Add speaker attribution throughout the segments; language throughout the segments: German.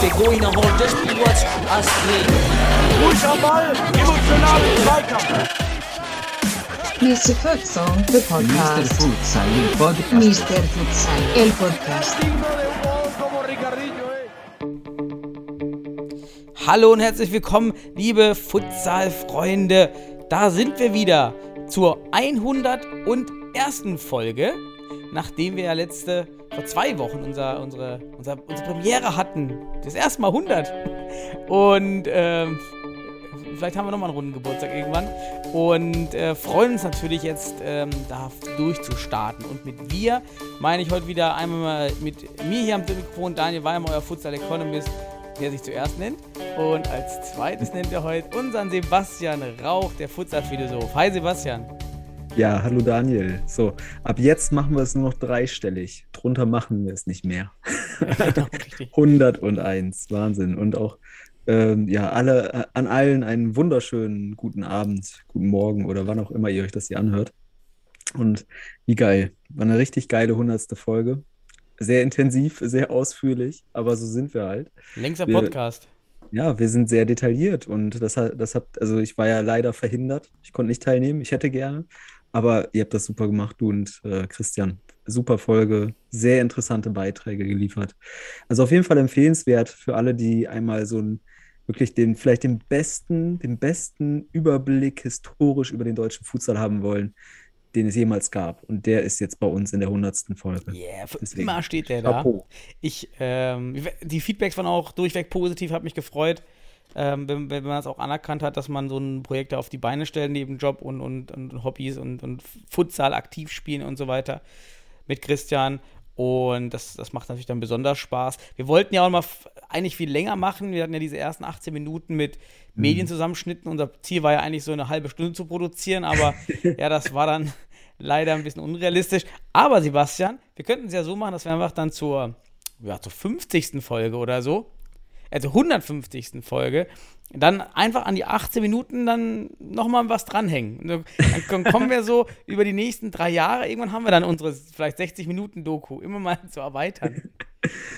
Speaker 1: Der Goiner holt das Spiel was Astrid.
Speaker 2: Ruhig am Ball, Zweikampf.
Speaker 3: Mr. Futsal, the
Speaker 4: Mr.
Speaker 3: podcast.
Speaker 4: Futsal, il podcast.
Speaker 3: Mr. Futsal, el podcast.
Speaker 5: Hallo und herzlich willkommen, liebe Futsal-Freunde. Da sind wir wieder zur 101. Folge, nachdem wir ja letzte, vor zwei Wochen unser, unsere, unser, unsere Premiere hatten. Das erste Mal 100. Und ähm, vielleicht haben wir nochmal einen runden Geburtstag irgendwann. Und äh, freuen uns natürlich jetzt, ähm, da durchzustarten. Und mit wir meine ich heute wieder einmal mal mit mir hier am Mikrofon, Daniel Weimar, euer Futsal Economist, der sich zuerst nennt. Und als zweites nennt er heute unseren Sebastian Rauch, der Futsal-Philosoph. Hi Sebastian.
Speaker 6: Ja, hallo Daniel. So, ab jetzt machen wir es nur noch dreistellig. Drunter machen wir es nicht mehr.
Speaker 5: Genau, richtig.
Speaker 6: 101, Wahnsinn. Und auch ähm, ja, alle, äh, an allen einen wunderschönen guten Abend, guten Morgen oder wann auch immer ihr euch das hier anhört. Und wie geil. War eine richtig geile 100. Folge. Sehr intensiv, sehr ausführlich, aber so sind wir halt.
Speaker 5: Längster
Speaker 6: Wir-
Speaker 5: Podcast.
Speaker 6: Ja, wir sind sehr detailliert und das hat, das hat, also ich war ja leider verhindert. Ich konnte nicht teilnehmen. Ich hätte gerne, aber ihr habt das super gemacht, du und äh, Christian. Super Folge, sehr interessante Beiträge geliefert. Also auf jeden Fall empfehlenswert für alle, die einmal so einen, wirklich den, vielleicht den besten, den besten Überblick historisch über den deutschen Futsal haben wollen, den es jemals gab. Und der ist jetzt bei uns in der 100. Folge.
Speaker 5: Yeah, für
Speaker 6: Deswegen.
Speaker 5: immer steht der da.
Speaker 6: Chapeau.
Speaker 5: Ich, ähm, die Feedbacks waren auch durchweg positiv, hat mich gefreut, ähm, wenn, wenn man es auch anerkannt hat, dass man so ein Projekt auf die Beine stellt, neben Job und, und, und Hobbys und, und Futsal aktiv spielen und so weiter mit Christian. Und das, das macht natürlich dann besonders Spaß. Wir wollten ja auch mal eigentlich viel länger machen. Wir hatten ja diese ersten 18 Minuten mit Medienzusammenschnitten. Unser Ziel war ja eigentlich so eine halbe Stunde zu produzieren, aber ja, das war dann leider ein bisschen unrealistisch. Aber Sebastian, wir könnten es ja so machen, dass wir einfach dann zur, ja, zur 50. Folge oder so, also 150. Folge, dann einfach an die 18 Minuten dann nochmal was dranhängen. Dann dann kommen wir so über die nächsten drei Jahre, irgendwann haben wir dann unsere vielleicht 60 Minuten Doku immer mal zu erweitern.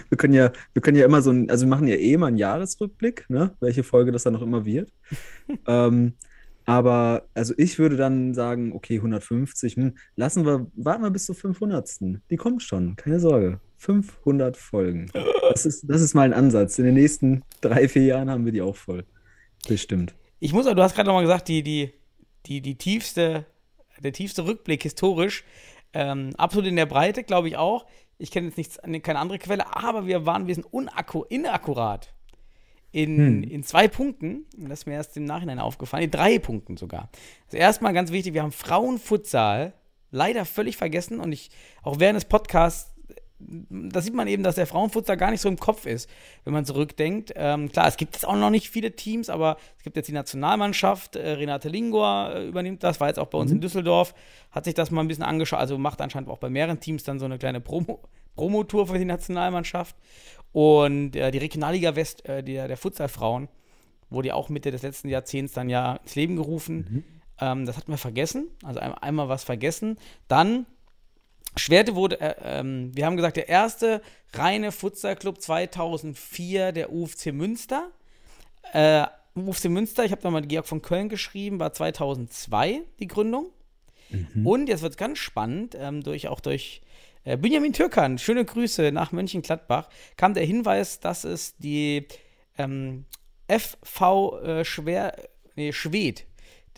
Speaker 6: Wir können ja, wir können ja immer so ein, also wir machen ja eh mal einen Jahresrückblick, ne? Welche Folge das dann noch immer wird. ähm, aber also ich würde dann sagen, okay, 150, hm, lassen wir, warten wir bis zur 500. Die kommt schon, keine Sorge. 500 Folgen. Das ist, das ist mal ein Ansatz. In den nächsten drei, vier Jahren haben wir die auch voll. Bestimmt.
Speaker 5: Ich muss, aber, du hast gerade nochmal gesagt, die, die, die, die tiefste, der tiefste Rückblick historisch, ähm, absolut in der Breite, glaube ich auch. Ich kenne jetzt nichts, keine andere Quelle, aber wir waren, wir sind unakku, inakkurat. In,
Speaker 6: Hm.
Speaker 5: in zwei Punkten, das ist mir erst im Nachhinein aufgefallen, in drei Punkten sogar. Also erstmal ganz wichtig, wir haben Frauenfutsal leider völlig vergessen und ich, auch während des Podcasts, da sieht man eben, dass der Frauenfutsal gar nicht so im Kopf ist, wenn man zurückdenkt. Ähm, klar, es gibt jetzt auch noch nicht viele Teams, aber es gibt jetzt die Nationalmannschaft. Äh, Renate Lingor äh, übernimmt das, war jetzt auch bei uns in Düsseldorf, hat sich das mal ein bisschen angeschaut, also macht anscheinend auch bei mehreren Teams dann so eine kleine Promo- Promotour für die Nationalmannschaft. Und äh, die Regionalliga West, äh, der, der Futsalfrauen, wurde ja auch Mitte des letzten Jahrzehnts dann ja ins Leben gerufen. Ähm, das hatten wir vergessen, also ein, einmal was vergessen. Dann Schwerte wurde, äh, ähm, wir haben gesagt, der erste reine Futsalclub 2004, der UFC Münster. Äh, UFC Münster, ich habe da mal Georg von Köln geschrieben, war 2002 die Gründung. Und jetzt wird es ganz spannend, ähm, durch, auch durch Benjamin Türkan, schöne Grüße nach Mönchengladbach, kam der Hinweis, dass es die ähm, FV äh, Schwer, nee, Schwed,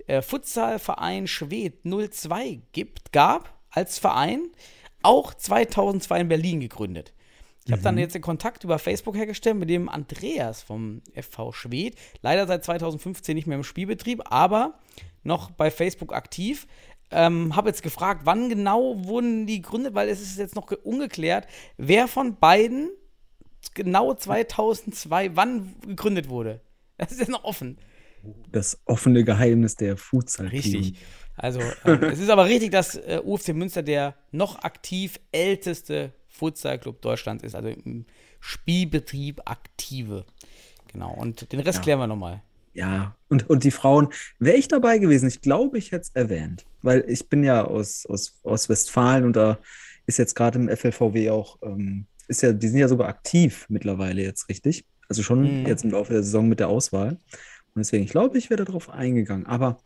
Speaker 5: äh, Futsalverein Schwed 02 gibt, gab als Verein, auch 2002 in Berlin gegründet. Ich habe dann jetzt den Kontakt über Facebook hergestellt mit dem Andreas vom FV Schwed. Leider seit 2015 nicht mehr im Spielbetrieb, aber noch bei Facebook aktiv. Ähm, habe jetzt gefragt, wann genau wurden die gegründet, weil es ist jetzt noch ge- ungeklärt, wer von beiden genau 2002 wann gegründet wurde. Das ist jetzt noch offen.
Speaker 6: Das offene Geheimnis der futsal
Speaker 5: Richtig. Also, ähm, es ist aber richtig, dass äh, UFC Münster der noch aktiv älteste Futsal-Club Deutschlands ist, also im Spielbetrieb aktive. Genau, und den Rest
Speaker 6: Ja.
Speaker 5: klären wir nochmal.
Speaker 6: Ja, und, und die Frauen, wäre ich dabei gewesen, ich glaube, ich hätte es erwähnt, weil ich bin ja aus, aus, aus Westfalen und da ist jetzt gerade im FLVW auch, ähm, ist ja, die sind ja sogar aktiv mittlerweile jetzt, richtig? Also schon
Speaker 5: Mhm.
Speaker 6: jetzt im Laufe der Saison mit der Auswahl. Und deswegen, ich glaube, ich wäre darauf eingegangen. Aber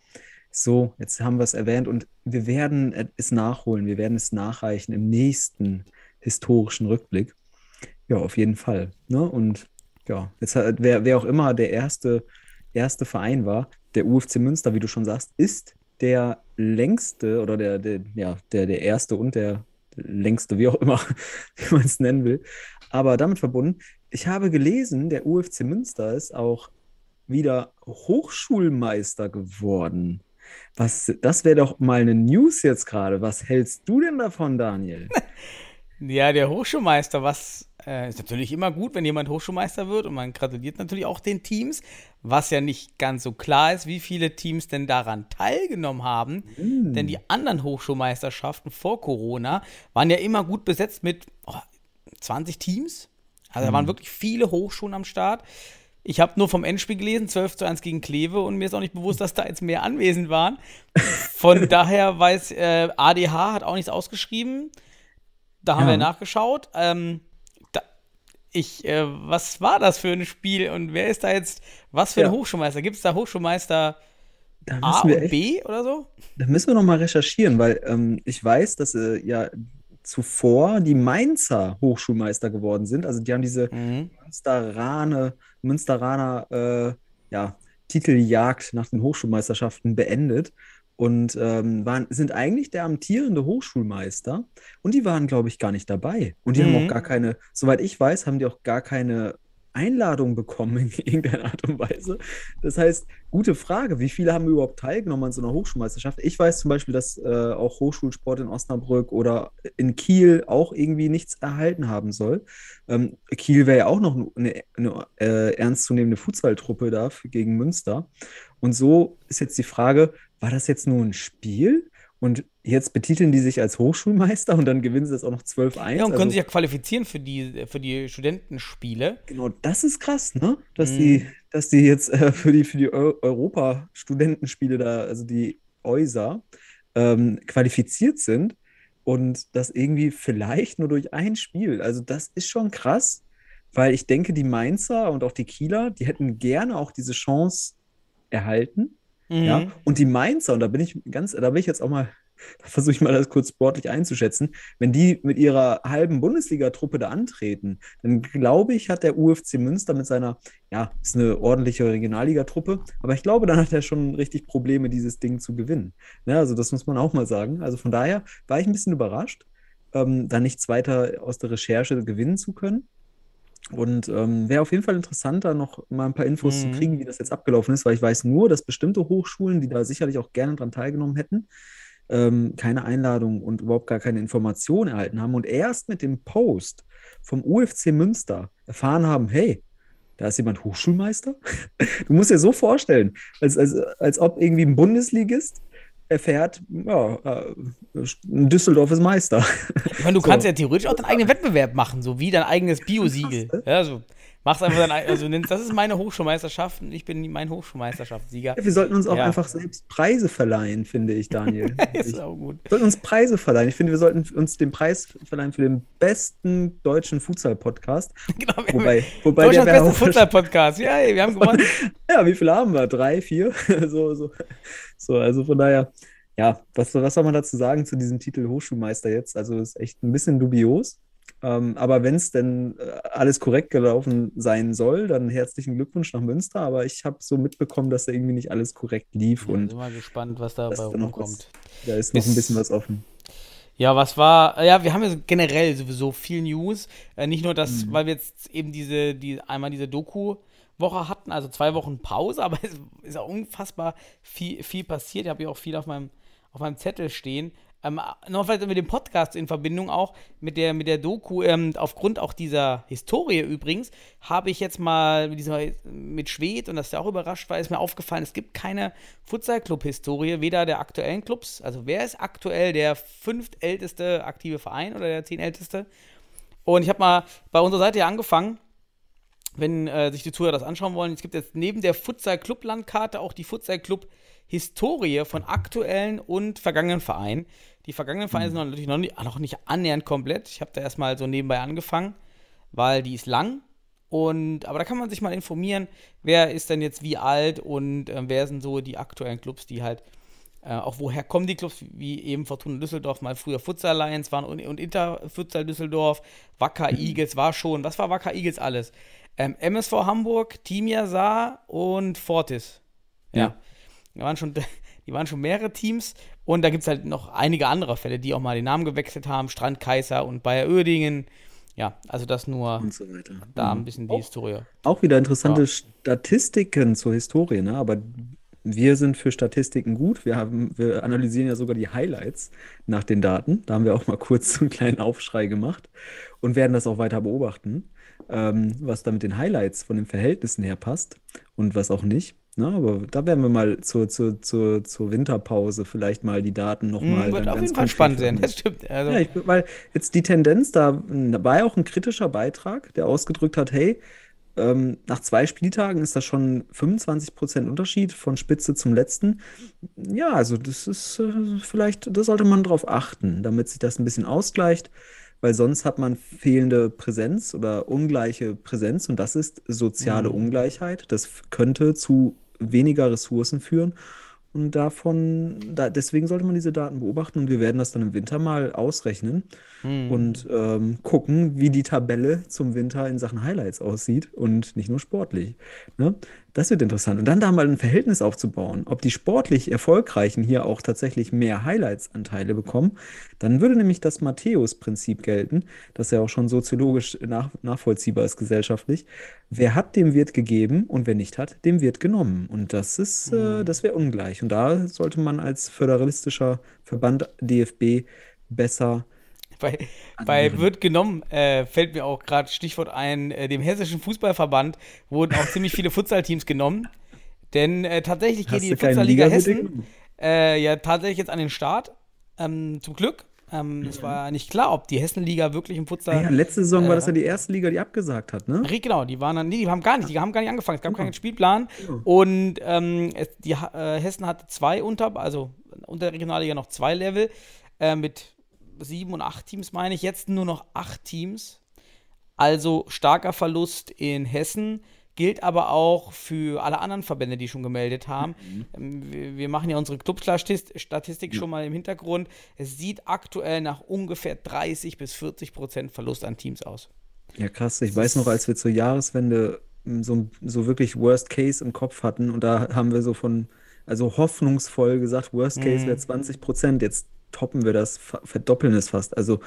Speaker 6: so, jetzt haben wir es erwähnt und wir werden es nachholen, wir werden es nachreichen im nächsten historischen Rückblick. Ja, auf jeden Fall. Ne? Und ja, jetzt wer, wer auch immer der erste, erste Verein war, der UFC Münster, wie du schon sagst, ist der längste oder der, der, ja, der, der erste und der längste, wie auch immer, wie man es nennen will. Aber damit verbunden, ich habe gelesen, der UFC Münster ist auch wieder Hochschulmeister geworden. Was, das wäre doch mal eine News jetzt gerade. Was hältst du denn davon, Daniel?
Speaker 5: Ja, der Hochschulmeister, was äh, ist natürlich immer gut, wenn jemand Hochschulmeister wird und man gratuliert natürlich auch den Teams, was ja nicht ganz so klar ist, wie viele Teams denn daran teilgenommen haben. Denn die anderen Hochschulmeisterschaften vor Corona waren ja immer gut besetzt mit oh, 20 Teams. Also da waren wirklich viele Hochschulen am Start. Ich habe nur vom Endspiel gelesen, 12 zu 1 gegen Kleve und mir ist auch nicht bewusst, dass da jetzt mehr anwesend waren. Von daher weiß, äh, ADH hat auch nichts ausgeschrieben. Da haben
Speaker 6: Ja.
Speaker 5: wir nachgeschaut. Ähm, ich, äh, was war das für ein Spiel und wer ist da jetzt, was für
Speaker 6: Ja.
Speaker 5: ein Hochschulmeister? Gibt es da Hochschulmeister A und
Speaker 6: echt,
Speaker 5: B oder so?
Speaker 6: da müssen wir noch mal recherchieren, weil ähm, ich weiß, dass äh, ja zuvor die Mainzer Hochschulmeister geworden sind. Also die haben diese
Speaker 5: Mhm.
Speaker 6: Münsteraner, Münsteraner äh, ja, Titeljagd nach den Hochschulmeisterschaften beendet und ähm, waren, sind eigentlich der amtierende Hochschulmeister und die waren, glaube ich, gar nicht dabei. Und die haben
Speaker 5: Mhm.
Speaker 6: auch gar keine, soweit ich weiß, haben die auch gar keine Einladung bekommen in irgendeiner Art und Weise. Das heißt, gute Frage, wie viele haben überhaupt teilgenommen an so einer Hochschulmeisterschaft? Ich weiß zum Beispiel, dass äh, auch Hochschulsport in Osnabrück oder in Kiel auch irgendwie nichts erhalten haben soll. Ähm, Kiel wäre ja auch noch eine, eine äh, ernstzunehmende Fußballtruppe da für, gegen Münster. Und so ist jetzt die Frage, war das jetzt nur ein Spiel? Und jetzt betiteln die sich als Hochschulmeister und dann gewinnen sie das auch noch 12-1.
Speaker 5: Ja, und können
Speaker 6: Also-
Speaker 5: sich ja qualifizieren für die, für die Studentenspiele.
Speaker 6: Genau, das ist krass, ne? Dass
Speaker 5: Mhm.
Speaker 6: die, dass die jetzt äh, für die, für die Eu Europa-Studentenspiele da, also die EUSA, ähm, qualifiziert sind und das irgendwie vielleicht nur durch ein Spiel. Also das ist schon krass, weil ich denke, die Mainzer und auch die Kieler, die hätten gerne auch diese Chance erhalten. Ja,
Speaker 5: Mhm.
Speaker 6: und die Mainzer, und da bin ich ganz, da bin ich jetzt auch mal, da versuche ich mal das kurz sportlich einzuschätzen, wenn die mit ihrer halben Bundesliga-Truppe da antreten, dann glaube ich, hat der UFC Münster mit seiner, ja, ist eine ordentliche Regionalliga-Truppe, aber ich glaube, dann hat er schon richtig Probleme, dieses Ding zu gewinnen. Ja, also das muss man auch mal sagen. Also von daher war ich ein bisschen überrascht, ähm, da nichts weiter aus der Recherche gewinnen zu können. Und ähm, wäre auf jeden Fall interessant, da noch mal ein paar Infos zu
Speaker 5: Mhm.
Speaker 6: kriegen, wie das jetzt abgelaufen ist, weil ich weiß nur, dass bestimmte Hochschulen, die da sicherlich auch gerne dran teilgenommen hätten, ähm, keine Einladung und überhaupt gar keine Information erhalten haben und erst mit dem Post vom UFC Münster erfahren haben, hey, da ist jemand Hochschulmeister. Du musst dir so vorstellen, als, als, als ob irgendwie ein Bundesligist erfährt, ja, äh, Düsseldorf ist Meister.
Speaker 5: Ich meine, du
Speaker 6: So.
Speaker 5: kannst ja theoretisch auch deinen eigenen Wettbewerb machen, so wie dein eigenes Biosiegel.
Speaker 6: Ne?
Speaker 5: Ja, so. Machst einfach ei- also das ist meine Hochschulmeisterschaft und ich bin mein Hochschulmeisterschaftssieger.
Speaker 6: Wir sollten uns auch
Speaker 5: Ja.
Speaker 6: einfach selbst Preise verleihen, finde ich, Daniel.
Speaker 5: Ist auch gut.
Speaker 6: wir sollten uns Preise verleihen. Ich finde, wir sollten uns den Preis verleihen für den besten deutschen Futsal-Podcast.
Speaker 5: Genau,
Speaker 6: Wobei, wobei
Speaker 5: Deutschlands
Speaker 6: auch
Speaker 5: Futsal-Podcast. Ja, ey, wir haben gewonnen.
Speaker 6: Ja, wie viele haben wir? Drei, vier? so, so. so, also von daher, ja, was, was soll man dazu sagen zu diesem Titel Hochschulmeister jetzt? Also ist echt ein bisschen dubios. Ähm, aber wenn es denn äh, alles korrekt gelaufen sein soll, dann herzlichen Glückwunsch nach Münster. Aber ich habe so mitbekommen, dass da irgendwie nicht alles korrekt lief
Speaker 5: Ja,
Speaker 6: und
Speaker 5: sind wir gespannt, was dabei rumkommt.
Speaker 6: was, da ist noch ein bisschen was offen.
Speaker 5: Ja, was war, ja, wir haben ja generell sowieso viel News. Äh, nicht nur das,
Speaker 6: Mhm.
Speaker 5: weil wir jetzt eben diese, die, einmal diese Doku-Woche hatten, also zwei Wochen Pause, aber es ist auch unfassbar viel, viel passiert. Ich habe ja auch viel auf meinem, auf meinem Zettel stehen. Ähm, noch vielleicht mit dem Podcast in Verbindung auch mit der, mit der Doku, ähm, aufgrund auch dieser Historie übrigens, habe ich jetzt mal mit, dieser, mit Schwed, und das ist ja auch überrascht war, ist mir aufgefallen, es gibt keine Futsal-Club-Historie, weder der aktuellen Clubs, also wer ist aktuell der fünftälteste aktive Verein oder der zehnälteste? Und ich habe mal bei unserer Seite ja angefangen, wenn äh, sich die Zuhörer das anschauen wollen, es gibt jetzt neben der Futsal-Club-Landkarte auch die Futsal-Club-Historie von aktuellen und vergangenen Vereinen. Die vergangenen Vereine sind natürlich noch nicht, noch nicht annähernd komplett. Ich habe da erstmal so nebenbei angefangen, weil die ist lang. Und, aber da kann man sich mal informieren, wer ist denn jetzt wie alt und äh, wer sind so die aktuellen Clubs, die halt, äh, auch woher kommen die Clubs, wie eben Fortuna Düsseldorf, mal früher Futsal Alliance waren und, und Inter Futsal Düsseldorf, Wacker Eagles war schon, was war Wacker Eagles alles? Ähm, MSV Hamburg, Team Saar und Fortis. Ja.
Speaker 6: Ja.
Speaker 5: Die waren schon, die waren schon mehrere Teams und da gibt es halt noch einige andere Fälle, die auch mal den Namen gewechselt haben, Strand Kaiser und Bayer Oerdingen. Ja, also das nur
Speaker 6: Und so weiter.
Speaker 5: da
Speaker 6: Mhm.
Speaker 5: ein bisschen die Historie.
Speaker 6: Auch wieder interessante
Speaker 5: Ja.
Speaker 6: Statistiken zur Historie, ne? Aber wir sind für Statistiken gut. Wir haben, wir analysieren ja sogar die Highlights nach den Daten. Da haben wir auch mal kurz so einen kleinen Aufschrei gemacht und werden das auch weiter beobachten, ähm, was da mit den Highlights von den Verhältnissen her passt und was auch nicht. Ne? Aber da werden wir mal zur, zur, zur, zur Winterpause vielleicht mal die Daten nochmal
Speaker 5: Mhm, wird
Speaker 6: dann
Speaker 5: auf
Speaker 6: ganz
Speaker 5: jeden Fall spannend sein, das stimmt. Also,
Speaker 6: Ja, ich, weil jetzt die Tendenz, da, da war ja auch ein kritischer Beitrag, der ausgedrückt hat, hey, ähm, nach zwei Spieltagen ist das schon 25% Unterschied von Spitze zum letzten. Ja, also das ist äh, vielleicht, da sollte man drauf achten, damit sich das ein bisschen ausgleicht, weil sonst hat man fehlende Präsenz oder ungleiche Präsenz und das ist soziale Ungleichheit. Das könnte zu weniger Ressourcen führen. Und davon, da, deswegen sollte man diese Daten beobachten und wir werden das dann im Winter mal ausrechnen
Speaker 5: hm.
Speaker 6: und ähm, gucken, wie die Tabelle zum Winter in Sachen Highlights aussieht und nicht nur sportlich. Ne? Das wird interessant. Und dann da mal ein Verhältnis aufzubauen, ob die sportlich Erfolgreichen hier auch tatsächlich mehr Highlights-Anteile bekommen, dann würde nämlich das Matthäus-Prinzip gelten, das ja auch schon soziologisch nach, nachvollziehbar ist gesellschaftlich. Wer hat, dem wird gegeben und wer nicht hat, dem wird genommen. Und das ist, äh, das wäre ungleich. Und da sollte man als föderalistischer Verband DFB besser
Speaker 5: Bei, bei wird genommen, äh, fällt mir auch gerade Stichwort ein, äh, dem Hessischen Fußballverband wurden auch ziemlich viele Futsalteams genommen. Denn äh, tatsächlich geht die Futsalliga Hessen äh, ja tatsächlich jetzt an den Start. Ähm, zum Glück. Ähm, Es war nicht klar, ob die Hessenliga wirklich im Futsal.
Speaker 6: Ah ja, letzte Saison war das
Speaker 5: äh,
Speaker 6: ja die erste Liga, die abgesagt hat, ne?
Speaker 5: Richtig, Genau, die waren dann, nee, die haben gar nicht, die haben gar nicht angefangen, es gab keinen Spielplan und ähm, es, die äh, Hessen hatte zwei unter, also unter der Regionalliga noch zwei Level äh, mit sieben und acht Teams meine ich, jetzt nur noch acht Teams, also starker Verlust in Hessen, gilt aber auch für alle anderen Verbände, die schon gemeldet haben. Ähm, Wir, machen ja unsere Clubstatistik schon mal im Hintergrund. Es sieht aktuell nach ungefähr 30 bis 40 Prozent Verlust an Teams aus.
Speaker 6: Ja, krass. Ich weiß noch, als wir zur Jahreswende m, so, so wirklich Worst Case im Kopf hatten und da haben wir so von, also hoffnungsvoll gesagt, Worst Case
Speaker 5: Mhm.
Speaker 6: wäre 20 Prozent. Jetzt toppen wir das, ver- verdoppeln es fast. Also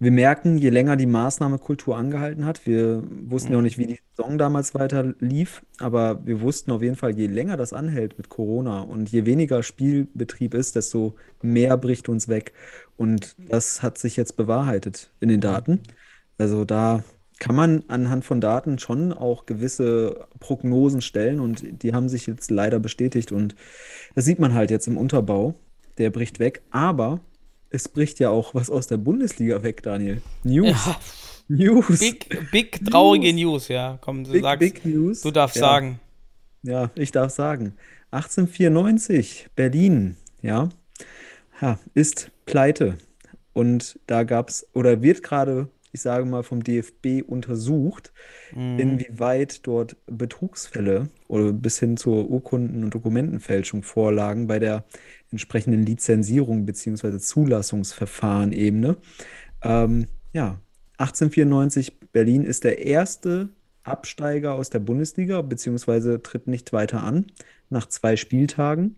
Speaker 6: wir merken, je länger die Maßnahmekultur angehalten hat, wir wussten ja auch nicht, wie die Saison damals weiter lief, aber wir wussten auf jeden Fall, je länger das anhält mit Corona und je weniger Spielbetrieb ist, desto mehr bricht uns weg. Und das hat sich jetzt bewahrheitet in den Daten. Also da kann man anhand von Daten schon auch gewisse Prognosen stellen und die haben sich jetzt leider bestätigt und das sieht man halt jetzt im Unterbau, der bricht weg, aber es bricht ja auch was aus der Bundesliga weg, Daniel. News,
Speaker 5: Ja,
Speaker 6: News,
Speaker 5: big, big traurige News, ja. Komm, du
Speaker 6: big,
Speaker 5: sagst,
Speaker 6: big News.
Speaker 5: du darfst
Speaker 6: Ja.
Speaker 5: sagen.
Speaker 6: Ja, ich darf sagen. 1894, Berlin, ja, ja, ist pleite. Und da gab es, oder wird gerade, ich sage mal, vom DFB untersucht,
Speaker 5: Mhm.
Speaker 6: inwieweit dort Betrugsfälle oder bis hin zur Urkunden- und Dokumentenfälschung vorlagen bei der entsprechenden Lizenzierung bzw. Zulassungsverfahren Ebene. Ähm, ja, 1894, Berlin ist der erste Absteiger aus der Bundesliga, beziehungsweise tritt nicht weiter an nach zwei Spieltagen.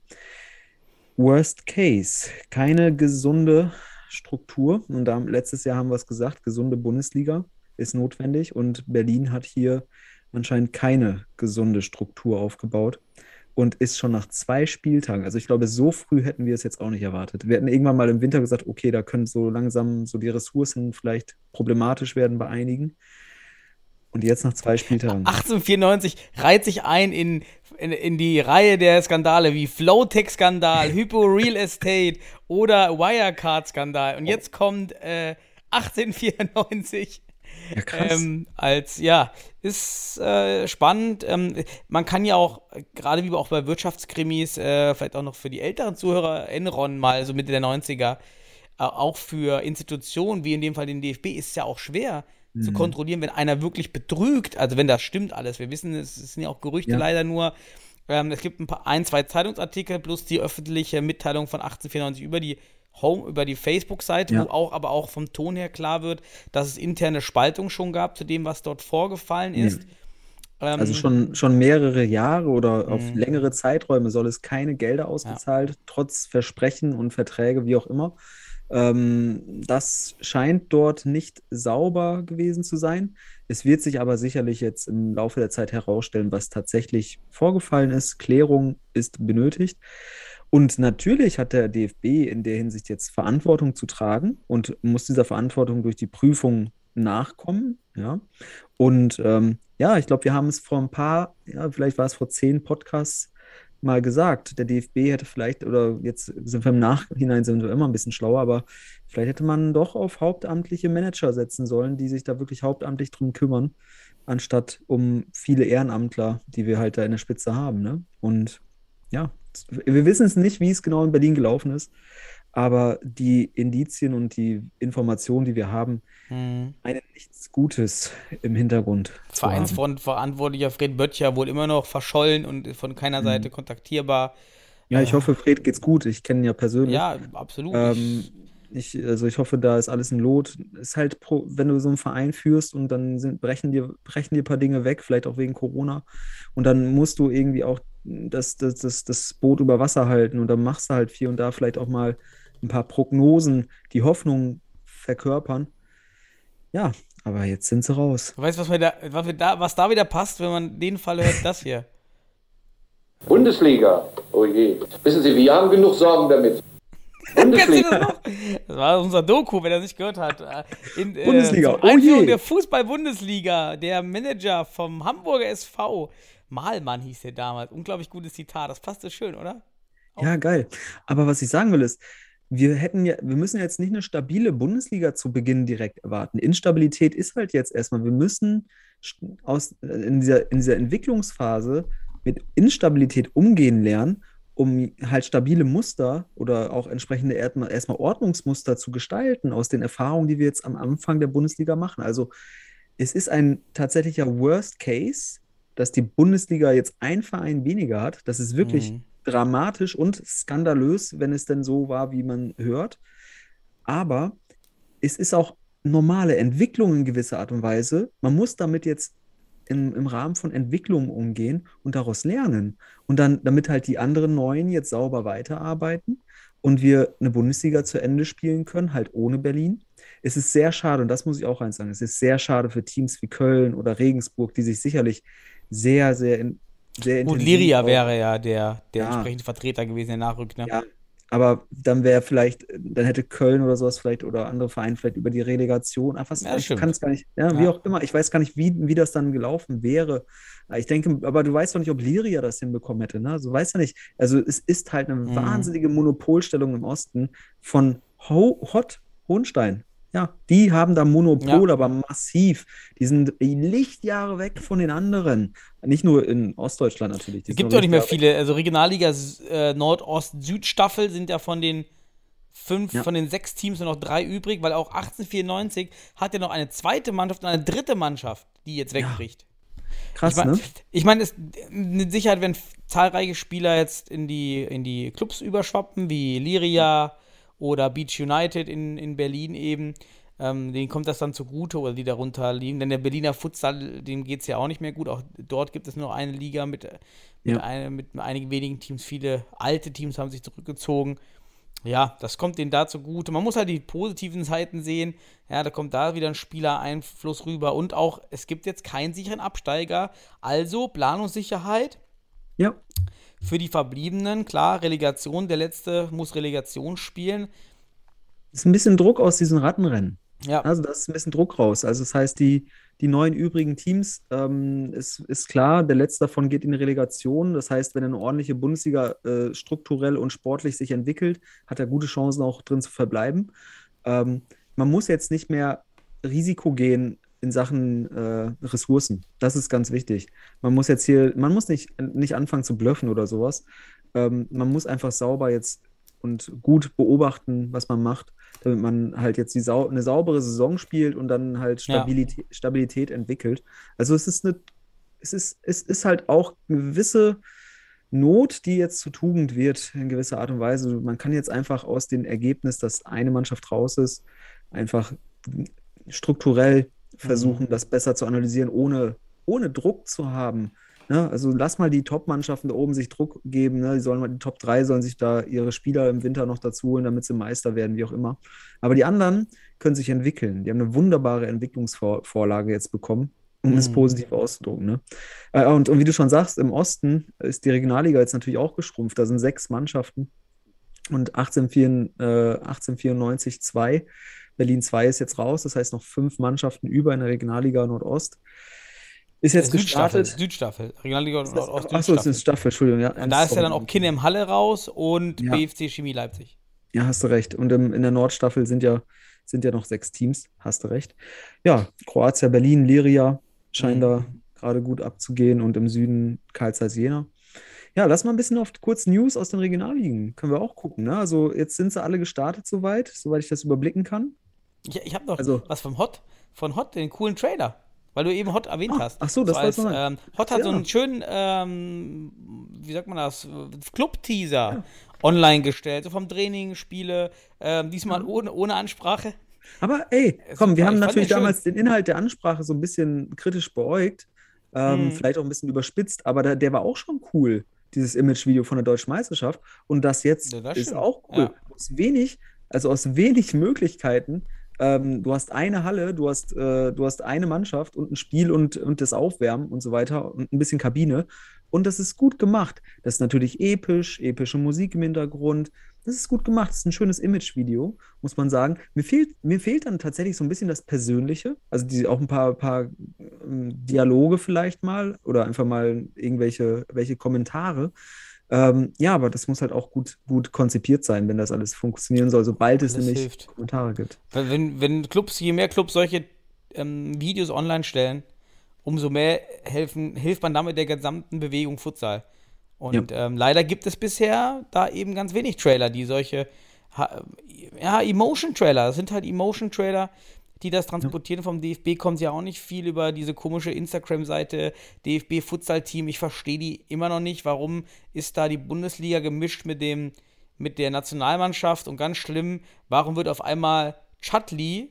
Speaker 6: Worst Case, keine gesunde Struktur. Und da, letztes Jahr haben wir es gesagt, gesunde Bundesliga ist notwendig. Und Berlin hat hier anscheinend keine gesunde Struktur aufgebaut und ist schon nach zwei Spieltagen, also ich glaube, so früh hätten wir es jetzt auch nicht erwartet. Wir hätten irgendwann mal im Winter gesagt, okay, da können so langsam so die Ressourcen vielleicht problematisch werden bei einigen. Und jetzt nach zwei Spieltagen.
Speaker 5: 1894 reiht sich ein in, in, in die Reihe der Skandale wie Flowtech-Skandal, Hypo Real Estate oder Wirecard-Skandal. Und jetzt kommt äh, 1894
Speaker 6: Ja, krass.
Speaker 5: Ähm, als, ja, ist äh, spannend. Ähm, man kann ja auch, gerade wie auch bei Wirtschaftskrimis, äh, vielleicht auch noch für die älteren Zuhörer, Enron mal, so Mitte der 90er, äh, auch für Institutionen, wie in dem Fall den DFB, ist es ja auch schwer zu
Speaker 6: Mhm.
Speaker 5: kontrollieren, wenn einer wirklich betrügt. Also wenn das stimmt alles. Wir wissen, es sind ja auch Gerüchte
Speaker 6: Ja.
Speaker 5: leider nur. Ähm, es gibt ein paar, ein, zwei Zeitungsartikel plus die öffentliche Mitteilung von 1894 über die Home, über die Facebook-Seite,
Speaker 6: Ja.
Speaker 5: wo auch, aber auch vom Ton her klar wird, dass es interne Spaltung schon gab zu dem, was dort vorgefallen ist. Ähm,
Speaker 6: Also schon, schon mehrere Jahre oder auf
Speaker 5: Mhm.
Speaker 6: längere Zeiträume soll es keine Gelder ausgezahlt, trotz Versprechen und Verträge, wie auch immer. Ähm, das scheint dort nicht sauber gewesen zu sein. Es wird sich aber sicherlich jetzt im Laufe der Zeit herausstellen, was tatsächlich vorgefallen ist. Klärung ist benötigt. Und natürlich hat der DFB in der Hinsicht jetzt Verantwortung zu tragen und muss dieser Verantwortung durch die Prüfung nachkommen. Ja. Und ähm, ja, ich glaube, wir haben es vor ein paar, ja, vielleicht war es vor zehn Podcasts mal gesagt. Der DFB hätte vielleicht, oder jetzt sind wir im Nachhinein sind wir immer ein bisschen schlauer, aber vielleicht hätte man doch auf hauptamtliche Manager setzen sollen, die sich da wirklich hauptamtlich drum kümmern, anstatt um viele Ehrenamtler, die wir halt da in der Spitze haben. Ne? Und ja, wir wissen es nicht, wie es genau in Berlin gelaufen ist, aber die Indizien und die Informationen, die wir haben,
Speaker 5: mh.
Speaker 6: einen nichts Gutes im Hintergrund.
Speaker 5: Vereinsverantwortlicher Fred Böttcher wohl immer noch verschollen und von keiner
Speaker 6: Mhm.
Speaker 5: Seite kontaktierbar.
Speaker 6: Ja, ich hoffe, Fred geht's gut. Ich kenne ihn ja persönlich.
Speaker 5: Ja, absolut.
Speaker 6: Ähm, ich, also ich hoffe, da ist alles in Lot. Ist halt, pro, wenn du so einen Verein führst und dann sind, brechen dir, brechen dir ein paar Dinge weg, vielleicht auch wegen Corona. Und dann musst du irgendwie auch das, das, das, das Boot über Wasser halten und dann machst du halt hier und da vielleicht auch mal ein paar Prognosen, die Hoffnung verkörpern. Ja, aber jetzt sind sie raus.
Speaker 5: weißt du, was, mir da, was, mir da, was da wieder passt, wenn man den Fall hört? Das hier.
Speaker 4: Bundesliga. Oh je. Wissen Sie, wir haben genug Sorgen damit. Bundesliga.
Speaker 5: das war unser Doku, wenn er nicht gehört hat. Äh, In, äh,
Speaker 6: Bundesliga, oh
Speaker 5: Einführung
Speaker 6: je.
Speaker 5: der Fußball-Bundesliga, der Manager vom Hamburger SV, Malmann hieß der damals. Unglaublich gutes Zitat. Das passte schön, oder?
Speaker 6: Ja, geil. Aber was ich sagen will, ist, wir hätten ja, wir müssen jetzt nicht eine stabile Bundesliga zu Beginn direkt erwarten. Instabilität ist halt jetzt erstmal, wir müssen aus, äh, in dieser, in dieser Entwicklungsphase mit Instabilität umgehen lernen, um halt stabile Muster oder auch entsprechende erstmal Ordnungsmuster zu gestalten aus den Erfahrungen, die wir jetzt am Anfang der Bundesliga machen. Also es ist ein tatsächlicher Worst Case, dass die Bundesliga jetzt ein Verein weniger hat. Das ist wirklich
Speaker 5: Mhm.
Speaker 6: Dramatisch und skandalös, wenn es denn so war, wie man hört. Aber es ist auch normale Entwicklung in gewisser Art und Weise. Man muss damit jetzt im, im Rahmen von Entwicklung umgehen und daraus lernen. Und dann, damit halt die anderen Neuen jetzt sauber weiterarbeiten und wir eine Bundesliga zu Ende spielen können, halt ohne Berlin. Es ist sehr schade, und das muss ich auch eins sagen, es ist sehr schade für Teams wie Köln oder Regensburg, die sich sicherlich sehr, sehr, in, sehr intensiv
Speaker 5: Liria
Speaker 6: auch-
Speaker 5: wäre ja der, der
Speaker 6: Ja.
Speaker 5: entsprechende Vertreter gewesen, der nachrückt. Ne?
Speaker 6: Ja, aber dann wäre vielleicht, dann hätte Köln oder sowas vielleicht oder andere Vereine vielleicht über die Relegation einfach,
Speaker 5: Ja,
Speaker 6: ich kann es gar nicht, ja, wie
Speaker 5: Ja.
Speaker 6: auch immer, ich weiß gar nicht, wie, wie das dann gelaufen wäre. Ich denke, aber du weißt doch nicht, ob Liria das hinbekommen hätte, ne? Also weißt du nicht. Also es ist halt eine
Speaker 5: Mhm.
Speaker 6: wahnsinnige Monopolstellung im Osten von Ho Hot Hohenstein. Ja, die haben da Monopol,
Speaker 5: Ja.
Speaker 6: aber massiv. Die sind Lichtjahre weg von den anderen. Nicht nur in Ostdeutschland natürlich.
Speaker 5: Es gibt
Speaker 6: noch
Speaker 5: ja nicht mehr viele. Also Regionalliga äh, Nordost-Süd-Staffel sind ja von den fünf,
Speaker 6: Ja.
Speaker 5: von den sechs Teams nur noch drei übrig, weil auch 1894 hat ja noch eine zweite Mannschaft und eine dritte Mannschaft, die jetzt wegbricht.
Speaker 6: Krass,
Speaker 5: ich meine,
Speaker 6: ne?
Speaker 5: ich mein, es- mit Sicherheit, wenn zahlreiche Spieler jetzt in die, in die Clubs überschwappen, wie Liria oder Beach United in, in Berlin eben, ähm, denen kommt das dann zugute oder die darunter liegen. Denn der Berliner Futsal, dem geht es ja auch nicht mehr gut. Auch dort gibt es nur eine Liga mit, mit,
Speaker 6: Ja.
Speaker 5: eine, mit einigen wenigen Teams. Viele alte Teams haben sich zurückgezogen. Ja, das kommt denen da zugute. Man muss halt die positiven Seiten sehen. Ja, da kommt da wieder ein Spielereinfluss rüber. Und auch, es gibt jetzt keinen sicheren Absteiger. Also Planungssicherheit
Speaker 6: Ja.
Speaker 5: Für die Verbliebenen. Klar, Relegation. Der Letzte muss Relegation spielen.
Speaker 6: ist ein bisschen Druck aus diesen Rattenrennen.
Speaker 5: Ja,
Speaker 6: Also da ist ein bisschen Druck raus. Also das heißt, die, die neun übrigen Teams, ähm, ist, ist klar, der letzte davon geht in die Relegation. Das heißt, wenn eine ordentliche Bundesliga äh, strukturell und sportlich sich entwickelt, hat er gute Chancen auch drin zu verbleiben. Ähm, man muss jetzt nicht mehr Risiko gehen, in Sachen äh, Ressourcen. Das ist ganz wichtig. Man muss jetzt hier, man muss nicht, nicht anfangen zu blöffen oder sowas. Ähm, man muss einfach sauber jetzt und gut beobachten, was man macht, damit man halt jetzt sau eine saubere Saison spielt und dann halt
Speaker 5: Ja.
Speaker 6: Stabilität, Stabilität entwickelt. Also es ist eine, es ist, es ist halt auch eine gewisse Not, die jetzt zu Tugend wird, in gewisser Art und Weise. Man kann jetzt einfach aus dem Ergebnis, dass eine Mannschaft raus ist, einfach strukturell versuchen, das besser zu analysieren, ohne, ohne Druck zu haben. Ne? Also lass mal die Top-Mannschaften da oben sich Druck geben. Ne? Die sollen mal, die Top 3 sollen sich da ihre Spieler im Winter noch dazu holen, damit sie Meister werden, wie auch immer. Aber die anderen können sich entwickeln. Die haben eine wunderbare Entwicklungsvorlage jetzt bekommen, um es
Speaker 5: Mhm.
Speaker 6: positiv auszudrücken. Ne? Äh, Und, und wie du schon sagst, im Osten ist die Regionalliga jetzt natürlich auch geschrumpft. Da sind sechs Mannschaften und 1894, äh, 1894 zwei. Berlin 2 ist jetzt raus, das heißt noch fünf Mannschaften über in der Regionalliga Nordost. Ist jetzt
Speaker 5: Südstaffel,
Speaker 6: gestartet.
Speaker 5: Südstaffel, Regionalliga Nordost,
Speaker 6: Achso, es ist. Staffel, Entschuldigung. Ja,
Speaker 5: Und da ist ja dann auch Kinem Halle raus und
Speaker 6: Ja.
Speaker 5: BFC Chemie Leipzig.
Speaker 6: Ja, hast du recht. Und im, in der Nordstaffel sind ja, sind ja noch sechs Teams, hast du recht. Ja, Kroatia, Berlin, Liria scheinen
Speaker 5: Mhm.
Speaker 6: da gerade gut abzugehen und im Süden Karl Zeiss Jena. Ja, lass mal ein bisschen auf kurz News aus den Regionalligen. Können wir auch gucken. Ne? Also jetzt sind sie alle gestartet soweit, soweit ich das überblicken kann.
Speaker 5: Ich, ich habe noch
Speaker 6: Also-
Speaker 5: was vom Hot, von Hot, den coolen Trailer. Weil du eben Hot erwähnt
Speaker 6: Ah,
Speaker 5: hast.
Speaker 6: ach so, das
Speaker 5: So als, ähm, Hot hat so
Speaker 6: Ja.
Speaker 5: einen schönen, ähm, wie sagt man das, Club-Teaser online gestellt, so vom Training, Spiele, ähm, diesmal ohne, ohne Ansprache.
Speaker 6: Aber ey, komm, wir haben natürlich
Speaker 5: schön.
Speaker 6: damals den Inhalt der Ansprache so ein bisschen kritisch beäugt,
Speaker 5: Mhm.
Speaker 6: vielleicht auch ein bisschen überspitzt, aber der, der war auch schon cool, dieses Image-Video von der Deutschen Meisterschaft. Und das jetzt
Speaker 5: Ja, das
Speaker 6: ist
Speaker 5: stimmt.
Speaker 6: auch cool.
Speaker 5: Ja.
Speaker 6: Aus wenig, also aus wenig Möglichkeiten. Ähm, du hast eine Halle, du hast, äh, du hast eine Mannschaft und ein Spiel und, und das Aufwärmen und so weiter und ein bisschen Kabine. Und das ist gut gemacht. Das ist natürlich episch, epische Musik im Hintergrund. Das ist gut gemacht. Das ist ein schönes Image-Video, muss man sagen. Mir fehlt, mir fehlt dann tatsächlich so ein bisschen das Persönliche. Also die, auch ein paar, paar ähm, Dialoge vielleicht mal oder einfach mal irgendwelche welche Kommentare. Ähm, ja, aber das muss halt auch gut, gut konzipiert sein, wenn das alles funktionieren soll, sobald es nämlich
Speaker 5: hilft.
Speaker 6: Kommentare gibt.
Speaker 5: Wenn, wenn, Clubs, je mehr Clubs solche ähm, Videos online stellen, umso mehr helfen, hilft man damit der gesamten Bewegung Futsal. Und ähm, leider gibt es bisher da eben ganz wenig Trailer, die solche, ja, Emotion-Trailer, das sind halt Emotion-Trailer, die das transportieren. Vom DFB kommt ja auch nicht viel über diese komische Instagram-Seite DFB Futsal Team. Ich verstehe die immer noch nicht. Warum ist da die Bundesliga gemischt mit dem mit der Nationalmannschaft und ganz schlimm, warum wird auf einmal Chatli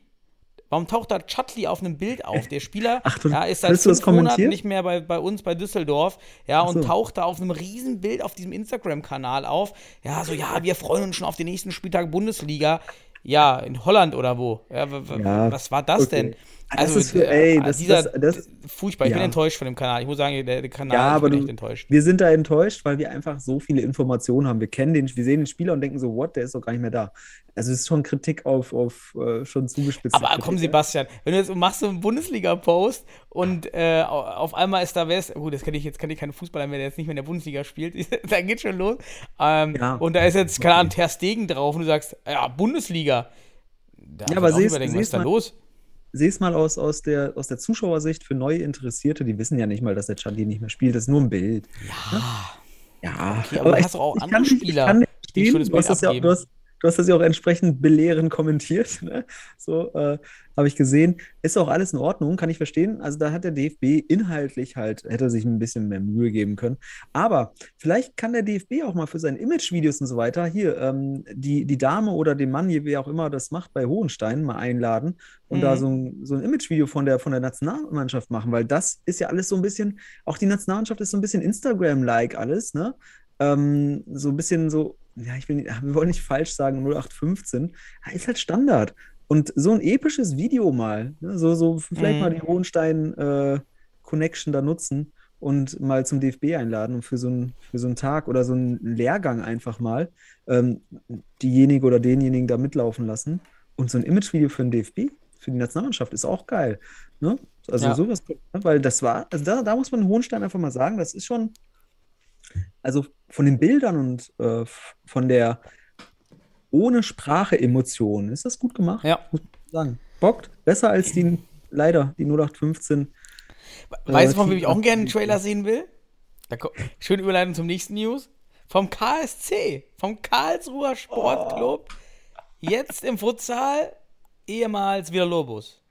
Speaker 5: Warum taucht da Chatli auf einem Bild auf? Der Spieler
Speaker 6: Ach, du-
Speaker 5: ja, ist seit fünf Monaten nicht mehr bei, bei uns bei Düsseldorf, ja,
Speaker 6: Ach
Speaker 5: und
Speaker 6: so.
Speaker 5: taucht da auf einem riesen Bild auf diesem Instagram-Kanal auf. Ja, so, ja, wir freuen uns schon auf den nächsten Spieltag Bundesliga. Ja, in Holland oder wo? Ja,
Speaker 6: Ja,
Speaker 5: was war das
Speaker 6: okay.
Speaker 5: denn?
Speaker 6: Das ist für- ey, das-
Speaker 5: dieser,
Speaker 6: das- das-
Speaker 5: furchtbar, ich bin
Speaker 6: ja.
Speaker 5: enttäuscht von dem Kanal. Ich muss sagen, der, der Kanal,
Speaker 6: Ja,
Speaker 5: ich
Speaker 6: aber
Speaker 5: bin
Speaker 6: du,
Speaker 5: enttäuscht.
Speaker 6: wir sind da enttäuscht, weil wir einfach so viele Informationen haben. Wir kennen den, wir sehen den Spieler und denken so, what, der ist doch gar nicht mehr da. Also es ist schon Kritik auf, auf äh, schon zugespitzt.
Speaker 5: Aber komm, Sebastian, wenn du jetzt machst so einen Bundesliga-Post und äh, au- auf einmal ist da wer ist, gut, das kann ich jetzt kann ich keinen Fußballer mehr, der jetzt nicht mehr in der Bundesliga spielt, da geht schon los. Ähm,
Speaker 6: Ja.
Speaker 5: Und da ist jetzt, keine Ahnung, Ter Stegen drauf und du sagst, ja, Bundesliga. Da
Speaker 6: Ja, aber siehst-
Speaker 5: überlegen, was ist
Speaker 6: siehst
Speaker 5: da los?
Speaker 6: Sehe es mal aus, aus, der, aus der Zuschauersicht für neue Interessierte, die wissen ja nicht mal, dass der Charlie nicht mehr spielt. Das ist nur ein Bild. Ja, ja.
Speaker 5: Okay, aber du hast doch auch andere
Speaker 6: kann
Speaker 5: Spieler,
Speaker 6: kann nicht
Speaker 5: die ein
Speaker 6: verstehen. Du hast, ja, du, hast, du hast das ja auch entsprechend belehrend kommentiert. Ne? So äh, habe ich gesehen. Ist auch alles in Ordnung, kann ich verstehen. Also da hat der DFB inhaltlich halt, hätte sich ein bisschen mehr Mühe geben können. Aber vielleicht kann der DFB auch mal für seine Imagevideos und so weiter hier ähm, die, die Dame oder den Mann, wie auch immer das macht, bei Hohenstein mal einladen und
Speaker 5: Mhm.
Speaker 6: da so ein, so ein Imagevideo von der, von der Nationalmannschaft machen, weil das ist ja alles so ein bisschen, auch die Nationalmannschaft ist so ein bisschen Instagram-like alles, ne? Ähm, so ein bisschen so, ja, ich will nicht, wir wollen nicht falsch sagen, 0815, ja, ist halt Standard. Und so ein episches Video mal, ne? so, so vielleicht
Speaker 5: Mhm.
Speaker 6: mal die Hohenstein-Connection da nutzen und mal zum DFB einladen und für so, ein, für so einen Tag oder so einen Lehrgang einfach mal ähm, diejenige oder denjenigen da mitlaufen lassen. Und so ein Imagevideo für den DFB, für die Nationalmannschaft, ist auch geil. Ne? Also
Speaker 5: Ja.
Speaker 6: sowas, ne? weil das war, also da, da muss man Hohenstein einfach mal sagen, das ist schon, also von den Bildern und äh, von der ohne Sprache Emotion ist das gut gemacht,
Speaker 5: Ja.
Speaker 6: muss man sagen. Bockt besser als die leider die 0815.
Speaker 5: Weißt du, von
Speaker 6: äh,
Speaker 5: wem ich auch gerne einen Trailer sehen will? Da Schöne Überleitung zum nächsten News. Vom KSC, vom Karlsruher Sportclub. Jetzt im Futsal, ehemals wieder Lobos.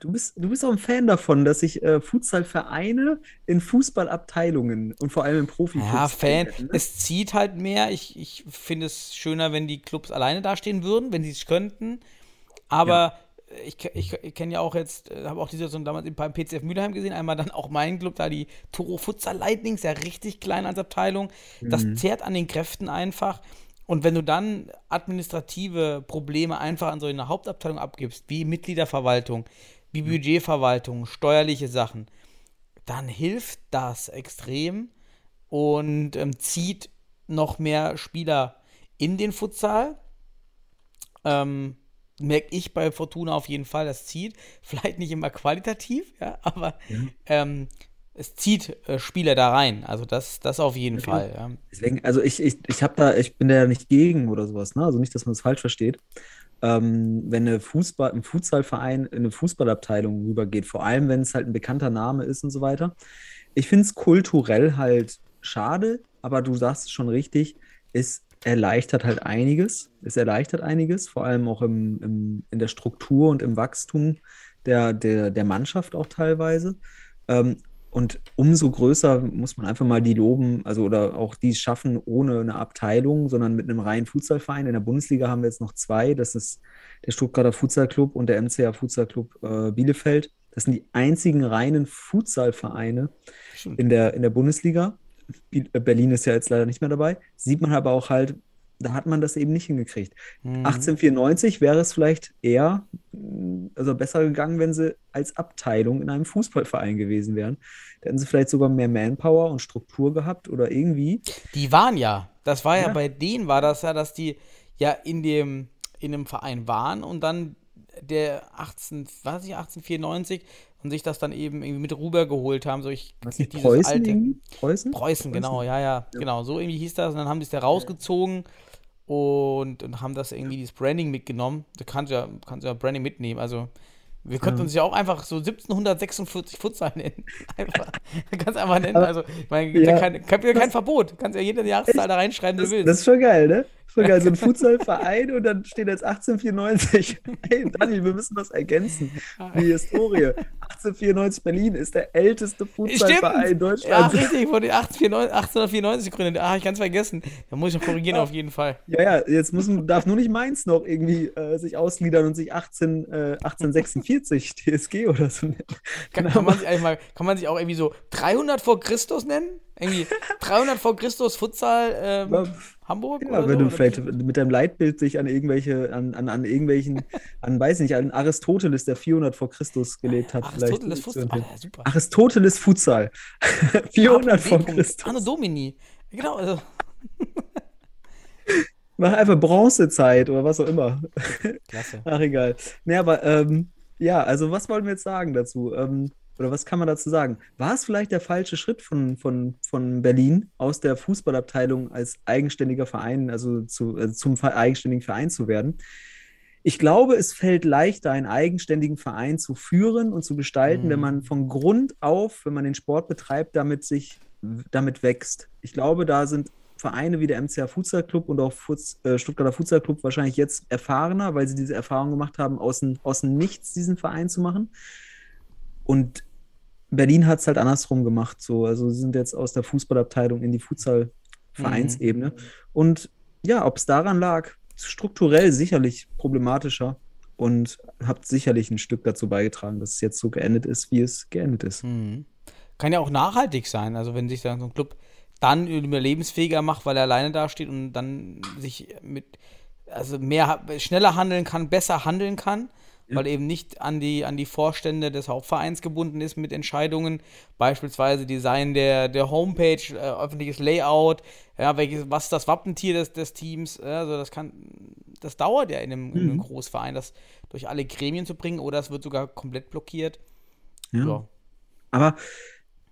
Speaker 6: Du bist, du bist auch ein Fan davon, dass sich äh, Futsalvereine in Fußballabteilungen und vor allem im Profifußball.
Speaker 5: Ja, Fan.
Speaker 6: ne?
Speaker 5: Es zieht halt mehr. Ich, ich finde es schöner, wenn die Clubs alleine dastehen würden, wenn sie es könnten. Aber ich, ke- ich, ich kenne ja auch jetzt, äh, habe auch die Situation damals beim PCF Mülheim gesehen, einmal dann auch mein Club, da die Toro Futsal Lightnings, ja richtig klein als Abteilung. Das
Speaker 6: Mhm.
Speaker 5: zehrt an den Kräften einfach. Und wenn du dann administrative Probleme einfach an so eine Hauptabteilung abgibst, wie Mitgliederverwaltung, wie Budgetverwaltung, steuerliche Sachen, dann hilft das extrem und ähm, zieht noch mehr Spieler in den Futsal. Ähm, merke ich bei Fortuna auf jeden Fall, das zieht. Vielleicht nicht immer qualitativ, ja, aber ähm, es zieht äh, Spieler da rein. Also das, das auf jeden
Speaker 6: klar.
Speaker 5: Fall. Ja.
Speaker 6: Deswegen, also ich, ich, ich habe da, ich bin da ja nicht gegen oder sowas, ne? Also nicht, dass man es falsch versteht. Ähm, wenn eine Fußball, ein Futsalverein in eine Fußballabteilung rübergeht, vor allem wenn es halt ein bekannter Name ist und so weiter. Ich finde es kulturell halt schade, aber du sagst es schon richtig, es erleichtert halt einiges. Es erleichtert einiges, vor allem auch im, im, in der Struktur und im Wachstum der, der, der Mannschaft auch teilweise. Ähm, und umso größer muss man einfach mal die loben, also oder auch die schaffen ohne eine Abteilung, sondern mit einem reinen Futsalverein. In der Bundesliga haben wir jetzt noch zwei. Das ist der Stuttgarter Futsalclub und der MCA Futsalclub äh, Bielefeld. Das sind die einzigen reinen Futsalvereine in der, in der Bundesliga. Äh, Berlin ist ja jetzt leider nicht mehr dabei. Sieht man aber auch halt, da hat man das eben nicht hingekriegt.
Speaker 5: Mhm.
Speaker 6: 1894 wäre es vielleicht eher, mh, also besser gegangen, wenn sie als Abteilung in einem Fußballverein gewesen wären. Da hätten sie vielleicht sogar mehr Manpower und Struktur gehabt oder irgendwie.
Speaker 5: Die waren ja, das war ja,
Speaker 6: Ja.
Speaker 5: bei denen war das ja, dass die ja in dem in einem Verein waren und dann der 18, was ich 1894 und sich das dann eben irgendwie mit rüber geholt haben, so ich
Speaker 6: Was nicht
Speaker 5: dieses
Speaker 6: Preußen
Speaker 5: alte
Speaker 6: irgendwie? Preußen?
Speaker 5: Preußen, genau, ja, ja, genau, so irgendwie hieß das und dann haben die es da rausgezogen und, und haben das irgendwie dieses Branding mitgenommen. Du kannst ja, kannst ja Branding mitnehmen, also wir könnten
Speaker 6: Ja.
Speaker 5: uns ja auch einfach so 1746 Futsal nennen. Einfach. Du kannst einfach nennen. Also, ich meine, ja.
Speaker 6: Ja.
Speaker 5: kein, kein, kein Verbot. Du kannst ja jede Jahreszahl da reinschreiben, du willst.
Speaker 6: das ist schon geil, ne? Schon geil. So ein Futsalverein und dann steht jetzt 1894. Hey, Daniel, wir müssen das ergänzen. Die Historie. 1894 Berlin ist der älteste Futsalverein
Speaker 5: Ja,
Speaker 6: Deutschlands.
Speaker 5: richtig, wurde 1894, 1894 gegründet. Ah, ich ganz vergessen. Da muss ich noch korrigieren, auf jeden Fall.
Speaker 6: Ja, ja, jetzt muss, darf nur nicht Mainz noch irgendwie äh, sich ausgliedern und sich 18, äh, 1846 TSG oder so nennen.
Speaker 5: Kann,
Speaker 6: Genau.
Speaker 5: kann, man sich eigentlich mal, kann man sich auch irgendwie so 300 vor Christus nennen? Irgendwie 300 vor Christus Futsal ähm,
Speaker 6: Ja,
Speaker 5: Hamburg?
Speaker 6: Ja,
Speaker 5: oder
Speaker 6: wenn
Speaker 5: so?
Speaker 6: du vielleicht mit deinem Leitbild dich an irgendwelche, an, an, an irgendwelchen, an, weiß nicht, an Aristoteles, der 400 vor Christus gelebt hat,
Speaker 5: Aristoteles
Speaker 6: vielleicht.
Speaker 5: Futsal. Ah, super.
Speaker 6: Aristoteles Futsal. 400 vor. Christus.
Speaker 5: Anno Domini. Genau, also.
Speaker 6: Mach einfach Bronzezeit oder was auch immer.
Speaker 5: Klasse.
Speaker 6: Ach, egal. Nee, aber ähm, ja, also was wollen wir jetzt sagen dazu? Ähm, oder was kann man dazu sagen? War es vielleicht der falsche Schritt von, von, von Berlin aus der Fußballabteilung als eigenständiger Verein, also, zu, also zum eigenständigen Verein zu werden? Ich glaube, es fällt leichter, einen eigenständigen Verein zu führen und zu gestalten, wenn
Speaker 5: Mhm.
Speaker 6: man von Grund auf, wenn man den Sport betreibt, damit sich, damit wächst. Ich glaube, da sind Vereine wie der MCA Futsal Club und auch Futs, äh, Stuttgarter Futsal Club wahrscheinlich jetzt erfahrener, weil sie diese Erfahrung gemacht haben, aus dem, aus dem Nichts diesen Verein zu machen. Und Berlin hat es halt andersrum gemacht. So. Also sie sind jetzt aus der Fußballabteilung in die Futsal-Vereinsebene. Und ja, ob es daran lag, strukturell sicherlich problematischer und habt sicherlich ein Stück dazu beigetragen, dass es jetzt so geendet ist, wie es geendet ist.
Speaker 5: Mhm. Kann ja auch nachhaltig sein. Also wenn sich dann so ein Club dann überlebensfähiger macht, weil er alleine dasteht und dann sich mit also mehr schneller handeln kann, besser handeln kann, weil eben nicht an die an die Vorstände des Hauptvereins gebunden ist mit Entscheidungen, beispielsweise Design der der Homepage, äh, öffentliches Layout, ja, welches was ist das Wappentier des, des Teams, ja, also das kann das dauert ja in einem, in einem
Speaker 6: Mhm.
Speaker 5: Großverein, das durch alle Gremien zu bringen oder es wird sogar komplett blockiert.
Speaker 6: Ja.
Speaker 5: Ja.
Speaker 6: Aber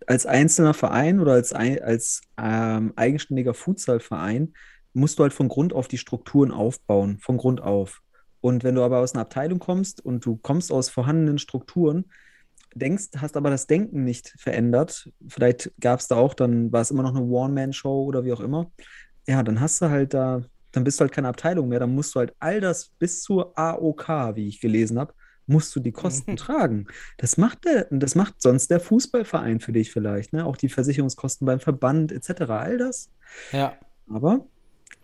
Speaker 6: als einzelner Verein oder als, ein, als ähm, eigenständiger Futsalverein musst du halt von Grund auf die Strukturen aufbauen, von Grund auf. Und wenn du aber aus einer Abteilung kommst und du kommst aus vorhandenen Strukturen, denkst, hast aber das Denken nicht verändert, vielleicht gab es da auch, dann war es immer noch eine One-Man-Show oder wie auch immer, ja, dann hast du halt da, dann bist du halt keine Abteilung mehr, dann musst du halt all das bis zur AOK, wie ich gelesen habe, musst du die Kosten tragen. Das macht der, das macht sonst der Fußballverein für dich vielleicht, ne? Auch die Versicherungskosten beim Verband etc. All das.
Speaker 5: Ja.
Speaker 6: Aber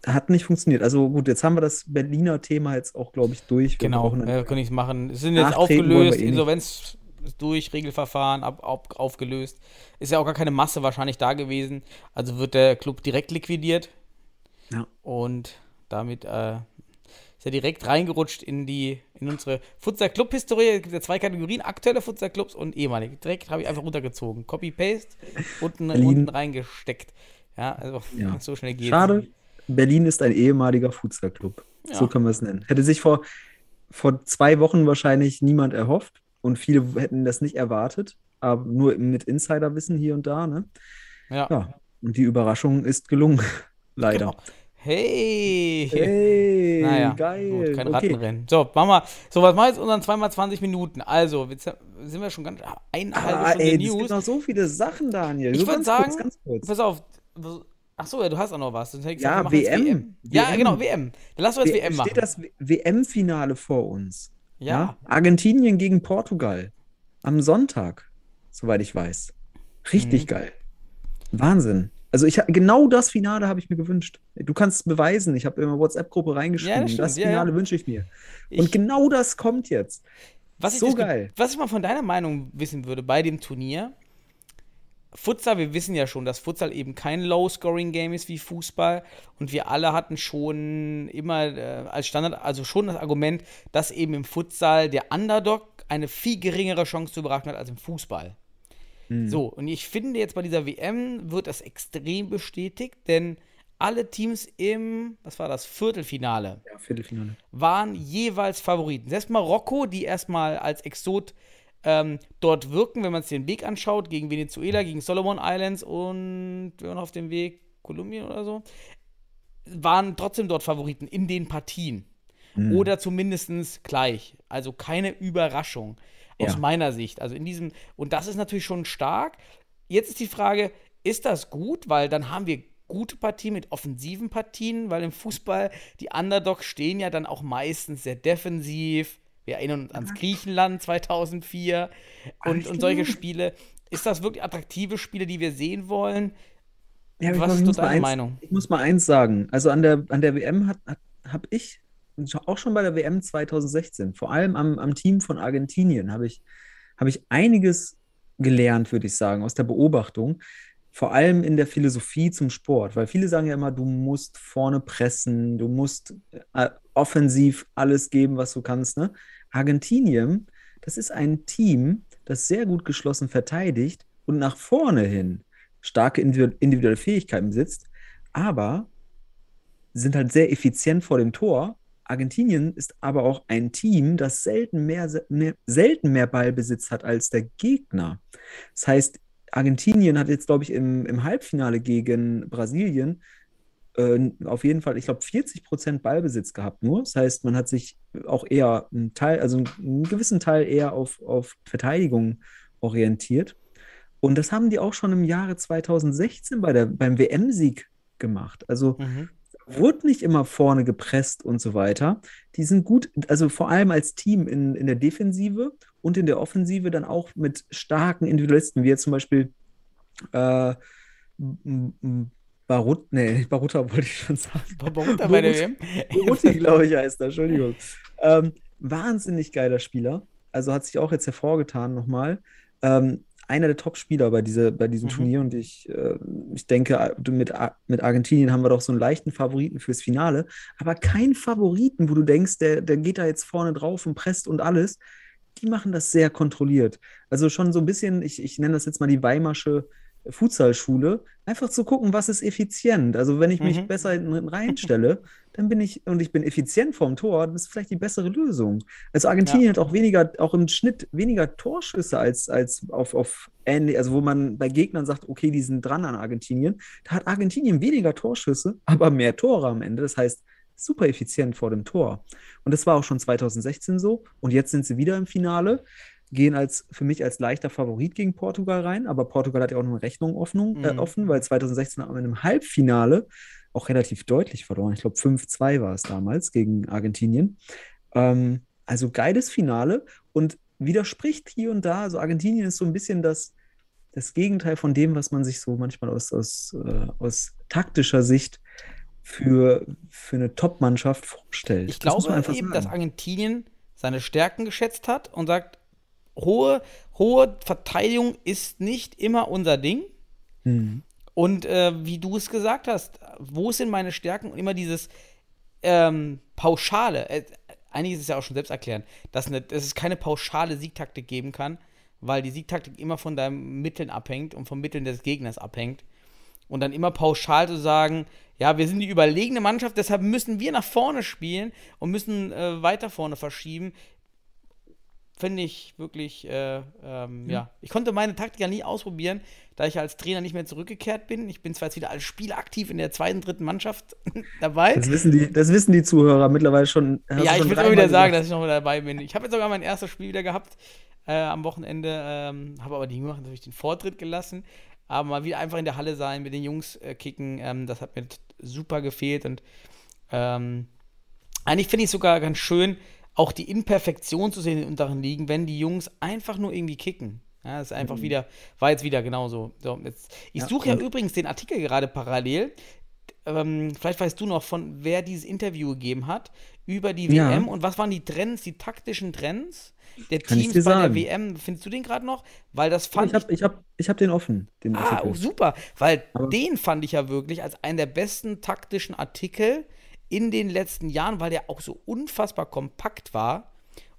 Speaker 6: hat nicht funktioniert. Also gut, jetzt haben wir das Berliner Thema jetzt auch, glaube ich, durch. Wir
Speaker 5: Genau,
Speaker 6: dann-
Speaker 5: kann ich machen. Es sind jetzt
Speaker 6: wir
Speaker 5: aufgelöst,
Speaker 6: eh.
Speaker 5: Insolvenz ist durch, Regelverfahren ab, ab, aufgelöst. Ist ja auch gar keine Masse wahrscheinlich da gewesen. Also wird der Club direkt liquidiert
Speaker 6: Ja.
Speaker 5: und damit äh, ist er direkt reingerutscht in die in unsere Futsal-Club-Historie. Es gibt ja zwei Kategorien, aktuelle Futsal-Clubs und ehemalige. Direkt habe ich einfach runtergezogen. Copy-Paste, unten,
Speaker 6: Berlin.
Speaker 5: unten reingesteckt. Ja, also
Speaker 6: Ja.
Speaker 5: so schnell geht's.
Speaker 6: Schade. Berlin ist ein ehemaliger Fußballclub.
Speaker 5: Ja.
Speaker 6: So können wir es nennen. Hätte sich vor, vor zwei Wochen wahrscheinlich niemand erhofft und viele hätten das nicht erwartet, aber nur mit Insiderwissen hier und da. Ne?
Speaker 5: Ja.
Speaker 6: Ja, und die Überraschung ist gelungen. Leider.
Speaker 5: Genau. Hey!
Speaker 6: Hey,
Speaker 5: Naja,
Speaker 6: geil.
Speaker 5: gut, kein
Speaker 6: okay.
Speaker 5: Rattenrennen. So, machen wir. So, was machen wir jetzt unseren 2x20 Minuten? Also, jetzt sind wir schon ganz eine halbe
Speaker 6: Ah,
Speaker 5: Stunde
Speaker 6: ey, es gibt
Speaker 5: News.
Speaker 6: noch so viele Sachen, Daniel.
Speaker 5: Ich
Speaker 6: So
Speaker 5: würd
Speaker 6: ganz
Speaker 5: sagen,
Speaker 6: kurz, ganz kurz.
Speaker 5: Pass auf. Ach so, ja, du hast auch noch was. Ich
Speaker 6: Ja,
Speaker 5: jetzt
Speaker 6: WM.
Speaker 5: Ja,
Speaker 6: WM.
Speaker 5: genau, WM. Dann lass uns jetzt WM machen.
Speaker 6: Steht das WM-Finale vor uns?
Speaker 5: Ja.
Speaker 6: Argentinien gegen Portugal. Am Sonntag, soweit ich weiß. Richtig
Speaker 5: Mhm.
Speaker 6: geil. Wahnsinn. Also ich genau das Finale habe ich mir gewünscht. Du kannst es beweisen. Ich habe in eine WhatsApp-Gruppe reingeschrieben.
Speaker 5: Ja, das
Speaker 6: das.
Speaker 5: Ja,
Speaker 6: Finale
Speaker 5: ja.
Speaker 6: wünsche ich mir.
Speaker 5: Ich-
Speaker 6: Und genau das kommt jetzt.
Speaker 5: Was ich,
Speaker 6: so
Speaker 5: disku-
Speaker 6: geil.
Speaker 5: was ich mal von deiner Meinung wissen würde bei dem Turnier, Futsal, wir wissen ja schon, dass Futsal eben kein Low-Scoring-Game ist wie Fußball und wir alle hatten schon immer äh, als Standard, also schon das Argument, dass eben im Futsal der Underdog eine viel geringere Chance zu überraschen hat als im Fußball. So, und ich finde jetzt bei dieser WM wird das extrem bestätigt, denn alle Teams im, was war das, Viertelfinale
Speaker 6: Ja, Viertelfinale.
Speaker 5: waren jeweils Favoriten. Selbst Marokko, die erstmal als Exot ähm, dort wirken, wenn man sich den Weg anschaut, gegen Venezuela, gegen Solomon Islands und wir waren auf dem Weg Kolumbien oder so, waren trotzdem dort Favoriten in den Partien. Oder zumindest gleich. Also keine Überraschung aus
Speaker 6: Ja.
Speaker 5: meiner Sicht. Also in diesem, und das ist natürlich schon stark. Jetzt ist die Frage, ist das gut? Weil dann haben wir gute Partien mit offensiven Partien, weil im Fußball die Underdogs stehen ja dann auch meistens sehr defensiv. Wir erinnern uns ans Griechenland 2004 und, und solche Spiele. Ist das wirklich attraktive Spiele, die wir sehen wollen?
Speaker 6: Ja,
Speaker 5: Was ist deine
Speaker 6: eins,
Speaker 5: Meinung?
Speaker 6: Ich muss mal eins sagen. Also an der, an der WM hat, hat, habe ich, auch schon bei der WM 2016, vor allem am, am Team von Argentinien, habe ich, habe ich einiges gelernt, würde ich sagen, aus der Beobachtung. Vor allem in der Philosophie zum Sport, weil viele sagen ja immer, du musst vorne pressen, du musst äh, offensiv alles geben, was du kannst. Ne? Argentinien, das ist ein Team, das sehr gut geschlossen verteidigt und nach vorne hin starke individu- individuelle Fähigkeiten besitzt, aber sind halt sehr effizient vor dem Tor. Argentinien ist aber auch ein Team, das selten mehr, mehr, selten mehr Ballbesitz hat als der Gegner. Das heißt, Argentinien hat jetzt, glaube ich, im, im Halbfinale gegen Brasilien äh, auf jeden Fall, ich glaube, 40 Prozent Ballbesitz gehabt nur. Das heißt, man hat sich auch eher einen Teil, also einen gewissen Teil eher auf, auf Verteidigung orientiert. Und das haben die auch schon im Jahre 2016 bei der, beim WM-Sieg gemacht. Also
Speaker 5: Mhm.
Speaker 6: wurde nicht immer vorne gepresst und so weiter. Die sind gut, also vor allem als Team in, in der Defensive und in der Offensive dann auch mit starken Individualisten, wie jetzt zum Beispiel äh, Barut, nee, Baruta wollte ich schon sagen.
Speaker 5: Barutta bei der WM?
Speaker 6: Baruti, glaube ich, heißt er, Entschuldigung. Ähm, wahnsinnig geiler Spieler. Also hat sich auch jetzt hervorgetan nochmal. Ähm, einer der Top-Spieler bei, diese, bei diesem
Speaker 5: Mhm.
Speaker 6: Turnier und ich, äh, ich denke, mit, mit Argentinien haben wir doch so einen leichten Favoriten fürs Finale, aber keinen Favoriten, wo du denkst, der, der geht da jetzt vorne drauf und presst und alles. Die machen das sehr kontrolliert. Also schon so ein bisschen, ich, ich nenne das jetzt mal die Weimarsche Futsalschule, einfach zu gucken, was ist effizient. Also wenn ich mich
Speaker 5: Mhm.
Speaker 6: besser hinten reinstelle, dann bin ich, und ich bin effizient vorm Tor, das ist vielleicht die bessere Lösung. Also Argentinien hat auch weniger, auch im Schnitt weniger Torschüsse als, als auf, auf ähnlich, also wo man bei Gegnern sagt, okay, die sind dran an Argentinien. Da hat Argentinien weniger Torschüsse, aber mehr Tore am Ende. Das heißt, super effizient vor dem Tor. Und das war auch schon 2016 so. Und jetzt sind sie wieder im Finale, gehen als für mich als leichter Favorit gegen Portugal rein. Aber Portugal hat ja auch noch eine Rechnung offen, äh,
Speaker 5: Mhm.
Speaker 6: offen weil 2016 haben wir in einem Halbfinale auch relativ deutlich verloren. Ich glaube, 5-2 war es damals gegen Argentinien. Ähm, also geiles Finale und widerspricht hier und da. Also Argentinien ist so ein bisschen das, das Gegenteil von dem, was man sich so manchmal aus, aus, äh, aus taktischer Sicht für, für eine Top-Mannschaft vorstellt.
Speaker 5: Ich
Speaker 6: Das
Speaker 5: glaube eben,
Speaker 6: sagen.
Speaker 5: dass Argentinien seine Stärken geschätzt hat und sagt, hohe, hohe Verteidigung ist nicht immer unser Ding.
Speaker 6: Mhm.
Speaker 5: Und äh, wie du es gesagt hast, wo sind meine Stärken? Und immer dieses ähm, Pauschale. Äh, eigentlich ist es ja auch schon selbst erklären, dass, eine, dass es keine pauschale Siegtaktik geben kann, weil die Siegtaktik immer von deinen Mitteln abhängt und vom Mitteln des Gegners abhängt. Und dann immer pauschal zu sagen, ja, wir sind die überlegene Mannschaft, deshalb müssen wir nach vorne spielen und müssen äh, weiter vorne verschieben, finde ich wirklich, äh, ähm, ja. Ich konnte meine Taktik ja nie ausprobieren, da ich als Trainer nicht mehr zurückgekehrt bin. Ich bin zwar jetzt wieder als Spieler aktiv in der zweiten, dritten Mannschaft dabei.
Speaker 6: Das wissen, die, das wissen die Zuhörer mittlerweile schon.
Speaker 5: Ja, ich würde immer wieder sagen, dass ich noch mal dabei bin. Ich habe jetzt sogar mein erstes Spiel wieder gehabt äh, am Wochenende, ähm, habe aber die Jüngeren natürlich den Vortritt gelassen. Aber mal wieder einfach in der Halle sein, mit den Jungs äh, kicken, ähm, das hat mir super gefehlt. Und ähm, eigentlich finde ich es sogar ganz schön, auch die Imperfektion zu sehen in den unteren Ligen, wenn die Jungs einfach nur irgendwie kicken. Ja, das ist einfach wieder, war jetzt wieder genauso. So, jetzt, ich
Speaker 6: Ja,
Speaker 5: suche ja übrigens den Artikel gerade parallel. Ähm, vielleicht weißt du noch von, wer dieses Interview gegeben hat über die
Speaker 6: Ja.
Speaker 5: WM und was waren die Trends, die taktischen Trends der
Speaker 6: Kann
Speaker 5: Teams bei der
Speaker 6: sagen.
Speaker 5: WM. Findest du den gerade noch? Weil das fand
Speaker 6: Ich habe ich hab, ich hab den offen, den
Speaker 5: Ah,
Speaker 6: Artikel.
Speaker 5: oh, super, weil
Speaker 6: Aber-
Speaker 5: den fand ich ja wirklich als einen der besten taktischen Artikel in den letzten Jahren, weil der auch so unfassbar kompakt war.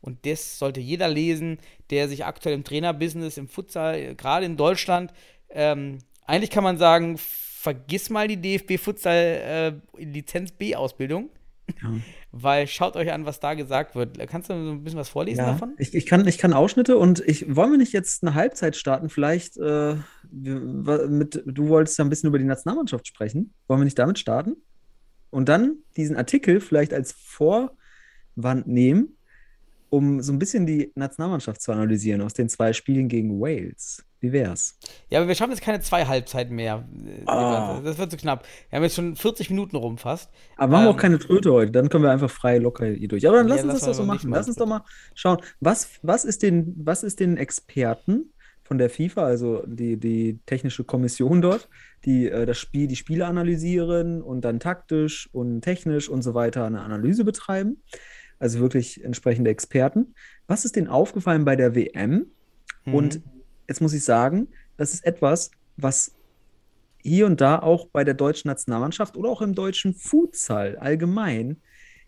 Speaker 5: Und das sollte jeder lesen, der sich aktuell im Trainerbusiness, im Futsal, äh, gerade in Deutschland, ähm, eigentlich kann man sagen, vergiss mal die DFB-Futsal äh, Lizenz B-Ausbildung,
Speaker 6: Ja.
Speaker 5: weil schaut euch an, was da gesagt wird. Kannst du ein bisschen was vorlesen
Speaker 6: Ja,
Speaker 5: davon?
Speaker 6: ich, ich, kann, ich kann Ausschnitte und ich wollen wir nicht jetzt eine Halbzeit starten? Vielleicht äh, mit, du wolltest ja ein bisschen über die Nationalmannschaft sprechen. Wollen wir nicht damit starten? Und dann diesen Artikel vielleicht als Vorwand nehmen, um so ein bisschen die Nationalmannschaft zu analysieren aus den zwei Spielen gegen Wales. Wie wär's?
Speaker 5: Ja, aber wir schaffen jetzt keine zwei Halbzeiten mehr.
Speaker 6: Ah.
Speaker 5: Das wird zu knapp. Wir haben jetzt schon 40 Minuten rum fast.
Speaker 6: Aber wir haben
Speaker 5: Ähm,
Speaker 6: auch keine Tröte heute, dann können wir einfach frei locker hier durch. Aber dann
Speaker 5: Ja,
Speaker 6: lass uns
Speaker 5: lass
Speaker 6: das doch so machen. Lass uns doch mal schauen, was, was, ist den, was ist den Experten von der FIFA, also die, die technische Kommission dort, die äh, das Spiel, die Spiele analysieren und dann taktisch und technisch und so weiter eine Analyse betreiben. Also wirklich entsprechende Experten. Was ist denen aufgefallen bei der WM? Und jetzt muss ich sagen, das ist etwas, was hier und da auch bei der deutschen Nationalmannschaft oder auch im deutschen Futsal allgemein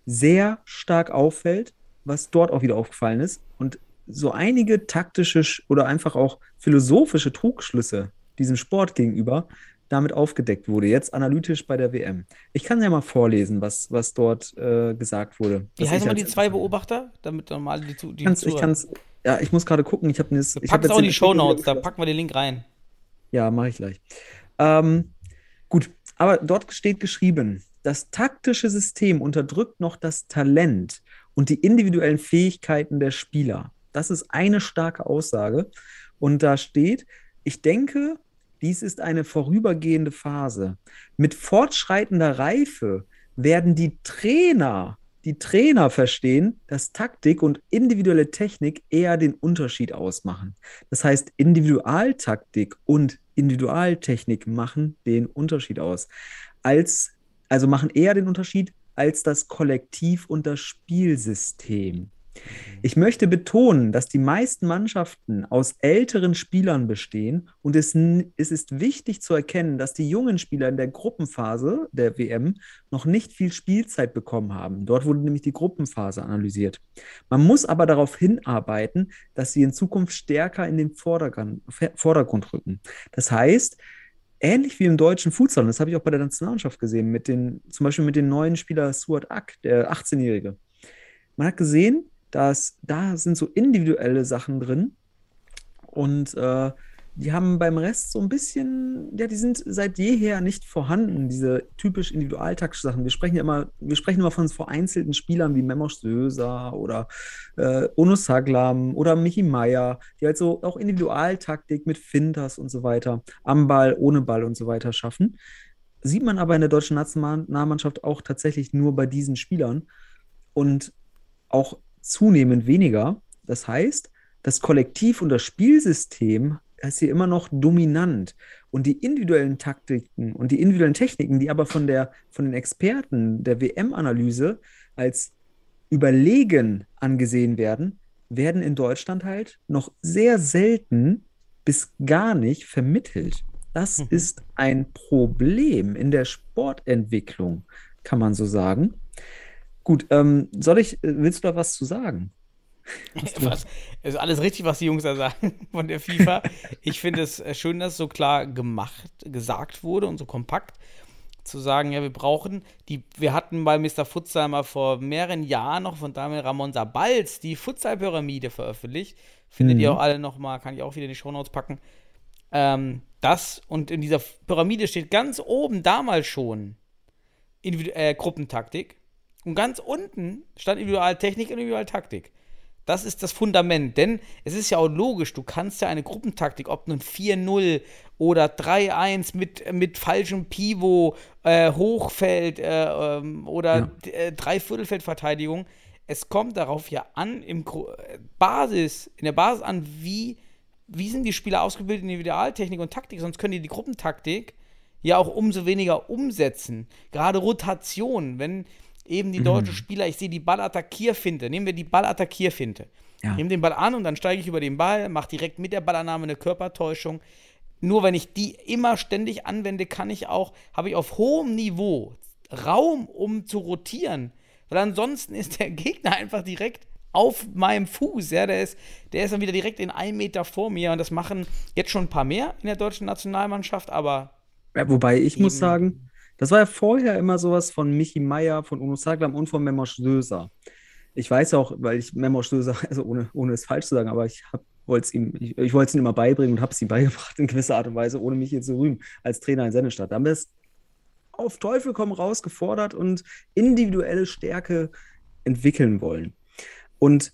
Speaker 6: sehr stark auffällt, was dort auch wieder aufgefallen ist. Und so einige taktische Sch- oder einfach auch philosophische Trugschlüsse diesem Sport gegenüber damit aufgedeckt wurde, jetzt analytisch bei der WM. Ich kann ja mal vorlesen, was, was dort äh, gesagt wurde.
Speaker 5: Wie heißen
Speaker 6: ich
Speaker 5: mal die zwei Beobachter? Damit normal die, Zu- die
Speaker 6: Ich kann's, ich kann's, ja, ich muss gerade gucken. Ich habe das. ich hab
Speaker 5: Pack es
Speaker 6: jetzt
Speaker 5: auch die Show
Speaker 6: Artikel
Speaker 5: Notes, da packen wir den Link rein.
Speaker 6: Ja, mache ich gleich. Ähm, gut, aber dort steht geschrieben, das taktische System unterdrückt noch das Talent und die individuellen Fähigkeiten der Spieler. Das ist eine starke Aussage. Und da steht, ich denke, dies ist eine vorübergehende Phase. Mit fortschreitender Reife werden die Trainer, die Trainer verstehen, dass Taktik und individuelle Technik eher den Unterschied ausmachen. Das heißt, Individualtaktik und Individualtechnik machen den Unterschied aus. Als, also machen eher den Unterschied als das Kollektiv und das Spielsystem. Ich möchte betonen, dass die meisten Mannschaften aus älteren Spielern bestehen und es, es ist wichtig zu erkennen, dass die jungen Spieler in der Gruppenphase der WM noch nicht viel Spielzeit bekommen haben. Dort wurde nämlich die Gruppenphase analysiert. Man muss aber darauf hinarbeiten, dass sie in Zukunft stärker in den Vordergrund, Vordergrund rücken. Das heißt, ähnlich wie im deutschen Futsal, und das habe ich auch bei der Nationalmannschaft gesehen, mit den, zum Beispiel mit dem neuen Spieler Suat Ak, der 18-Jährige. Man hat gesehen, dass da sind so individuelle Sachen drin und äh, die haben beim Rest so ein bisschen, ja, die sind seit jeher nicht vorhanden, diese typisch individualtaktischen Sachen. Wir sprechen ja immer, wir sprechen immer von vereinzelten Spielern wie Memos Söser oder äh, Onus Saglam oder Michi Meier, die halt so auch Individualtaktik mit Finters und so weiter, am Ball, ohne Ball und so weiter schaffen. Sieht man aber in der deutschen Nationalmannschaft auch tatsächlich nur bei diesen Spielern und auch zunehmend weniger. Das heißt, das Kollektiv und das Spielsystem ist hier immer noch dominant. Und die individuellen Taktiken und die individuellen Techniken, die aber von, der, von den Experten der WM-Analyse als überlegen angesehen werden, werden in Deutschland halt noch sehr selten bis gar nicht vermittelt. Das mhm. ist ein Problem in der Sportentwicklung, kann man so sagen. Gut, ähm, soll ich, äh, willst du da was zu sagen?
Speaker 5: Was, ist alles richtig, was die Jungs da sagen von der FIFA. ich finde es äh, schön, dass so klar gemacht, gesagt wurde und so kompakt zu sagen, ja, wir brauchen die, wir hatten bei Mr. Futsal mal vor mehreren Jahren noch von Daniel Ramon Sabalz die Futsal-Pyramide veröffentlicht. Findet mhm. ihr auch alle nochmal, kann ich auch wieder in die Shownotes packen. Ähm, das und in dieser Pyramide steht ganz oben damals schon Individu äh, Gruppentaktik und ganz unten stand Individualtechnik und Individualtaktik. Das ist das Fundament, denn es ist ja auch logisch, du kannst ja eine Gruppentaktik, ob nun 4-0 oder 3-1 mit, mit falschem Pivot, äh, Hochfeld äh, ähm, oder ja. äh, Dreiviertelfeldverteidigung, es kommt darauf ja an, im Basis, in der Basis an, wie, wie sind die Spieler ausgebildet in Individualtechnik und Taktik, sonst können die die Gruppentaktik ja auch umso weniger umsetzen. Gerade Rotation, wenn eben die deutschen mhm. Spieler, ich sehe die Ballattackierfinte, nehmen wir die Ballattackierfinte. Ja. Nehme den Ball an und dann steige ich über den Ball, mache direkt mit der Ballannahme eine Körpertäuschung. Nur wenn ich die immer ständig anwende, kann ich auch, habe ich auf hohem Niveau Raum, um zu rotieren. Weil ansonsten ist der Gegner einfach direkt auf meinem Fuß. Ja, der ist, der ist dann wieder direkt in einem Meter vor mir. Und das machen jetzt schon ein paar mehr in der deutschen Nationalmannschaft, aber.
Speaker 6: Ja, wobei ich muss sagen, das war ja vorher immer sowas von Michi Meier, von Uno Saglam und von Memo Stöser. Ich weiß auch, weil ich Memo Stöser, also ohne, ohne es falsch zu sagen, aber ich wollte es ihm, ich, ich wollte es ihm immer beibringen und habe es ihm beigebracht in gewisser Art und Weise, ohne mich hier zu rühmen, als Trainer in Sennestadt. Da haben wir es auf Teufel komm raus gefordert und individuelle Stärke entwickeln wollen. Und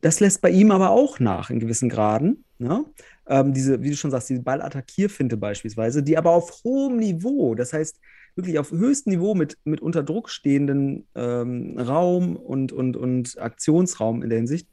Speaker 6: das lässt bei ihm aber auch nach in gewissen Graden. Ne? Ähm, diese, wie du schon sagst, diese Ballattackierfinte beispielsweise, die aber auf hohem Niveau, das heißt, wirklich auf höchstem Niveau mit, mit unter Druck stehenden ähm, Raum und, und, und Aktionsraum in der Hinsicht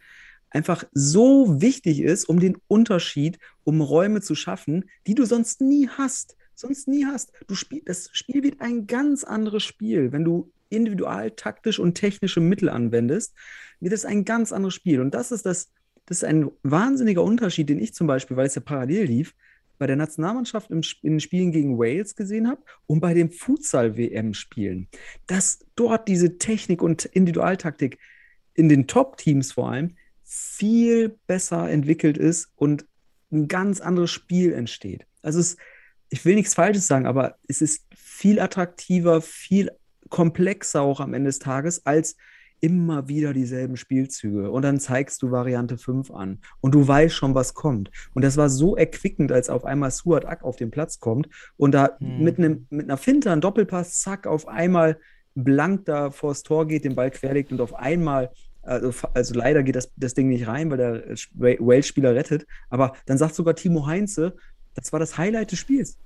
Speaker 6: einfach so wichtig ist, um den Unterschied, um Räume zu schaffen, die du sonst nie hast. Sonst nie hast. Du spiel, das Spiel wird ein ganz anderes Spiel. Wenn du individual, taktisch und technische Mittel anwendest, wird es ein ganz anderes Spiel. Und das ist das, das ist ein wahnsinniger Unterschied, den ich zum Beispiel, weil es ja parallel lief, bei der Nationalmannschaft in den Spielen gegen Wales gesehen habe und bei den Futsal-WM-Spielen, dass dort diese Technik und Individualtaktik in den Top-Teams vor allem viel besser entwickelt ist und ein ganz anderes Spiel entsteht. Also es, ich will nichts Falsches sagen, aber es ist viel attraktiver, viel komplexer auch am Ende des Tages als immer wieder dieselben Spielzüge und dann zeigst du Variante 5 an und du weißt schon, was kommt. Und das war so erquickend, als auf einmal Suat Ak auf den Platz kommt und da hm. mit, einem, mit einer Finte, ein Doppelpass, zack, auf einmal blank da vors Tor geht, den Ball querlegt und auf einmal, also, also leider geht das, das Ding nicht rein, weil der Wales-Spieler rettet, aber dann sagt sogar Timo Heinze, das war das Highlight des Spiels.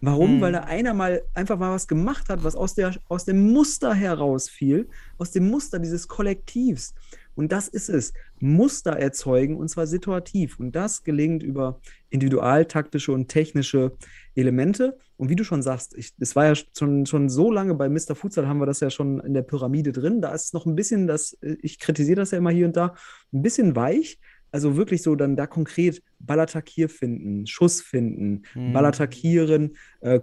Speaker 6: Warum? Mhm. Weil da einer mal einfach mal was gemacht hat, was aus, der, aus dem Muster herausfiel, aus dem Muster dieses Kollektivs. Und das ist es. Muster erzeugen und zwar situativ. Und das gelingt über individualtaktische und technische Elemente. Und wie du schon sagst, es war ja schon, schon so lange bei Mr. Futsal, haben wir das ja schon in der Pyramide drin. Da ist noch ein bisschen das, ich kritisiere das ja immer hier und da, ein bisschen weich. Also wirklich so dann da konkret Ballattakier finden, Schuss finden, mhm. Ballattackieren, äh,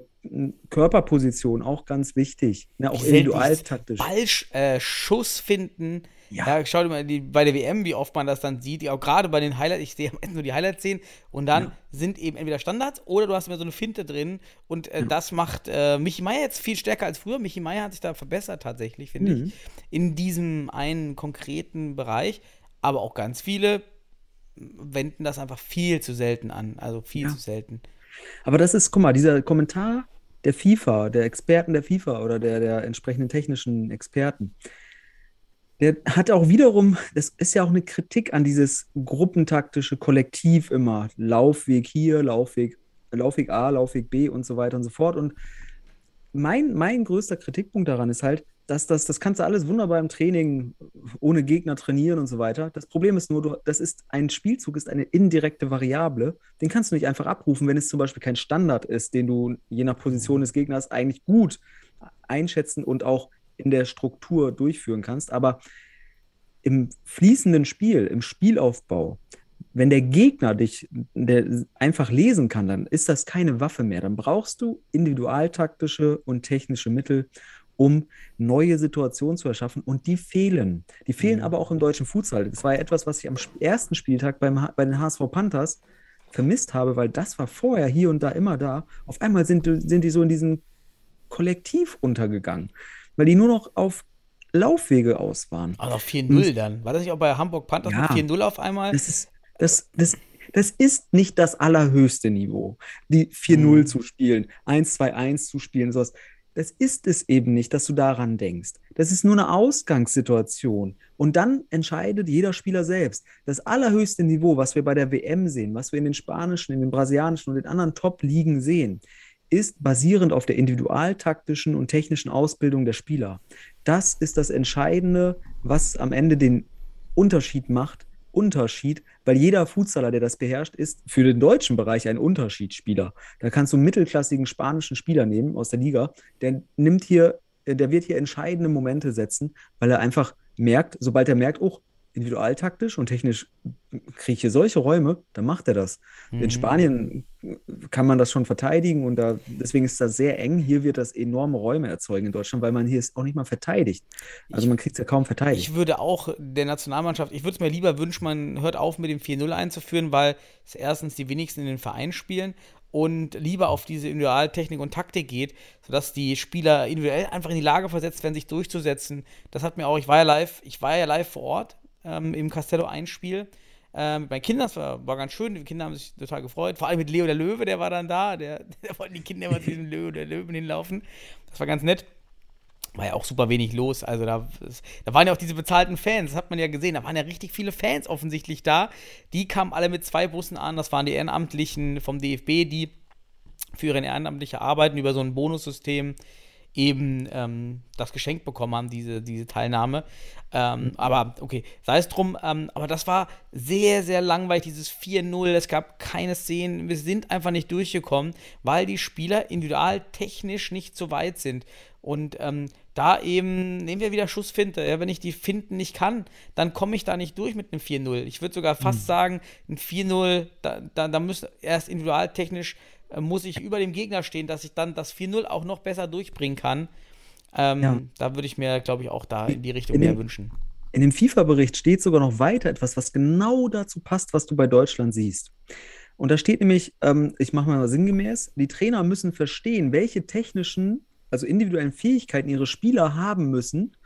Speaker 6: Körperposition auch ganz wichtig. Ne, auch individualtaktisch.
Speaker 5: Ballschuss äh, finden. Ja. ja, schau dir mal die, bei der WM, wie oft man das dann sieht. Auch gerade bei den Highlights, ich sehe am Ende nur die Highlights sehen und dann ja. sind eben entweder Standards oder du hast immer so eine Finte drin und äh, ja. das macht äh, Michi Meier jetzt viel stärker als früher. Michi Meier hat sich da verbessert tatsächlich, finde mhm. ich, in diesem einen konkreten Bereich. Aber auch ganz viele wenden das einfach viel zu selten an. Also viel
Speaker 6: Ja.
Speaker 5: zu selten.
Speaker 6: Aber das ist, guck mal, dieser Kommentar der FIFA, der Experten der FIFA oder der, der entsprechenden technischen Experten, der hat auch wiederum, das ist ja auch eine Kritik an dieses gruppentaktische Kollektiv immer. Laufweg hier, Laufweg, Laufweg A, Laufweg B und so weiter und so fort. Und mein, mein größter Kritikpunkt daran ist halt, dass das, das kannst du alles wunderbar im Training ohne Gegner trainieren und so weiter. Das Problem ist nur, du, das ist ein Spielzug, ist eine indirekte Variable. Den kannst du nicht einfach abrufen, wenn es zum Beispiel kein Standard ist, den du je nach Position des Gegners eigentlich gut einschätzen und auch in der Struktur durchführen kannst. Aber im fließenden Spiel, im Spielaufbau, wenn der Gegner dich der einfach lesen kann, dann ist das keine Waffe mehr. Dann brauchst du individualtaktische und technische Mittel, um neue Situationen zu erschaffen. Und die fehlen. Die fehlen aber auch im deutschen Futsal. Das war ja etwas, was ich am ersten Spieltag beim, bei den HSV Panthers vermisst habe, weil das war vorher hier und da immer da. Auf einmal sind, sind die so in diesem Kollektiv untergegangen, weil die nur noch auf Laufwege aus waren.
Speaker 5: Aber noch 4-0 dann. War das nicht auch bei Hamburg Panthers
Speaker 6: Ja.
Speaker 5: mit 4-0 auf einmal?
Speaker 6: Das ist, das, das, das ist nicht das allerhöchste Niveau, die 4-0
Speaker 5: Mhm.
Speaker 6: zu spielen, 1-2-1 zu spielen, sowas. Das ist es eben nicht, dass du daran denkst. Das ist nur eine Ausgangssituation. Und dann entscheidet jeder Spieler selbst. Das allerhöchste Niveau, was wir bei der WM sehen, was wir in den spanischen, in den brasilianischen und den anderen Top-Ligen sehen, ist basierend auf der individualtaktischen und technischen Ausbildung der Spieler. Das ist das Entscheidende, was am Ende den Unterschied macht. Unterschied, weil jeder Futsaler, der das beherrscht, ist für den deutschen Bereich ein Unterschiedsspieler. Da kannst du einen mittelklassigen spanischen Spieler nehmen aus der Liga, der nimmt hier, der wird hier entscheidende Momente setzen, weil er einfach merkt, sobald er merkt, oh, individualtaktisch und technisch kriege ich hier solche Räume, dann macht er das.
Speaker 5: Mhm.
Speaker 6: In Spanien kann man das schon verteidigen und da, deswegen ist das sehr eng. Hier wird das enorme Räume erzeugen in Deutschland, weil man hier ist auch nicht mal verteidigt. Also man kriegt es ja kaum verteidigt.
Speaker 5: Ich würde auch der Nationalmannschaft, ich würde es mir lieber wünschen, man hört auf mit dem 4-0 einzuführen, weil es erstens die wenigsten in den Verein spielen und lieber auf diese Individualtechnik und Taktik geht, sodass die Spieler individuell einfach in die Lage versetzt werden, sich durchzusetzen. Das hat mir auch, ich war ja live, ich war ja live vor Ort ähm, im Castello-Einspiel äh, mit meinen Kindern, das war, war ganz schön, die Kinder haben sich total gefreut, vor allem mit Leo der Löwe, der war dann da, der, der wollten die Kinder immer zu diesem Leo der Löwen hinlaufen. Das war ganz nett war ja auch super wenig los. Also da, da waren ja auch diese bezahlten Fans, das hat man ja gesehen. Da waren ja richtig viele Fans offensichtlich da. Die kamen alle mit zwei Bussen an. Das waren die Ehrenamtlichen vom DFB, die für ihre ehrenamtliche Arbeiten über so ein Bonussystem eben ähm, das geschenkt bekommen haben, diese, diese Teilnahme. Ähm, aber okay, sei es drum. Ähm, aber das war sehr, sehr langweilig, dieses 4-0. Es gab keine Szenen. Wir sind einfach nicht durchgekommen, weil die Spieler individual technisch nicht so weit sind. Und ähm, da eben nehmen wir wieder Schussfinte. Ja, wenn ich die Finden nicht kann, dann komme ich da nicht durch mit einem 4-0. Ich würde sogar fast sagen, ein 4-0, da, da, da müsste erst individualtechnisch äh, muss ich über dem Gegner stehen, dass ich dann das 4-0 auch noch besser durchbringen kann. Ähm,
Speaker 6: Ja.
Speaker 5: Da würde ich mir, glaube ich, auch da in die Richtung
Speaker 6: In
Speaker 5: mehr
Speaker 6: dem-
Speaker 5: wünschen.
Speaker 6: In dem FIFA-Bericht steht sogar noch weiter etwas, was genau dazu passt, was du bei Deutschland siehst. Und da steht nämlich, ähm, ich mache mal sinngemäß, die Trainer müssen verstehen, welche technischen, also individuellen Fähigkeiten ihre Spieler haben müssen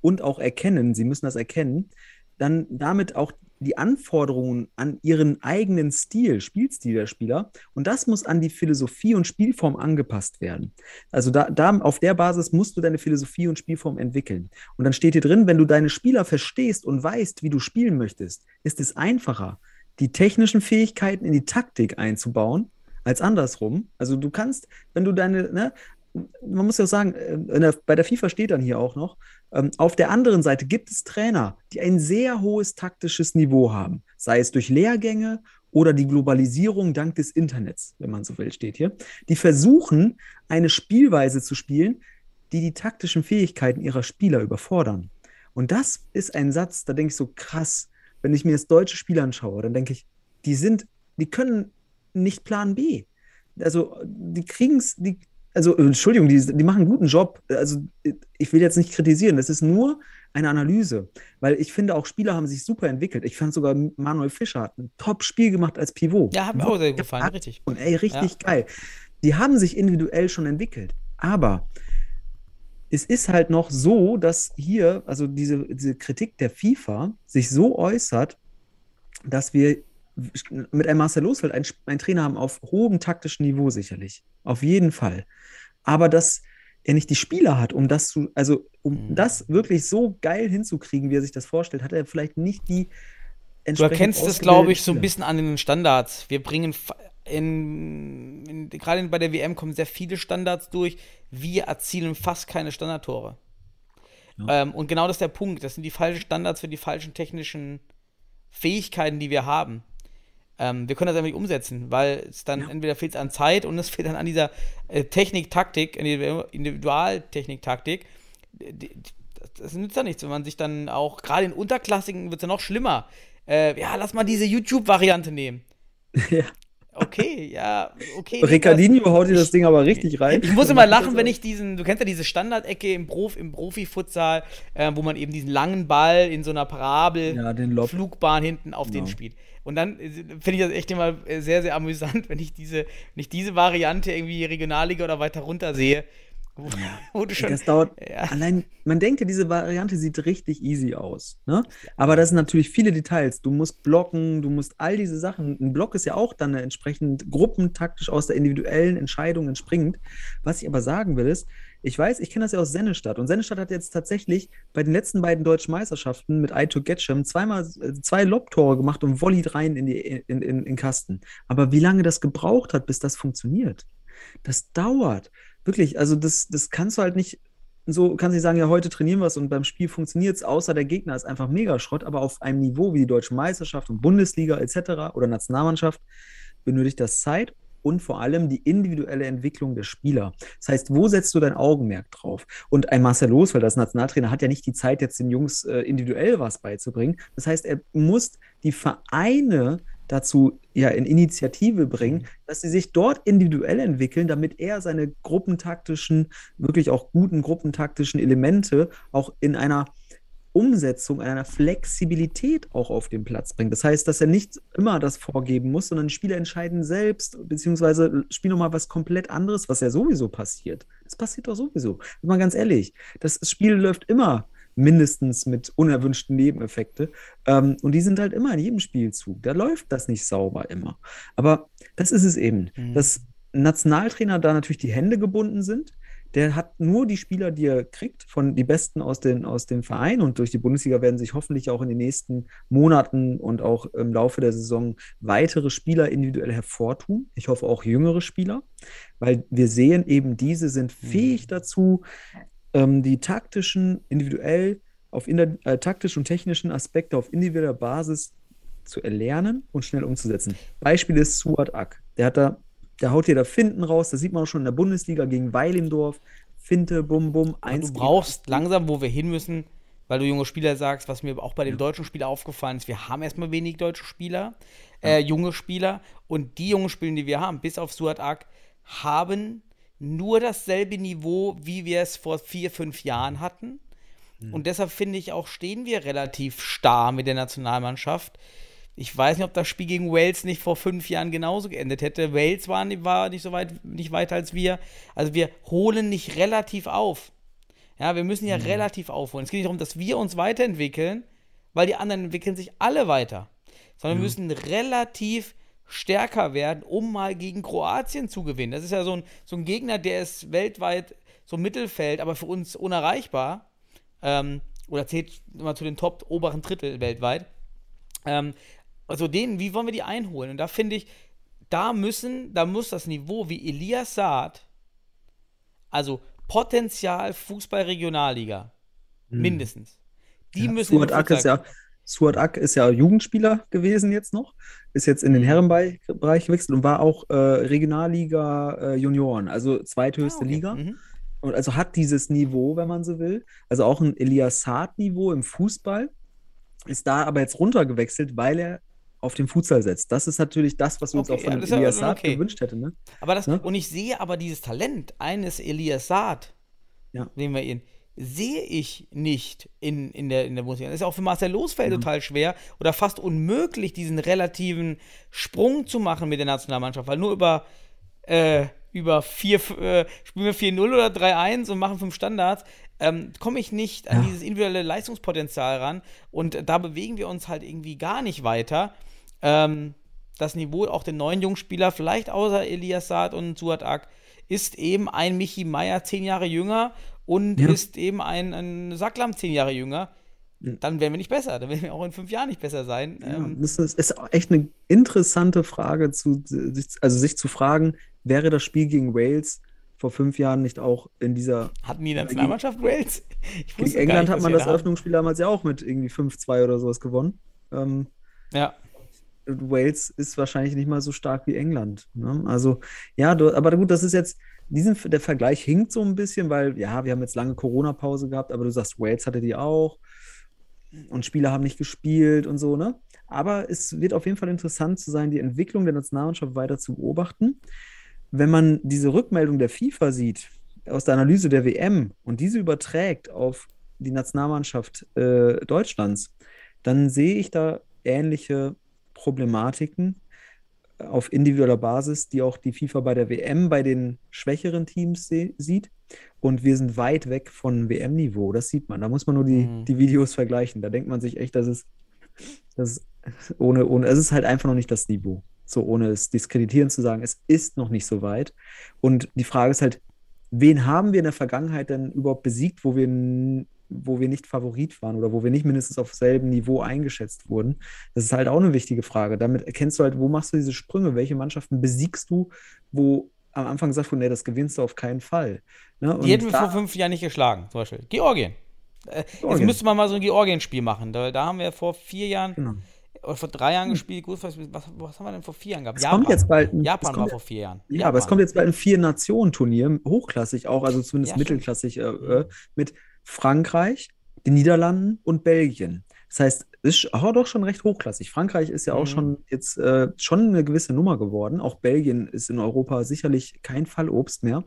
Speaker 6: und auch erkennen, sie müssen das erkennen, dann damit auch die Anforderungen an ihren eigenen Stil, Spielstil der Spieler. Und das muss an die Philosophie und Spielform angepasst werden. Also da, da auf der Basis musst du deine Philosophie und Spielform entwickeln. Und dann steht hier drin, wenn du deine Spieler verstehst und weißt, wie du spielen möchtest, ist es einfacher, die technischen Fähigkeiten in die Taktik einzubauen, als andersrum. Also du kannst, wenn du deine, ne, man muss ja auch sagen, äh, der, bei der FIFA steht dann hier auch noch, ähm, auf der anderen Seite gibt es Trainer, die ein sehr hohes taktisches Niveau haben, sei es durch Lehrgänge oder die Globalisierung dank des Internets, wenn man so will, steht hier. Die versuchen, eine Spielweise zu spielen, die die taktischen Fähigkeiten ihrer Spieler überfordern. Und das ist ein Satz, da denke ich so krass, wenn ich mir das deutsche Spiel anschaue, dann denke ich, die sind, die können nicht Plan B. Also die kriegen es, die, also Entschuldigung, die, die machen einen guten Job. Also ich will jetzt nicht kritisieren, das ist nur eine Analyse, weil ich finde auch Spieler haben sich super entwickelt. Ich fand sogar Manuel Fischer hat ein Top-Spiel gemacht als Pivot.
Speaker 5: Ja, hat mir auch sehr gefallen, richtig.
Speaker 6: Und ey, richtig geil. Die haben sich individuell schon entwickelt. Aber es ist halt noch so, dass hier, also diese, diese Kritik der FIFA sich so äußert, dass wir mit einem Marcel Losfeld einen, einen Trainer haben auf hohem taktischen Niveau sicherlich. Auf jeden Fall. Aber dass er nicht die Spieler hat, um das zu, also um
Speaker 5: Mhm.
Speaker 6: das wirklich so geil hinzukriegen, wie er sich das vorstellt, hat er vielleicht nicht die
Speaker 5: Du erkennst es,
Speaker 6: ausgebildeten
Speaker 5: glaube ich, so ein bisschen an den Standards. Wir bringen in, in, gerade bei der WM kommen sehr viele Standards durch. Wir erzielen fast keine Standardtore. Ähm, und genau das ist der Punkt. Das sind die falschen Standards für die falschen technischen Fähigkeiten, die wir haben. Ähm, wir können das einfach nicht umsetzen, weil es dann entweder fehlt es an Zeit und es fehlt dann an dieser äh, Technik, Taktik, Individu- Individualtechnik, Taktik. Das nützt ja nichts, wenn man sich dann auch, gerade in Unterklassigen wird es ja noch schlimmer. Äh, ja, lass mal diese YouTube-Variante nehmen.
Speaker 6: Ja.
Speaker 5: Okay, ja, okay.
Speaker 6: Ricardinho haut dir das Ding aber richtig rein.
Speaker 5: Ich muss immer lachen, wenn ich diesen, du kennst ja diese Standardecke im, Prof, im Profifutsal, äh, wo man eben diesen langen Ball in so einer Parabel,
Speaker 6: Ja, den.
Speaker 5: Flugbahn hinten auf den
Speaker 6: Genau.
Speaker 5: spielt. Und dann äh, finde ich das echt immer äh, sehr, sehr amüsant, wenn ich diese, wenn ich diese Variante irgendwie Regionalliga oder weiter runter sehe, wo, wo du schon.
Speaker 6: Das dauert.
Speaker 5: Ja.
Speaker 6: Allein, man denkt ja, diese Variante sieht richtig easy aus. Ne? Aber das sind natürlich viele Details. Du musst blocken, du musst all diese Sachen. Ein Block ist ja auch dann entsprechend gruppentaktisch aus der individuellen Entscheidung entspringend. Was ich aber sagen will, ist, ich weiß, ich kenne das ja aus Sennestadt. Und Sennestadt hat jetzt tatsächlich bei den letzten beiden deutschen Meisterschaften mit Aito Getschem zweimal äh, zwei Lobtore gemacht und volleyt rein in, die, in, in, in den Kasten. Aber wie lange das gebraucht hat, bis das funktioniert, das dauert. Wirklich, also das, das kannst du halt nicht so, kannst nicht sagen, ja, heute trainieren wir es und beim Spiel funktioniert es, außer der Gegner ist einfach mega Schrott, aber auf einem Niveau wie die Deutsche Meisterschaft und Bundesliga etc. oder Nationalmannschaft benötigt das Zeit und vor allem die individuelle Entwicklung der Spieler. Das heißt, wo setzt du dein Augenmerk drauf? Und ein Marcel Losfeld als Nationaltrainer hat ja nicht die Zeit, jetzt den Jungs äh, individuell was beizubringen. Das heißt, er muss die Vereine dazu ja in Initiative bringen, dass sie sich dort individuell entwickeln, damit er seine gruppentaktischen, wirklich auch guten gruppentaktischen Elemente auch in einer Umsetzung, einer Flexibilität auch auf den Platz bringt. Das heißt, dass er nicht immer das vorgeben muss, sondern Spieler entscheiden selbst, beziehungsweise spielen nochmal was komplett anderes, was ja sowieso passiert. Das passiert doch sowieso. Mal ganz ehrlich, das Spiel läuft immer mindestens mit unerwünschten Nebeneffekte. Ähm, und die sind halt immer in jedem Spielzug. Da läuft das nicht sauber immer. Aber das ist es eben,
Speaker 5: Mhm.
Speaker 6: dass Nationaltrainer da natürlich die Hände gebunden sind. Der hat nur die Spieler, die er kriegt, von die Besten aus, den, aus dem Verein. Und durch die Bundesliga werden sich hoffentlich auch in den nächsten Monaten und auch im Laufe der Saison weitere Spieler individuell hervortun. Ich hoffe auch jüngere Spieler, weil wir sehen eben, diese sind fähig dazu, ähm, die taktischen, individuell, auf in, äh, taktischen und technischen Aspekte auf individueller Basis zu erlernen und schnell umzusetzen. Beispiel ist Suat Ak. Der hat da, der haut hier da Finten raus, das sieht man auch schon in der Bundesliga gegen Weilimdorf. Finte, bum, bum, eins.
Speaker 5: du brauchst langsam, wo wir hin müssen, weil du junge Spieler sagst, was mir auch bei dem deutschen Spieler aufgefallen ist, wir haben erstmal wenig deutsche Spieler, äh, junge Spieler und die jungen Spieler, die wir haben, bis auf Suat Ak, haben nur dasselbe Niveau, wie wir es vor vier, fünf Jahren hatten. Und deshalb finde ich auch, stehen wir relativ starr mit der Nationalmannschaft. Ich weiß nicht, ob das Spiel gegen Wales nicht vor fünf Jahren genauso geendet hätte. Wales war, nicht- war nicht so weit, nicht weiter als wir. Also wir holen nicht relativ auf. Ja, wir müssen ja relativ aufholen. Es geht nicht darum, dass wir uns weiterentwickeln, weil die anderen entwickeln sich alle weiter. Sondern wir müssen relativ stärker werden, um mal gegen Kroatien zu gewinnen. Das ist ja so ein, so ein Gegner, der ist weltweit so Mittelfeld, aber für uns unerreichbar. Ähm, oder zählt immer zu den top oberen Drittel weltweit. Ähm, also denen, wie wollen wir die einholen? Und da finde ich, da müssen, da muss das Niveau wie Elias Saad, also Potenzial Fußball-Regionalliga, mindestens. Die müssen in den
Speaker 6: Suat Ak ist ja, Suat Ak ist ja Jugendspieler gewesen jetzt noch, ist jetzt in den
Speaker 5: Mhm.
Speaker 6: Herrenbereich gewechselt und war auch äh, Regionalliga äh, Junioren, also zweithöchste
Speaker 5: Ah, okay.
Speaker 6: Liga.
Speaker 5: Mhm.
Speaker 6: Und also hat dieses Niveau, wenn man so will. Also auch ein Elias Saad-Niveau im Fußball. Ist da aber jetzt runtergewechselt, weil er auf den Futsal setzt. Das ist natürlich das, was wir uns
Speaker 5: Okay,
Speaker 6: auch von
Speaker 5: ja,
Speaker 6: Elias Saad
Speaker 5: okay.
Speaker 6: gewünscht hätten. Ne?
Speaker 5: Aber das,
Speaker 6: Ne?
Speaker 5: und ich sehe aber dieses Talent eines Elias Saad,
Speaker 6: Ja.
Speaker 5: nehmen wir ihn, sehe ich nicht in, in, der, in der Bundesliga. Das ist auch für Marcel Losfeld
Speaker 6: Mhm.
Speaker 5: total schwer oder fast unmöglich, diesen relativen Sprung zu machen mit der Nationalmannschaft, weil nur über, äh, über vier, äh, spielen wir 4-0 oder 3-1 und machen fünf Standards, ähm, komme ich nicht an
Speaker 6: Ja.
Speaker 5: dieses individuelle Leistungspotenzial ran und da bewegen wir uns halt irgendwie gar nicht weiter. Ähm, das Niveau auch der neuen Jungspieler, vielleicht außer Elias Saad und Suat Ak, ist eben ein Michi Meier zehn Jahre jünger und
Speaker 6: Ja.
Speaker 5: ist eben ein, ein Sacklam zehn Jahre jünger. Dann wären wir nicht besser. Dann werden wir auch in fünf Jahren nicht besser sein.
Speaker 6: Ja,
Speaker 5: Ähm,
Speaker 6: das ist, echt eine interessante Frage, zu, sich, also sich zu fragen, wäre das Spiel gegen Wales vor fünf Jahren nicht auch in dieser.
Speaker 5: hatten die Nationalmannschaft Wales?
Speaker 6: Gegen England
Speaker 5: nicht,
Speaker 6: hat man das
Speaker 5: da.
Speaker 6: Eröffnungsspiel damals ja auch mit irgendwie 5-2 oder sowas gewonnen. Ähm,
Speaker 5: Ja.
Speaker 6: Wales ist wahrscheinlich nicht mal so stark wie England. Ne? Also, ja, du, aber gut, das ist jetzt, diesen, der Vergleich hinkt so ein bisschen, weil, ja, wir haben jetzt lange Corona-Pause gehabt, aber du sagst, Wales hatte die auch und Spieler haben nicht gespielt und so, ne? Aber es wird auf jeden Fall interessant zu sein, die Entwicklung der Nationalmannschaft weiter zu beobachten. Wenn man diese Rückmeldung der FIFA sieht, aus der Analyse der WM und diese überträgt auf die Nationalmannschaft äh, Deutschlands, dann sehe ich da ähnliche Problematiken auf individueller Basis, die auch die FIFA bei der WM bei den schwächeren Teams sieht. Und wir sind weit weg von WM-Niveau. Das sieht man. Da muss man nur die,
Speaker 5: Mhm.
Speaker 6: die Videos vergleichen. Da denkt man sich echt, dass es, das ist ohne, ohne, es ist halt einfach noch nicht das Niveau. So ohne es diskreditieren zu sagen, es ist noch nicht so weit. Und die Frage ist halt, wen haben wir in der Vergangenheit denn überhaupt besiegt, wo wir, wo wir nicht Favorit waren oder wo wir nicht mindestens auf selben Niveau eingeschätzt wurden? Das ist halt auch eine wichtige Frage. Damit erkennst du halt, wo machst du diese Sprünge? Welche Mannschaften besiegst du, wo am Anfang gesagt wurde, nee, das gewinnst du auf keinen Fall. Ne?
Speaker 5: Die hätten wir vor fünf Jahren nicht geschlagen, zum Beispiel. Georgien. Äh, Jetzt müsste man mal so ein Georgien-Spiel machen. Da, da haben wir vor vier Jahren
Speaker 6: Genau.
Speaker 5: oder vor drei Jahren gespielt. Gut, was, was, haben wir denn vor vier Jahren gehabt?
Speaker 6: Es kommt jetzt bald ein-
Speaker 5: Japan war vor vier Jahren.
Speaker 6: Ja, aber es kommt jetzt bald ein Vier-Nationen-Turnier, hochklassig auch, also zumindest
Speaker 5: Ja,
Speaker 6: mittelklassig, äh, äh, mit Frankreich, den Niederlanden und Belgien. Das heißt, es ist auch doch schon recht hochklassig. Frankreich ist ja auch
Speaker 5: Mhm.
Speaker 6: schon jetzt äh, schon eine gewisse Nummer geworden. Auch Belgien ist in Europa sicherlich kein Fallobst mehr.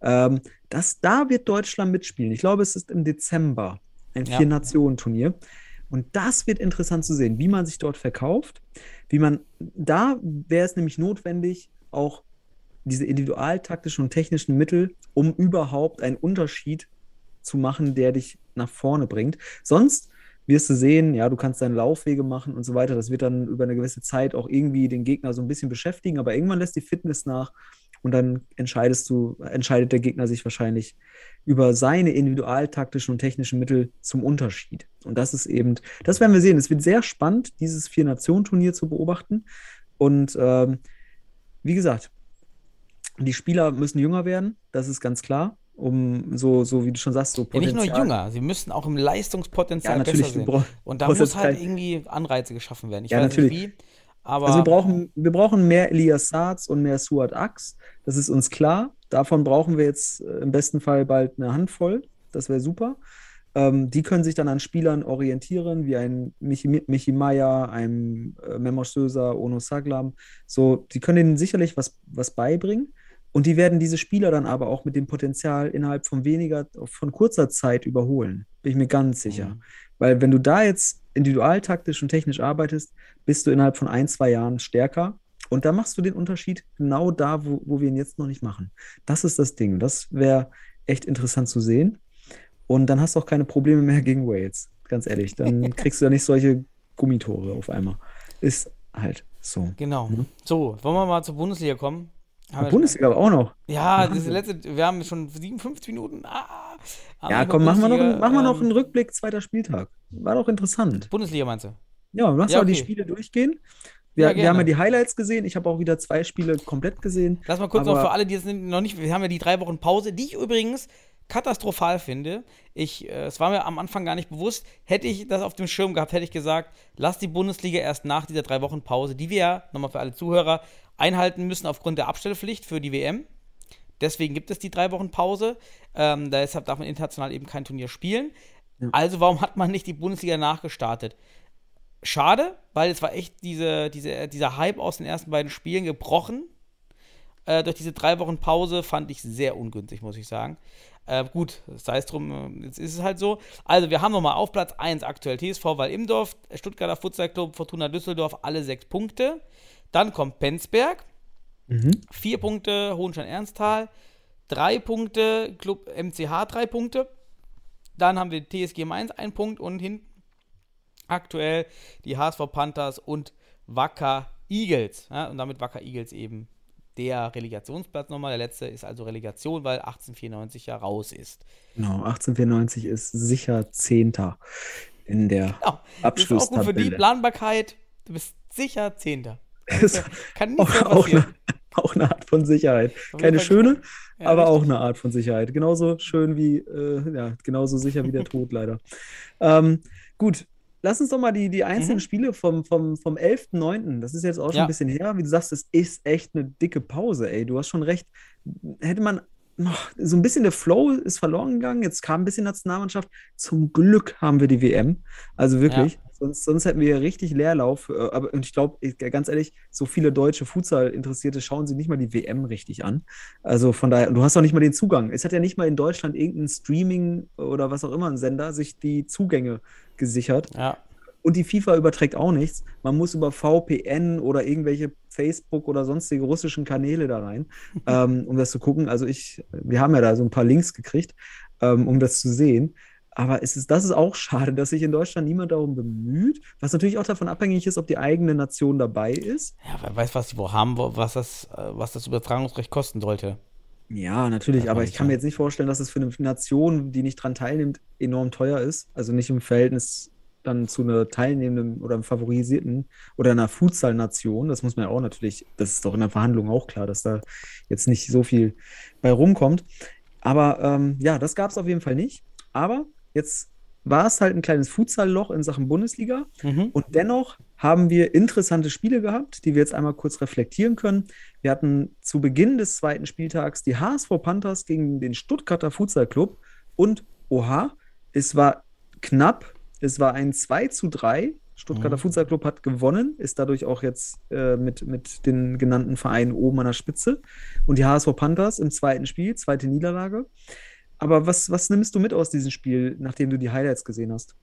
Speaker 6: Ähm, das, da wird Deutschland mitspielen. Ich glaube, es ist im Dezember ein
Speaker 5: Ja.
Speaker 6: Vier-Nationen-Turnier. Und das wird interessant zu sehen, wie man sich dort verkauft, wie man, da wäre es nämlich notwendig, auch diese individualtaktischen und technischen Mittel, um überhaupt einen Unterschied zu machen, der dich nach vorne bringt. Sonst wirst du sehen, ja, du kannst deine Laufwege machen und so weiter. Das wird dann über eine gewisse Zeit auch irgendwie den Gegner so ein bisschen beschäftigen, aber irgendwann lässt die Fitness nach und dann entscheidest du, entscheidet der Gegner sich wahrscheinlich über seine individualtaktischen und technischen Mittel zum Unterschied. Und das ist eben, das werden wir sehen. Es wird sehr spannend, dieses Vier-Nationen-Turnier zu beobachten. Und ähm, wie gesagt, die Spieler müssen jünger werden, das ist ganz klar. Um so, so wie du schon sagst, so
Speaker 5: Ja, nicht nur
Speaker 6: Potenzial-
Speaker 5: jünger, sie müssen auch im Leistungspotenzial
Speaker 6: Ja, natürlich,
Speaker 5: besser
Speaker 6: brauch-
Speaker 5: Und da muss halt
Speaker 6: kein-
Speaker 5: irgendwie Anreize geschaffen werden. Ich
Speaker 6: Ja,
Speaker 5: weiß
Speaker 6: natürlich.
Speaker 5: nicht wie, aber
Speaker 6: Also wir brauchen, wir brauchen mehr Elias Saaz und mehr Suat Aks. Das ist uns klar. Davon brauchen wir jetzt äh, im besten Fall bald eine Handvoll. Das wäre super. Ähm, die können sich dann an Spielern orientieren, wie ein Michi, Michi Meier, ein äh, Memos Söser, Ono Saglam. So, die können ihnen sicherlich was, was beibringen. Und die werden diese Spieler dann aber auch mit dem Potenzial innerhalb von weniger, von kurzer Zeit überholen. Bin ich mir ganz sicher.
Speaker 5: Mhm.
Speaker 6: Weil wenn du da jetzt individualtaktisch und technisch arbeitest, bist du innerhalb von ein, zwei Jahren stärker. Und da machst du den Unterschied genau da, wo, wo wir ihn jetzt noch nicht machen. Das ist das Ding. Das wäre echt interessant zu sehen. Und dann hast du auch keine Probleme mehr gegen Wales. Ganz ehrlich. Dann kriegst du ja nicht solche Gummitore auf einmal. Ist halt so.
Speaker 5: genau.
Speaker 6: Mhm.
Speaker 5: So, wollen wir mal zur Bundesliga kommen? Haben
Speaker 6: Bundesliga aber auch noch.
Speaker 5: Ja, das letzte, wir haben schon 57 Minuten. Ah,
Speaker 6: Ja, komm, machen wir noch,
Speaker 5: Bundesliga,
Speaker 6: machen wir noch
Speaker 5: ähm,
Speaker 6: einen Rückblick, zweiter Spieltag. War doch interessant.
Speaker 5: Bundesliga meinst du?
Speaker 6: Ja, lass
Speaker 5: Ja,
Speaker 6: mal die
Speaker 5: okay.
Speaker 6: Spiele durchgehen. Wir,
Speaker 5: Ja,
Speaker 6: wir haben ja die Highlights gesehen. Ich habe auch wieder zwei Spiele komplett gesehen.
Speaker 5: Lass mal kurz noch für alle, die jetzt noch nicht, wir haben ja die drei Wochen Pause, die ich übrigens katastrophal finde. Ich, äh, es war mir am Anfang gar nicht bewusst. Hätte ich das auf dem Schirm gehabt, hätte ich gesagt, lass die Bundesliga erst nach dieser drei Wochen Pause, die wir ja, nochmal für alle Zuhörer, einhalten müssen aufgrund der Abstellpflicht für die WM. Deswegen gibt es die drei Wochen Pause. Ähm, deshalb darf man international eben kein Turnier spielen. Also warum hat man nicht die Bundesliga nachgestartet? Schade, weil es war echt diese, diese, dieser Hype aus den ersten beiden Spielen gebrochen. Äh, durch diese drei Wochen Pause fand ich sehr ungünstig, muss ich sagen. Äh, gut, sei es drum, äh, jetzt ist es halt so. Also, wir haben nochmal auf Platz 1 aktuell TSV Weil-Imdorf, Stuttgarter Futsal Club, Fortuna Düsseldorf, alle sechs Punkte. Dann kommt Penzberg,
Speaker 6: Mhm.
Speaker 5: vier Punkte, Hohenstein-Ernsthal, drei Punkte, Club MCH drei Punkte. Dann haben wir TSG Mainz ein Punkt und hinten aktuell die HSV Panthers und Wacker Eagles. Ja, und damit Wacker Eagles eben der Relegationsplatz nochmal. Der letzte ist also Relegation, weil 1894 ja raus ist.
Speaker 6: Genau, 1894 ist sicher Zehnter in der
Speaker 5: Genau. Das ist auch gut für die. Planbarkeit. Du bist sicher Zehnter.
Speaker 6: Ist
Speaker 5: Kann nicht
Speaker 6: auch,
Speaker 5: mehr
Speaker 6: auch,
Speaker 5: passieren.
Speaker 6: eine, auch eine Art von Sicherheit. Keine schöne,
Speaker 5: Ja,
Speaker 6: aber auch
Speaker 5: richtig.
Speaker 6: eine Art von Sicherheit. Genauso schön wie, äh, ja, genauso sicher wie der Tod leider. Ähm, gut, lass uns doch mal die, die einzelnen
Speaker 5: Mhm.
Speaker 6: Spiele vom, vom, vom 11.9., das ist jetzt auch schon
Speaker 5: Ja.
Speaker 6: ein bisschen her, wie du sagst, es ist echt eine dicke Pause, ey. Du hast schon recht. Hätte man noch so ein bisschen der Flow ist verloren gegangen. Jetzt kam ein bisschen Nationalmannschaft. Zum Glück haben wir die WM. Also wirklich. Sonst, sonst hätten wir hier richtig Leerlauf. Äh, Aber und ich glaube, ganz ehrlich, so viele deutsche Futsal-Interessierte schauen sich nicht mal die WM richtig an. Also von daher, du hast auch nicht mal den Zugang. Es hat ja nicht mal in Deutschland irgendein Streaming oder was auch immer ein Sender sich die Zugänge gesichert.
Speaker 5: Ja.
Speaker 6: Und die FIFA überträgt auch nichts. Man muss über VPN oder irgendwelche Facebook oder sonstige russischen Kanäle da rein, ähm, um das zu gucken. Also ich, wir haben ja da so ein paar Links gekriegt, ähm, um das zu sehen. Aber es ist, das ist auch schade, dass sich in Deutschland niemand darum bemüht, was natürlich auch davon abhängig ist, ob die eigene Nation dabei ist.
Speaker 5: Ja, wer weiß, was die wo haben, was das, äh, was das Übertragungsrecht kosten sollte.
Speaker 6: Ja, natürlich, aber ich kann mir jetzt nicht vorstellen, dass es für eine Nation, die nicht dran teilnimmt, enorm teuer ist. Also nicht im Verhältnis dann zu einer teilnehmenden oder einem favorisierten oder einer Futsal-Nation. Das muss man ja auch natürlich, das ist doch in der Verhandlung auch klar, dass da jetzt nicht so viel bei rumkommt. Aber ähm, ja, das gab es auf jeden Fall nicht. Aber jetzt war es halt ein kleines Futsal-Loch in Sachen Bundesliga.
Speaker 5: Mhm.
Speaker 6: Und dennoch haben wir interessante Spiele gehabt, die wir jetzt einmal kurz reflektieren können. Wir hatten zu Beginn des zweiten Spieltags die HSV Panthers gegen den Stuttgarter Futsal Club und oha, es war knapp, es war ein 2 zu 3. Stuttgarter
Speaker 5: Mhm.
Speaker 6: Futsal Club hat gewonnen, ist dadurch auch jetzt äh, mit, mit den genannten Vereinen oben an der Spitze. Und die HSV Panthers im zweiten Spiel, zweite Niederlage. Aber was, was nimmst du mit aus diesem Spiel, nachdem du die Highlights gesehen hast?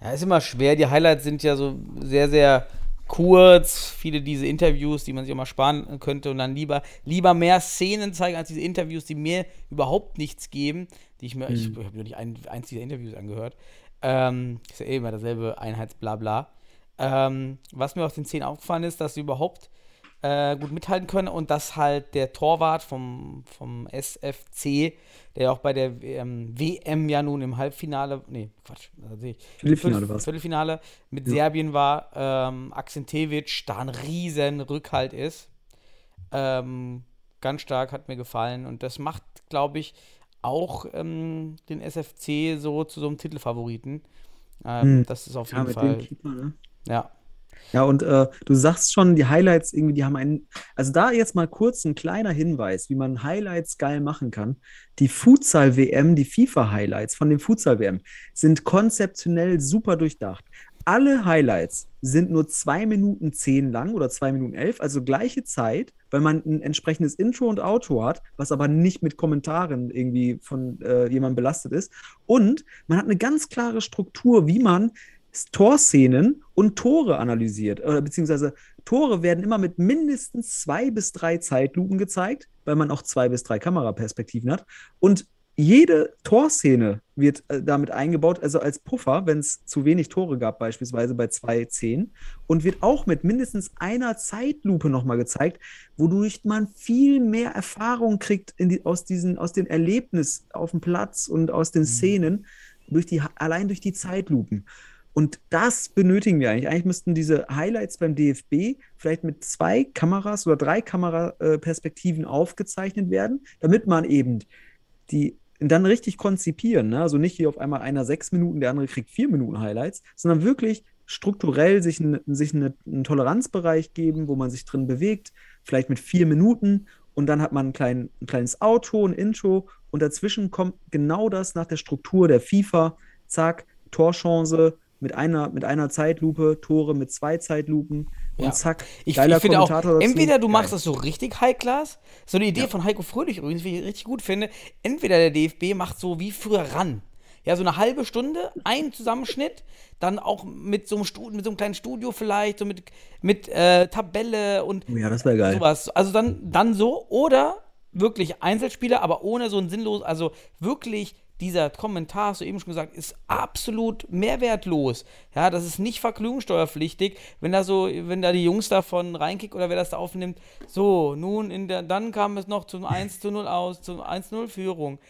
Speaker 5: Ja, ist immer schwer. Die Highlights sind ja so sehr, sehr kurz. Viele diese Interviews, die man sich auch mal sparen könnte und dann lieber, lieber mehr Szenen zeigen als diese Interviews, die mir überhaupt nichts geben. Die ich mir, ich, ich habe mir nicht ein, eins dieser Interviews angehört. Ähm, ist ja eh immer dasselbe Einheitsblabla. Ähm, was mir auf den Szenen aufgefallen ist, dass sie überhaupt äh, gut mithalten können und dass halt der Torwart vom, vom SFC, der auch bei der ähm, WM ja nun im Halbfinale, nee, Quatsch, ich,
Speaker 6: Viertelfinale
Speaker 5: Viertel-
Speaker 6: war's.
Speaker 5: Viertelfinale mit Serbien war, ähm, Akzentevic da ein riesen Rückhalt ist. Ähm, ganz stark, hat mir gefallen und das macht, glaube ich, auch ähm, den SFC so zu so einem Titelfavoriten. Ähm,
Speaker 6: Hm.
Speaker 5: Das ist auf
Speaker 6: Ja,
Speaker 5: jeden
Speaker 6: mit
Speaker 5: Fall,
Speaker 6: Keeper, ne?
Speaker 5: ja.
Speaker 6: Ja, und äh, du sagst schon, die Highlights irgendwie, die haben einen. Also da jetzt mal kurz ein kleiner Hinweis, wie man Highlights geil machen kann. Die Futsal-WM, die FIFA-Highlights von dem Futsal-WM sind konzeptionell super durchdacht. Alle Highlights sind nur 2 Minuten 10 lang oder 2 Minuten 11, also gleiche Zeit, weil man ein entsprechendes Intro und Outro hat, was aber nicht mit Kommentaren irgendwie von äh, jemandem belastet ist. Und man hat eine ganz klare Struktur, wie man Torszenen und Tore analysiert. Äh, beziehungsweise Tore werden immer mit mindestens zwei bis drei Zeitlupen gezeigt, weil man auch zwei bis drei Kameraperspektiven hat. Und jede Torszene wird äh, damit eingebaut, also als Puffer, wenn es zu wenig Tore gab, beispielsweise bei 2.10, und wird auch mit mindestens einer Zeitlupe nochmal gezeigt, wodurch man viel mehr Erfahrung kriegt die, aus, diesen, aus den Erlebnissen auf dem Platz und aus den Szenen, durch die, allein durch die Zeitlupen. Und das benötigen wir eigentlich. Eigentlich müssten diese Highlights beim DFB vielleicht mit zwei Kameras oder drei Kameraperspektiven aufgezeichnet werden, damit man eben die dann richtig konzipieren. Ne? Also nicht hier auf einmal einer sechs Minuten, der andere kriegt vier Minuten Highlights, sondern wirklich strukturell sich, ein, sich eine, einen Toleranzbereich geben, wo man sich drin bewegt, vielleicht mit vier Minuten und dann hat man ein, klein, ein kleines Outro, ein Intro und dazwischen kommt genau das nach der Struktur der FIFA. Zack, Torchance mit einer, mit einer Zeitlupe, Tore mit zwei Zeitlupen und
Speaker 5: Ja.
Speaker 6: zack,
Speaker 5: Ich,
Speaker 6: geiler
Speaker 5: ich finde auch,
Speaker 6: dazu.
Speaker 5: entweder du machst
Speaker 6: Geil.
Speaker 5: das so richtig High-Class, so eine Idee von Heiko Fröhlich übrigens, wie ich richtig gut finde, entweder der DFB macht so wie früher ran. Ja, so eine halbe Stunde, ein Zusammenschnitt, dann auch mit so einem, Stu mit so einem kleinen Studio vielleicht, so mit, mit äh, Tabelle und
Speaker 6: Oh ja, das geil.
Speaker 5: sowas. Also dann, dann so, oder wirklich Einzelspieler, aber ohne so ein sinnlos, also wirklich dieser Kommentar, hast du eben schon gesagt, ist absolut mehrwertlos. Ja, das ist nicht vergnügungssteuerpflichtig, wenn da so, wenn da die Jungs da von Rheinkick oder wer das da aufnimmt, so, nun, in der, dann kam es noch zum 1 zu 0 aus, zum 1-0 Führung.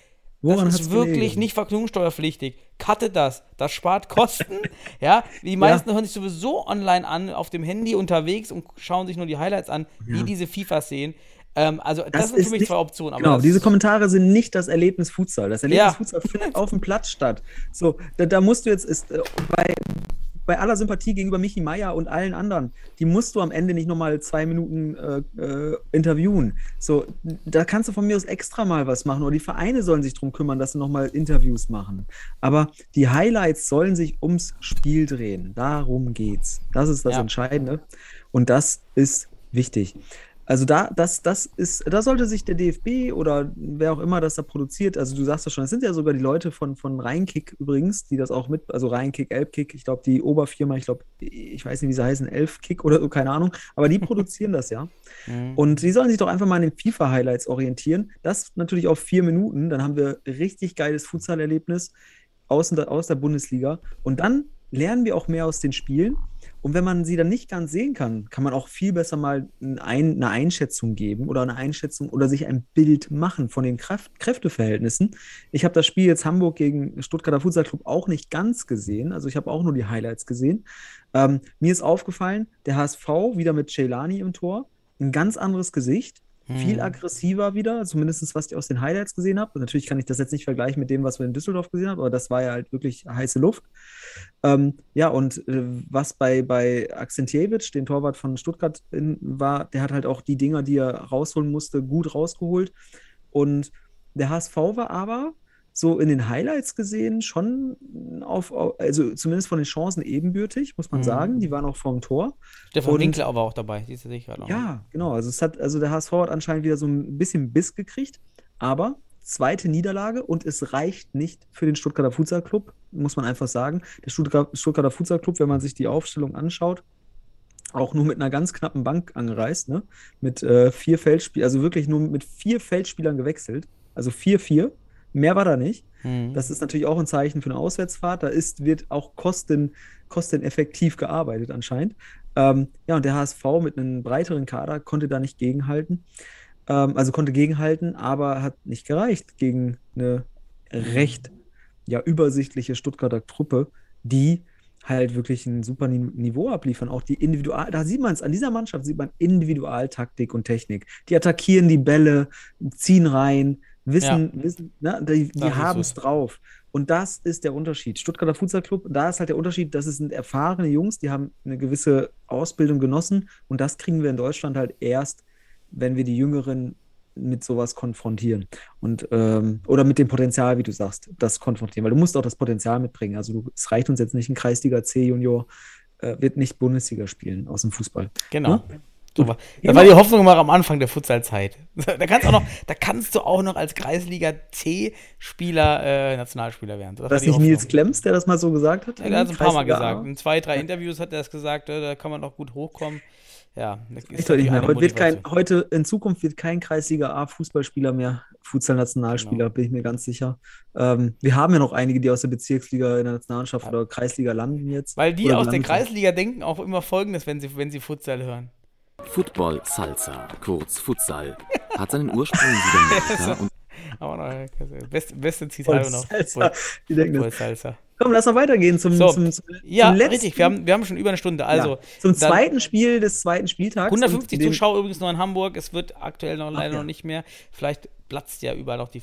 Speaker 6: Woran
Speaker 5: das ist wirklich
Speaker 6: gelegen?
Speaker 5: nicht vergnügungssteuerpflichtig. Cuttet das. Das spart Kosten. ja, die meisten hören sich sowieso online an, auf dem Handy unterwegs und schauen sich nur die Highlights an, wie diese FIFAs sehen. Ähm, also, das, sind für mich
Speaker 6: nicht-
Speaker 5: zwei Optionen.
Speaker 6: Genau,
Speaker 5: das-
Speaker 6: diese Kommentare sind nicht das Erlebnis Futsal. Das Erlebnis
Speaker 5: Ja.
Speaker 6: Futsal findet auf dem Platz statt. So, da, da musst du jetzt, ist, äh, bei, bei aller Sympathie gegenüber Michi Meier und allen anderen, die musst du am Ende nicht nochmal zwei Minuten äh, äh, interviewen. So, da kannst du von mir aus extra mal was machen oder die Vereine sollen sich drum kümmern, dass sie nochmal Interviews machen. Aber die Highlights sollen sich ums Spiel drehen. Darum geht's. Das ist das
Speaker 5: Ja.
Speaker 6: Entscheidende. Und das ist wichtig. Also da, das, das ist, da sollte sich der DFB oder wer auch immer das da produziert, also du sagst ja schon, es sind ja sogar die Leute von, von Rheinkick übrigens, die das auch mit, also Rheinkick, Elbkick, ich glaube die Oberfirma, ich glaube, ich weiß nicht, wie sie heißen, Elfkick oder so, keine Ahnung, aber die produzieren das ja.
Speaker 5: Mhm.
Speaker 6: Und die sollen sich doch einfach mal an den FIFA-Highlights orientieren. Das natürlich auf vier Minuten, dann haben wir richtig geiles Futsal-Erlebnis aus, aus der Bundesliga. Und dann lernen wir auch mehr aus den Spielen. Und wenn man sie dann nicht ganz sehen kann, kann man auch viel besser mal ein, eine Einschätzung geben oder eine Einschätzung oder sich ein Bild machen von den Kraft, Kräfteverhältnissen. Ich habe das Spiel jetzt Hamburg gegen Stuttgarter Futsal Club auch nicht ganz gesehen. Also ich habe auch nur die Highlights gesehen. Ähm, mir ist aufgefallen, der HSV wieder mit Celani im Tor. Ein ganz anderes Gesicht. Viel aggressiver wieder, zumindest was ich aus den Highlights gesehen habe. Natürlich kann ich das jetzt nicht vergleichen mit dem, was wir in Düsseldorf gesehen haben, aber das war ja halt wirklich heiße Luft. Ähm, ja, und äh, was bei, bei Akzentjewitsch, den Torwart von Stuttgart, in, war, der hat halt auch die Dinger, die er rausholen musste, gut rausgeholt. Und der HSV war aber so in den Highlights gesehen schon auf, also zumindest von den Chancen ebenbürtig, muss man
Speaker 5: Mhm.
Speaker 6: sagen. Die waren auch vorm Tor.
Speaker 5: Stefan
Speaker 6: und-
Speaker 5: Winkler aber auch dabei. Siehst du sich gerade noch.
Speaker 6: Ja, genau. Also es hat, also der HSV hat anscheinend wieder so ein bisschen Biss gekriegt, aber zweite Niederlage und es reicht nicht für den Stuttgarter Futsal Club, muss man einfach sagen. Der Stuttgart, Stuttgarter Futsal Club, wenn man sich die Aufstellung anschaut, auch nur mit einer ganz knappen Bank angereist, ne? Mit äh, vier Feldspielern, also wirklich nur mit vier Feldspielern gewechselt. Also 4-4. Mehr war da nicht.
Speaker 5: Mhm.
Speaker 6: Das ist natürlich auch ein Zeichen für eine Auswärtsfahrt. Da ist, wird auch kosten, kosteneffektiv gearbeitet anscheinend. Ähm, ja, und der HSV mit einem breiteren Kader konnte da nicht gegenhalten. Ähm, also konnte gegenhalten, aber hat nicht gereicht gegen eine recht ja, übersichtliche Stuttgarter Truppe, die halt wirklich ein super Ni- Niveau abliefern. Auch die Individual, da sieht man es, an dieser Mannschaft sieht man Individualtaktik und Technik. Die attackieren die Bälle, ziehen rein, wissen, wissen ne, die, die haben es drauf. Und das ist der Unterschied. Stuttgarter Futsal Club, da ist halt der Unterschied, das sind erfahrene Jungs, die haben eine gewisse Ausbildung genossen und das kriegen wir in Deutschland halt erst, wenn wir die Jüngeren mit sowas konfrontieren. Und ähm, oder mit dem Potenzial, wie du sagst, das konfrontieren, weil du musst auch das Potenzial mitbringen. Also du, es reicht uns jetzt nicht ein Kreisliga C Junior, äh, wird nicht Bundesliga spielen aus dem Fußball.
Speaker 5: Genau.
Speaker 6: Ne?
Speaker 5: So war, da war die Hoffnung immer am Anfang der Futsalzeit. Da kannst, auch noch, da kannst du auch noch als Kreisliga C-Spieler äh, Nationalspieler werden. Das
Speaker 6: das
Speaker 5: die
Speaker 6: nicht. Nils Klemms, der das mal so gesagt hat?
Speaker 5: Ja, der hat es ein paar Mal gesagt. In zwei, drei Interviews hat er das gesagt, äh, da kann man noch gut hochkommen. Ja, das ist
Speaker 6: nicht mehr. Heute, wird kein, heute in Zukunft wird kein Kreisliga A Fußballspieler mehr, Futsal-Nationalspieler,
Speaker 5: Genau.
Speaker 6: bin ich mir ganz sicher. Ähm, wir haben ja noch einige, die aus der Bezirksliga in der Nationalmannschaft oder Kreisliga landen jetzt.
Speaker 5: Weil die aus der. Kreisliga denken auch immer folgendes, wenn sie, wenn sie Futsal hören.
Speaker 7: Football Salsa, kurz Futsal, hat seinen Ursprung in Südamerika und
Speaker 5: Aber noch, beste, beste
Speaker 6: Voll
Speaker 5: Zitat noch.
Speaker 6: Salsa.
Speaker 5: Football. Salsa.
Speaker 6: Komm, lass mal weitergehen zum,
Speaker 5: So,
Speaker 6: zum, zum,
Speaker 5: Ja,
Speaker 6: zum letzten,
Speaker 5: richtig. Wir haben, wir haben schon über eine Stunde. Also,
Speaker 6: ja, zum
Speaker 5: dann-
Speaker 6: zweiten Spiel des zweiten Spieltags.
Speaker 5: 150
Speaker 6: und dem-
Speaker 5: Zuschauer übrigens noch in Hamburg. Es wird aktuell noch leider
Speaker 6: ja.
Speaker 5: noch nicht mehr. Vielleicht platzt ja überall noch die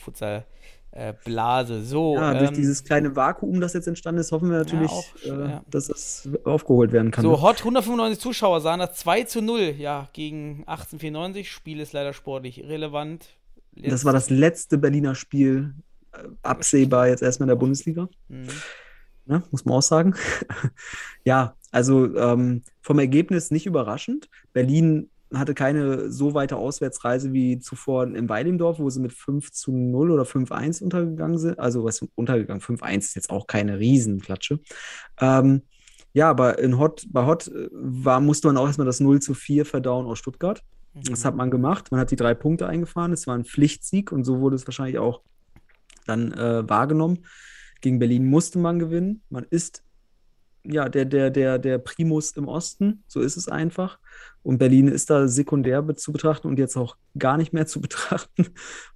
Speaker 5: Futsal-Blase. so,
Speaker 6: Ja, durch
Speaker 5: ähm,
Speaker 6: dieses kleine Vakuum, das jetzt entstanden ist, hoffen wir natürlich,
Speaker 5: auch,
Speaker 6: äh,
Speaker 5: ja.
Speaker 6: dass es aufgeholt werden kann.
Speaker 5: so Hot 195 Zuschauer sahen das 2 zu 0 ja, gegen 1894. Spiel ist leider sportlich irrelevant.
Speaker 6: das war das letzte Berliner Spiel, äh, absehbar jetzt erstmal in der Bundesliga.
Speaker 5: Mhm.
Speaker 6: ne, muss man auch sagen. ja, also ähm, vom Ergebnis nicht überraschend. Berlin hatte keine so weite Auswärtsreise wie zuvor in Weilendorf, wo sie mit 5 zu 0 oder 5-1 untergegangen sind. Also was untergegangen, 5-1 ist jetzt auch keine Riesenklatsche. Ähm, ja, aber in Hot, bei Hot äh, war, musste man auch erstmal das 0 zu 4 verdauen aus Stuttgart. Das hat man gemacht. Man hat die drei Punkte eingefahren. Es war ein Pflichtsieg und so wurde es wahrscheinlich auch dann äh, wahrgenommen. Gegen Berlin musste man gewinnen. Man ist ja der, der, der, der Primus im Osten, so ist es einfach. Und Berlin ist da sekundär zu betrachten und jetzt auch gar nicht mehr zu betrachten.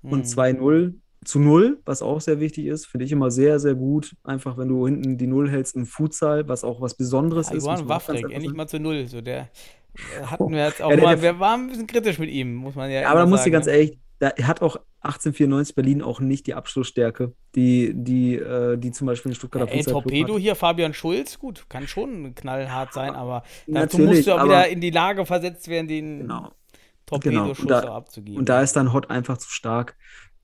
Speaker 6: Und
Speaker 5: Mhm.
Speaker 6: 2-0 zu 0, was auch sehr wichtig ist, finde ich immer sehr, sehr gut. Einfach, wenn du hinten die Null hältst im Futsal, was auch was Besonderes ist. muss
Speaker 5: Johann
Speaker 6: einfach
Speaker 5: endlich mal zu null. So, der äh, hatten wir jetzt auch
Speaker 6: Ja, der-
Speaker 5: mal,
Speaker 6: der-
Speaker 5: wir waren ein bisschen kritisch mit ihm, muss man ja
Speaker 6: Ja, aber da muss ich ganz
Speaker 5: ne?
Speaker 6: ehrlich, da hat auch 1894 Berlin auch nicht die Abschlussstärke, die, die, äh, die zum Beispiel in Stuttgarter
Speaker 5: Ey,
Speaker 6: Futsal Club
Speaker 5: Torpedo hier, Fabian Schulz, gut, kann schon knallhart sein, aber dazu musst du auch wieder in die Lage versetzt werden, den
Speaker 6: Genau.
Speaker 5: Torpedoschuss
Speaker 6: Genau, und da-
Speaker 5: abzugeben.
Speaker 6: Und da ist dann Hot einfach zu stark.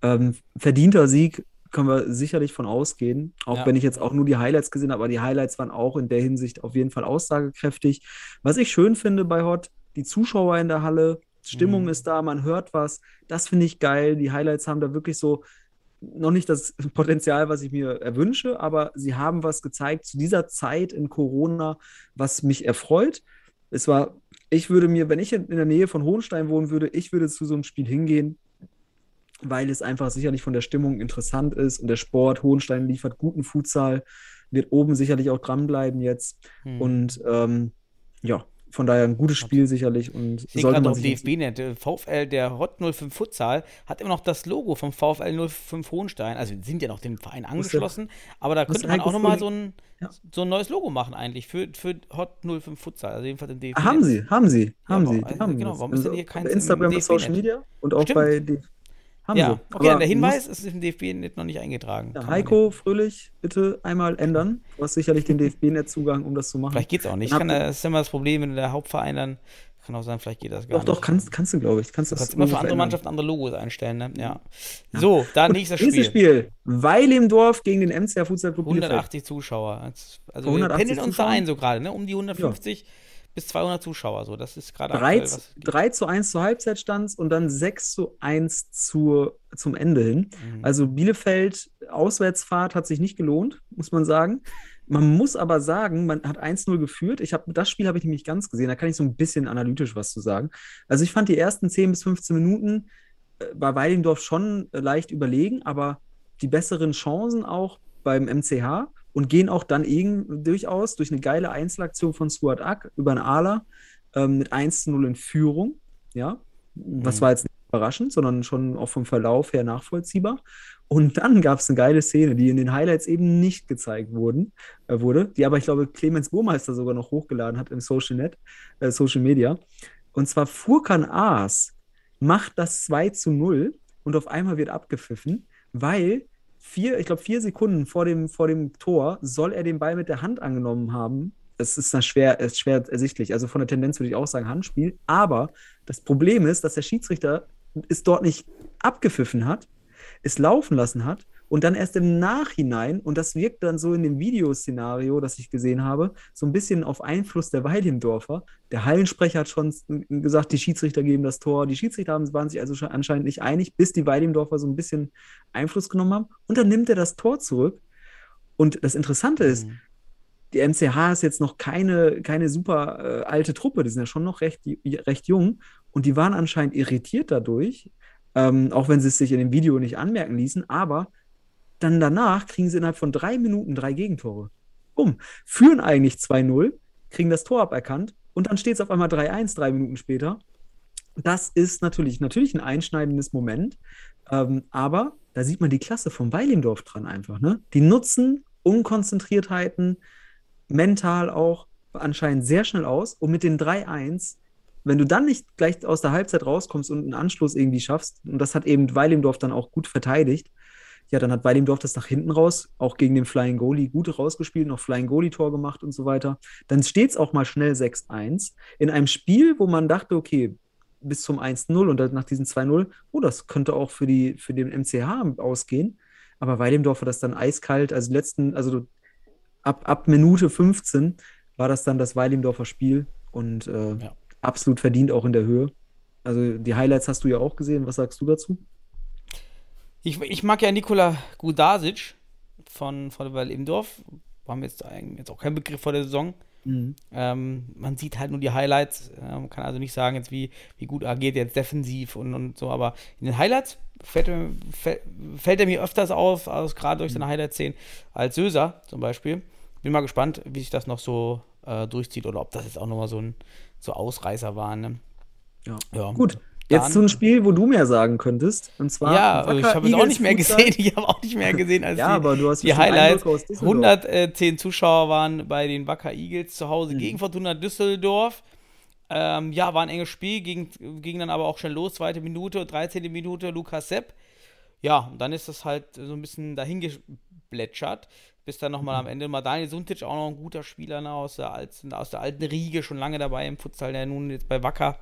Speaker 6: Ähm, verdienter Sieg können wir sicherlich von ausgehen, auch
Speaker 5: Ja.
Speaker 6: wenn ich jetzt auch nur die Highlights gesehen habe, aber die Highlights waren auch in der Hinsicht auf jeden Fall aussagekräftig. Was ich schön finde bei Hot, die Zuschauer in der Halle, Stimmung
Speaker 5: Mhm.
Speaker 6: ist da, man hört was, das finde ich geil. Die Highlights haben da wirklich so noch nicht das Potenzial, was ich mir erwünsche, aber sie haben was gezeigt zu dieser Zeit in Corona, was mich erfreut. Es war, ich würde mir, wenn ich in der Nähe von Hohenstein wohnen würde, ich würde zu so einem Spiel hingehen, weil es einfach sicherlich von der Stimmung interessant ist und der Sport, Hohenstein liefert guten Futsal, wird oben sicherlich auch dranbleiben jetzt.
Speaker 5: Hm.
Speaker 6: Und ähm, ja, von daher ein gutes Spiel sicherlich und
Speaker 5: Ich
Speaker 6: sollte
Speaker 5: gerade
Speaker 6: man
Speaker 5: auf DFB-Net, der VfL, der Hot 05 Futsal, hat immer noch das Logo vom VfL 05 Hohenstein. Also sind ja noch dem Verein angeschlossen, aber da könnte man auch nochmal so ein,
Speaker 6: Ja.
Speaker 5: so ein neues Logo machen eigentlich für, für Hot 05 Futsal. Also jedenfalls im DFB.
Speaker 6: Ah, haben sie, haben sie, haben
Speaker 5: aber-
Speaker 6: sie.
Speaker 5: also
Speaker 6: die haben
Speaker 5: genau, warum ist denn
Speaker 6: Also
Speaker 5: hier im
Speaker 6: Instagram und? Social Media und auch
Speaker 5: Stimmt.
Speaker 6: bei die, haben
Speaker 5: Ja,
Speaker 6: sie.
Speaker 5: okay,
Speaker 6: Aber
Speaker 5: der Hinweis ist im DFB-Net noch nicht eingetragen.
Speaker 6: Ja, Heiko Fröhlich, bitte einmal ändern. Du hast sicherlich den DFB-Netzzugang, um das zu machen.
Speaker 5: Vielleicht geht es auch nicht. Kann, das ist immer das Problem, wenn der Hauptverein dann, kann auch sein, vielleicht geht das gar
Speaker 6: Doch, doch,
Speaker 5: nicht.
Speaker 6: kannst, kannst du, glaube ich. Kannst
Speaker 5: Du
Speaker 6: das
Speaker 5: kannst immer für andere. Mannschaften andere Logos einstellen, ne? Ja. So, dann nächstes
Speaker 6: nächstes
Speaker 5: Spiel.
Speaker 6: Spiel. Weil im Dorf gegen den MCR Futsal Club Bielefeld.
Speaker 5: 180 Zuschauer. Also
Speaker 6: Vor
Speaker 5: wir
Speaker 6: 180
Speaker 5: pendeln uns da ein so gerade, ne? Um die 150 bis 200 Zuschauer. So, das ist gerade
Speaker 6: 3,
Speaker 5: aktuell, was geht.
Speaker 6: 3 zu 1 zur Halbzeit stand und dann 6 zu 1 zur, zum Ende hin.
Speaker 5: Mhm.
Speaker 6: Also Bielefeld Auswärtsfahrt hat sich nicht gelohnt, muss man sagen. Man muss aber sagen, man hat 1-0 geführt. Ich hab, das Spiel habe ich nämlich ganz gesehen. Da kann ich so ein bisschen analytisch was zu sagen. Also ich fand die ersten 10 bis 15 Minuten äh, bei Weilendorf schon äh, leicht überlegen, aber die besseren Chancen auch beim MCH und gehen auch dann eben durchaus durch eine geile Einzelaktion von Stuart Ack über einen Ala ähm, mit 1 zu 0 in Führung. Ja, was
Speaker 5: Mhm.
Speaker 6: war jetzt nicht überraschend, sondern schon auch vom Verlauf her nachvollziehbar. Und dann gab es eine geile Szene, die in den Highlights eben nicht gezeigt wurden, äh, wurde, die aber, ich glaube, Clemens Burmeister sogar noch hochgeladen hat im Social Net, äh, Social Media. Und zwar Furkan Aas macht das 2 zu 0 und auf einmal wird abgepfiffen, weil vier, ich glaube, vier Sekunden vor dem, vor dem Tor soll er den Ball mit der Hand angenommen haben. Es ist schwer, ist schwer ersichtlich. Also von der Tendenz würde ich auch sagen Handspiel. Aber das Problem ist, dass der Schiedsrichter es dort nicht abgepfiffen hat, es laufen lassen hat und dann erst im Nachhinein, und das wirkt dann so in dem Videoszenario, das ich gesehen habe, so ein bisschen auf Einfluss der Weidendorfer. Der Hallensprecher hat schon gesagt, die Schiedsrichter geben das Tor. Die Schiedsrichter haben, waren sich also schon anscheinend nicht einig, bis die Weidendorfer so ein bisschen Einfluss genommen haben. Und dann nimmt er das Tor zurück. Und das Interessante ist,
Speaker 5: Mhm.
Speaker 6: die MCH ist jetzt noch keine, keine super äh, alte Truppe, die sind ja schon noch recht, recht jung und die waren anscheinend irritiert dadurch, ähm, auch wenn sie es sich in dem Video nicht anmerken ließen, aber dann danach kriegen sie innerhalb von drei Minuten drei Gegentore. Bumm. Führen eigentlich 2-0, kriegen das Tor aberkannt und dann steht es auf einmal 3-1 drei Minuten später. Das ist natürlich, natürlich ein einschneidendes Moment, ähm, aber da sieht man die Klasse von Weilendorf dran einfach. Ne? Die nutzen Unkonzentriertheiten, mental auch anscheinend sehr schnell aus und mit den 3-1 wenn du dann nicht gleich aus der Halbzeit rauskommst und einen Anschluss irgendwie schaffst, und das hat eben Weilimdorf dann auch gut verteidigt, ja, dann hat Weilimdorf das nach hinten raus, auch gegen den Flying Goalie gut rausgespielt, noch Flying Goalie-Tor gemacht und so weiter. Dann steht es auch mal schnell 6-1 in einem Spiel, wo man dachte, okay, bis zum 1-0 und dann nach diesen 2-0, oh, das könnte auch für, die, für den MCH ausgehen. Aber Weilimdorf war das dann eiskalt, also letzten, also ab, ab Minute 15 war das dann das Weilimdorfer Spiel und äh,
Speaker 5: Ja.
Speaker 6: absolut verdient auch in der Höhe. Also die Highlights hast du ja auch gesehen. Was sagst du dazu?
Speaker 5: Ich, ich mag ja Nikola Gudasic von, Weil im Dorf. War mir jetzt, jetzt auch kein Begriff vor der Saison.
Speaker 6: Mhm.
Speaker 5: Ähm, man sieht halt nur die Highlights. Man kann also nicht sagen, jetzt wie, wie gut agiert jetzt defensiv und, und so, aber in den Highlights fällt, er- fällt, fällt er mir öfters auf, also gerade durch seine Highlight-Szenen, als Söser zum Beispiel. Bin mal gespannt, wie sich das noch so äh, durchzieht oder ob das jetzt auch nochmal so ein so Ausreißer war. Ne?
Speaker 6: Ja.
Speaker 5: Ja.
Speaker 6: Gut, jetzt zu einem Spiel, wo du mehr sagen könntest. Und zwar.
Speaker 5: Ja,
Speaker 6: Wacker
Speaker 5: ich habe es auch nicht mehr
Speaker 6: Futsal.
Speaker 5: gesehen. Ich habe auch nicht mehr gesehen als
Speaker 6: Ja,
Speaker 5: die,
Speaker 6: aber du hast
Speaker 5: die Highlights.
Speaker 6: Eindrücke aus Düsseldorf.
Speaker 5: 110 Zuschauer waren bei den Wacker Eagles zu Hause
Speaker 6: Mhm.
Speaker 5: gegen Fortuna Düsseldorf. Ähm, ja, war ein enges Spiel, ging, ging dann aber auch schnell los. Zweite Minute, 13. Minute, Lukas Sepp. Ja, und dann ist das halt so ein bisschen dahin geplätschert, bis dann nochmal
Speaker 6: Mhm.
Speaker 5: am Ende mal Daniel Suntic, auch noch ein guter Spieler ne, aus, der alten, aus der alten Riege, schon lange dabei im Futsal, der nun jetzt bei Wacker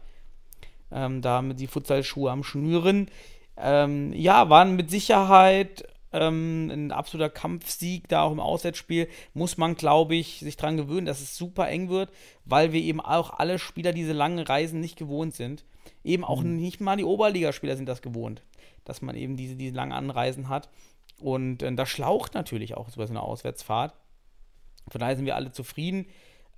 Speaker 5: ähm, da mit die Futsalschuhe am Schnüren. Ähm, ja, waren mit Sicherheit ähm, ein absoluter Kampfsieg da auch im Auswärtsspiel. Muss man, glaube ich, sich dran gewöhnen, dass es super eng wird, weil wir eben auch alle Spieler diese langen Reisen nicht gewohnt sind. Eben auch nicht mal die Oberligaspieler sind das gewohnt, dass man eben diese, diese langen Anreisen hat. Und äh, das schlaucht natürlich auch so eine Auswärtsfahrt. Von daher sind wir alle zufrieden,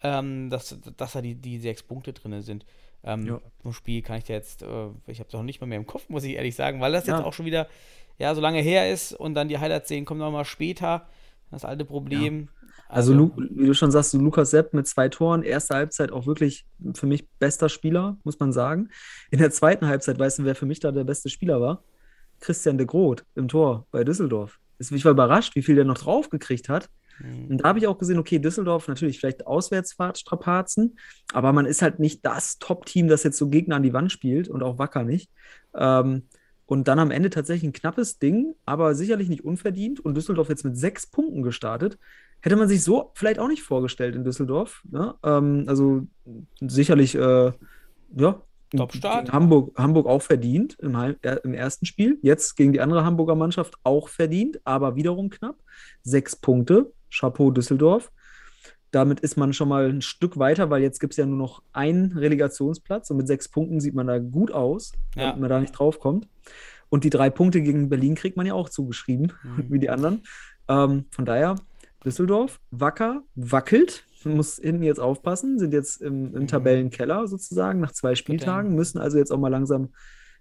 Speaker 5: ähm, dass, dass da die, die sechs Punkte drin sind. Ähm,
Speaker 6: Ja.
Speaker 5: Vom Spiel kann ich dir jetzt, äh, ich habe es auch nicht mal mehr im Kopf, muss ich ehrlich sagen, weil das jetzt
Speaker 6: Ja.
Speaker 5: auch schon wieder ja, so lange her ist und dann die Highlights sehen, kommen nochmal später. Das alte Problem.
Speaker 6: Also, Lu wie du schon sagst, Lukas Sepp mit zwei Toren, erste Halbzeit auch wirklich für mich bester Spieler, muss man sagen. In der zweiten Halbzeit, weißt du, wer für mich da der beste Spieler war? Christian de Groot im Tor bei Düsseldorf. Ich war überrascht, wie viel der noch drauf gekriegt hat.
Speaker 5: Mhm.
Speaker 6: Und da habe ich auch gesehen, okay, Düsseldorf natürlich vielleicht Auswärtsfahrtstrapazen, aber man ist halt nicht das Top-Team, das jetzt so Gegner an die Wand spielt und auch Wacker nicht. Ähm, und dann am Ende tatsächlich ein knappes Ding, aber sicherlich nicht unverdient und Düsseldorf jetzt mit sechs Punkten gestartet. Hätte man sich so vielleicht auch nicht vorgestellt in Düsseldorf. Ne? Ähm, also sicherlich, äh, ja,
Speaker 5: Top-Start.
Speaker 6: Hamburg, Hamburg auch verdient im, Heim- äh, im ersten Spiel. Jetzt gegen die andere Hamburger Mannschaft auch verdient, aber wiederum knapp. Sechs Punkte. Chapeau Düsseldorf. Damit ist man schon mal ein Stück weiter, weil jetzt gibt es ja nur noch einen Relegationsplatz und mit sechs Punkten sieht man da gut aus,
Speaker 5: Ja.
Speaker 6: damit man da nicht draufkommt. Und die drei Punkte gegen Berlin kriegt man ja auch zugeschrieben,
Speaker 5: Mhm.
Speaker 6: wie die anderen. Ähm, von daher, Düsseldorf, wacker, wackelt, muss hinten jetzt aufpassen, sind jetzt im, im
Speaker 5: Mhm.
Speaker 6: Tabellenkeller sozusagen nach zwei Spieltagen, müssen also jetzt auch mal langsam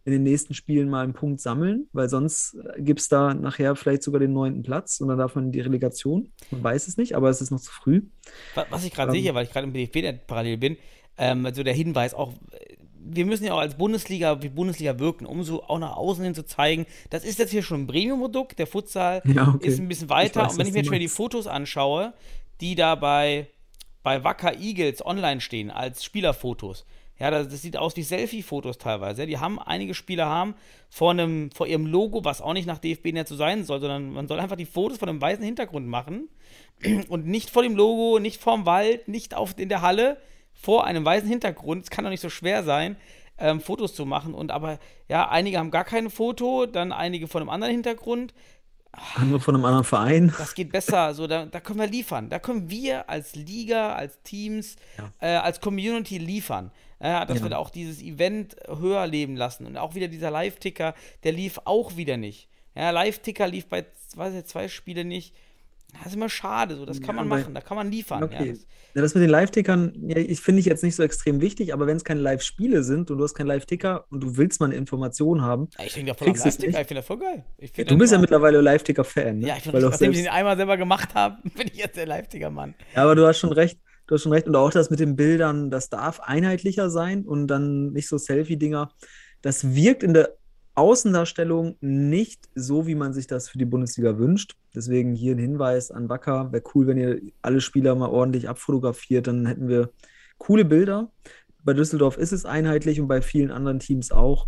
Speaker 6: in den nächsten Spielen mal einen Punkt sammeln, weil sonst gibt es da nachher vielleicht sogar den neunten Platz und dann darf man die Relegation. Man weiß es nicht, aber es ist noch zu früh.
Speaker 5: Wa- Was ich gerade
Speaker 6: Ähm,
Speaker 5: sehe, weil ich gerade im net parallel bin, ähm, also der Hinweis auch, äh, wir müssen ja auch als Bundesliga wie Bundesliga wirken, um so auch nach außen hin zu zeigen, das ist jetzt hier schon ein Premium-Produkt, der Futsal
Speaker 6: Ja, okay.
Speaker 5: ist ein bisschen weiter.
Speaker 6: weiß,
Speaker 5: und wenn ich mir jetzt mal die. Fotos anschaue, die da bei, bei Wacker Eagles online stehen als Spielerfotos, ja, das, das sieht aus wie Selfie-Fotos teilweise. Die haben, einige Spieler haben vor, einem, vor ihrem Logo, was auch nicht nach DFB-Net so sein soll, sondern man soll einfach die Fotos von einem weißen Hintergrund machen und nicht vor dem Logo, nicht vorm Wald, nicht auf, in der Halle, vor einem weißen Hintergrund. Es kann doch nicht so schwer sein, ähm, Fotos zu machen. Und aber, ja, einige haben gar kein Foto, dann einige von einem anderen Hintergrund.
Speaker 6: Andere von einem anderen Verein.
Speaker 5: Das geht besser. So, da, da können wir liefern. Da können wir als Liga, als Teams, äh, als Community liefern. Ja, dass
Speaker 6: Ja.
Speaker 5: wir da auch dieses Event höher leben lassen. Und auch wieder dieser Live-Ticker, der lief auch wieder nicht. Ja, Live-Ticker lief bei weiß ich, zwei Spiele nicht. Das ist immer schade. So, das kann
Speaker 6: Ja,
Speaker 5: man machen, da kann man liefern. Ja,
Speaker 6: Okay.
Speaker 5: das,
Speaker 6: Ja, das mit den Live-Tickern, ja, ich finde ich jetzt nicht so extrem wichtig, aber wenn es keine Live-Spiele sind und du hast keinen Live-Ticker und du willst mal eine Information haben,
Speaker 5: Ja, ich denke da voll Live-Ticker.
Speaker 6: nicht?
Speaker 5: Ich finde das voll geil. Ich
Speaker 6: ja, du
Speaker 5: das
Speaker 6: bist ja mittlerweile Live-Ticker-Fan, ne?
Speaker 5: Ja, ich finde,
Speaker 6: auch
Speaker 5: nachdem ich
Speaker 6: selbst-
Speaker 5: den einmal selber gemacht habe, bin ich jetzt der Live-Ticker-Mann.
Speaker 6: Ja, aber du hast schon recht. Du hast schon recht. Und auch das mit den Bildern, das darf einheitlicher sein und dann nicht so Selfie-Dinger. Das wirkt in der Außendarstellung nicht so, wie man sich das für die Bundesliga wünscht. Deswegen hier ein Hinweis an Wacker. Wäre cool, wenn ihr alle Spieler mal ordentlich abfotografiert. Dann hätten wir coole Bilder. Bei Düsseldorf ist es einheitlich und bei vielen anderen Teams auch.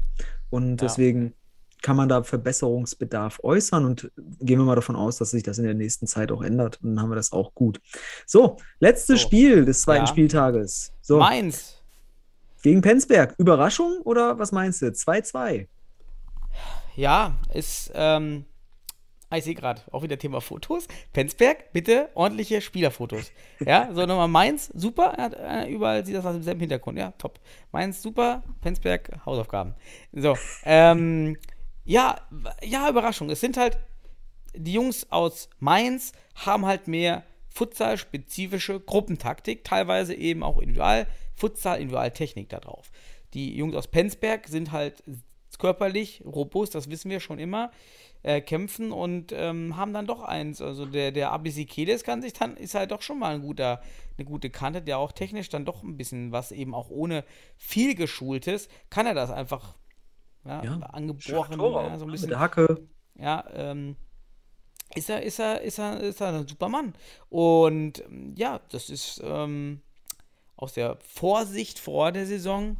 Speaker 6: Und
Speaker 5: Ja.
Speaker 6: deswegen kann man da Verbesserungsbedarf äußern und gehen wir mal davon aus, dass sich das in der nächsten Zeit auch ändert. Und dann haben wir das auch gut. So, letztes
Speaker 5: So.
Speaker 6: Spiel des zweiten
Speaker 5: Ja.
Speaker 6: Spieltages. So,
Speaker 5: Mainz.
Speaker 6: gegen Penzberg. Überraschung oder was meinst du? 2-2.
Speaker 5: Ja, ist, ähm, ah, ich sehe gerade, auch wieder Thema Fotos. Penzberg, bitte ordentliche Spielerfotos. Ja, so nochmal Mainz, super, er äh, überall sieht das aus demselben Hintergrund, ja, top. Mainz, super, Penzberg, Hausaufgaben. So, ähm, ja, ja, Überraschung. Es sind halt, die Jungs aus Mainz haben halt mehr Futsal-spezifische Gruppentaktik, teilweise eben auch Individual, Futsal, Individualtechnik da drauf. Die Jungs aus Penzberg sind halt körperlich robust, das wissen wir schon immer, äh, kämpfen und ähm, haben dann doch eins. Also der, der Abisikedes kann sich dann, ist halt doch schon mal ein guter, eine gute Kante, der auch technisch dann doch ein bisschen was eben auch ohne viel geschultes, kann er das einfach ja,
Speaker 6: Ja,
Speaker 5: angeboren, ja, so ein
Speaker 6: mit
Speaker 5: bisschen
Speaker 6: der Hacke.
Speaker 5: ja, ähm, ist er, ist er, ist er, ist er ein super Mann. Und ja, das ist ähm, aus der Vorsicht vor der Saison,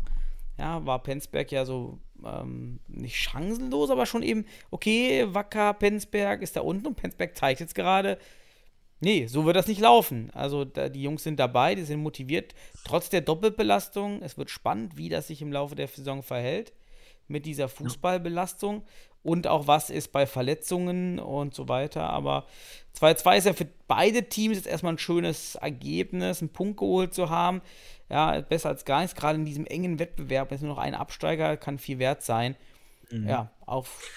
Speaker 5: ja, war Penzberg ja so ähm, nicht chancenlos, aber schon eben, okay, Wacker, Penzberg ist da unten und Penzberg zeigt jetzt gerade, nee, so wird das nicht laufen. Also da, die Jungs sind dabei, die sind motiviert, trotz der Doppelbelastung. Es wird spannend, wie das sich im Laufe der Saison verhält mit dieser Fußballbelastung und auch was ist bei Verletzungen und so weiter. Aber 2-2 ist ja für beide Teams jetzt erstmal ein schönes Ergebnis, einen Punkt geholt zu haben. Ja, besser als gar nichts, gerade in diesem engen Wettbewerb. Jetzt nur noch ein Absteiger, kann viel wert sein. Ja, auf.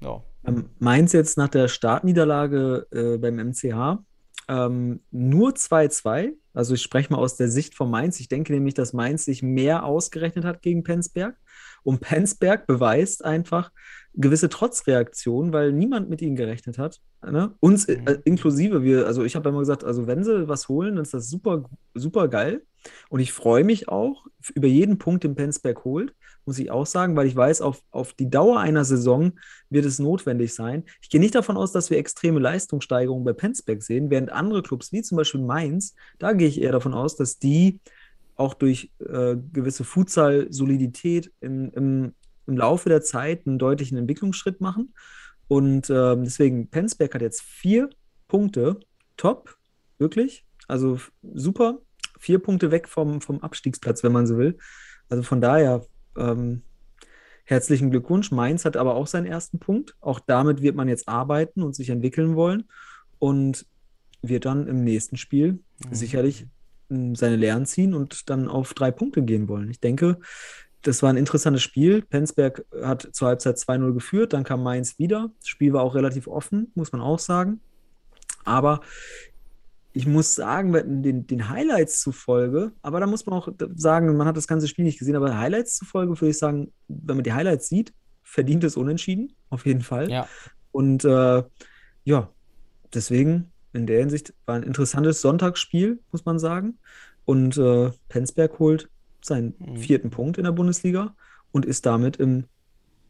Speaker 5: Ja.
Speaker 6: Ähm, Mainz jetzt nach der Startniederlage äh, beim MCH ähm, nur 2-2. Also ich spreche mal aus der Sicht von Mainz. Ich denke nämlich, dass Mainz sich mehr ausgerechnet hat gegen Penzberg. Und Penzberg beweist einfach gewisse Trotzreaktionen, weil niemand mit ihnen gerechnet hat. Ne? Uns äh, inklusive, wir, also ich habe immer gesagt, also wenn sie was holen, dann ist das super, super geil. Und ich freue mich auch über jeden Punkt, den Penzberg holt, muss ich auch sagen, weil ich weiß, auf, auf die Dauer einer Saison wird es notwendig sein. Ich gehe nicht davon aus, dass wir extreme Leistungssteigerungen bei Penzberg sehen, während andere Clubs, wie zum Beispiel Mainz, da gehe ich eher davon aus, dass die auch durch äh, gewisse Futsal-Solidität im, im Laufe der Zeit einen deutlichen Entwicklungsschritt machen. Und ähm, deswegen, Penzberg hat jetzt vier Punkte, top, wirklich. Also super. Vier Punkte weg vom, vom Abstiegsplatz, wenn man so will. Also von daher, ähm, herzlichen Glückwunsch. Mainz hat aber auch seinen ersten Punkt. Auch damit wird man jetzt arbeiten und sich entwickeln wollen. Und wird dann im nächsten Spiel sicherlich mh, seine Lehren ziehen und dann auf drei Punkte gehen wollen. Ich denke, das war ein interessantes Spiel. Penzberg hat zur Halbzeit 2-0 geführt, dann kam Mainz wieder. Das Spiel war auch relativ offen, muss man auch sagen. Aber ich muss sagen, den, den Highlights zufolge, aber da muss man auch sagen, man hat das ganze Spiel nicht gesehen, aber Highlights zufolge würde ich sagen, wenn man die Highlights sieht, verdient es unentschieden, auf jeden Fall.
Speaker 5: Ja.
Speaker 6: Und äh, ja, deswegen in der Hinsicht war ein interessantes Sonntagsspiel, muss man sagen. Und äh, Penzberg holt seinen vierten Punkt in der Bundesliga und ist damit im,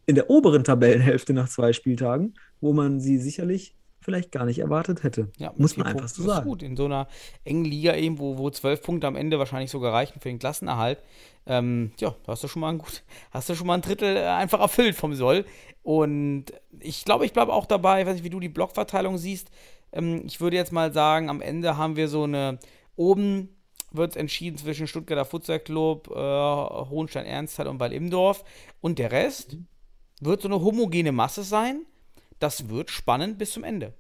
Speaker 6: in der oberen Tabellenhälfte nach zwei Spieltagen, wo man sie sicherlich vielleicht gar nicht erwartet hätte.
Speaker 5: Ja,
Speaker 6: muss man einfach so
Speaker 5: ist
Speaker 6: sagen.
Speaker 5: gut. In so einer engen Liga eben, wo, wo zwölf Punkte am Ende wahrscheinlich sogar reichen für den Klassenerhalt. Ähm, ja, hast du schon mal ein gut, hast du schon mal ein Drittel äh, einfach erfüllt vom Soll. Und ich glaube, ich bleibe auch dabei, ich weiß nicht, wie du die Blockverteilung siehst. Ähm, ich würde jetzt mal sagen, am Ende haben wir so eine, oben wird es entschieden zwischen Stuttgarter Futsal Club, äh, Hohenstein-Ernsthal und Wall-Imdorf. Und der Rest wird so eine homogene Masse sein. Das wird spannend bis zum Ende.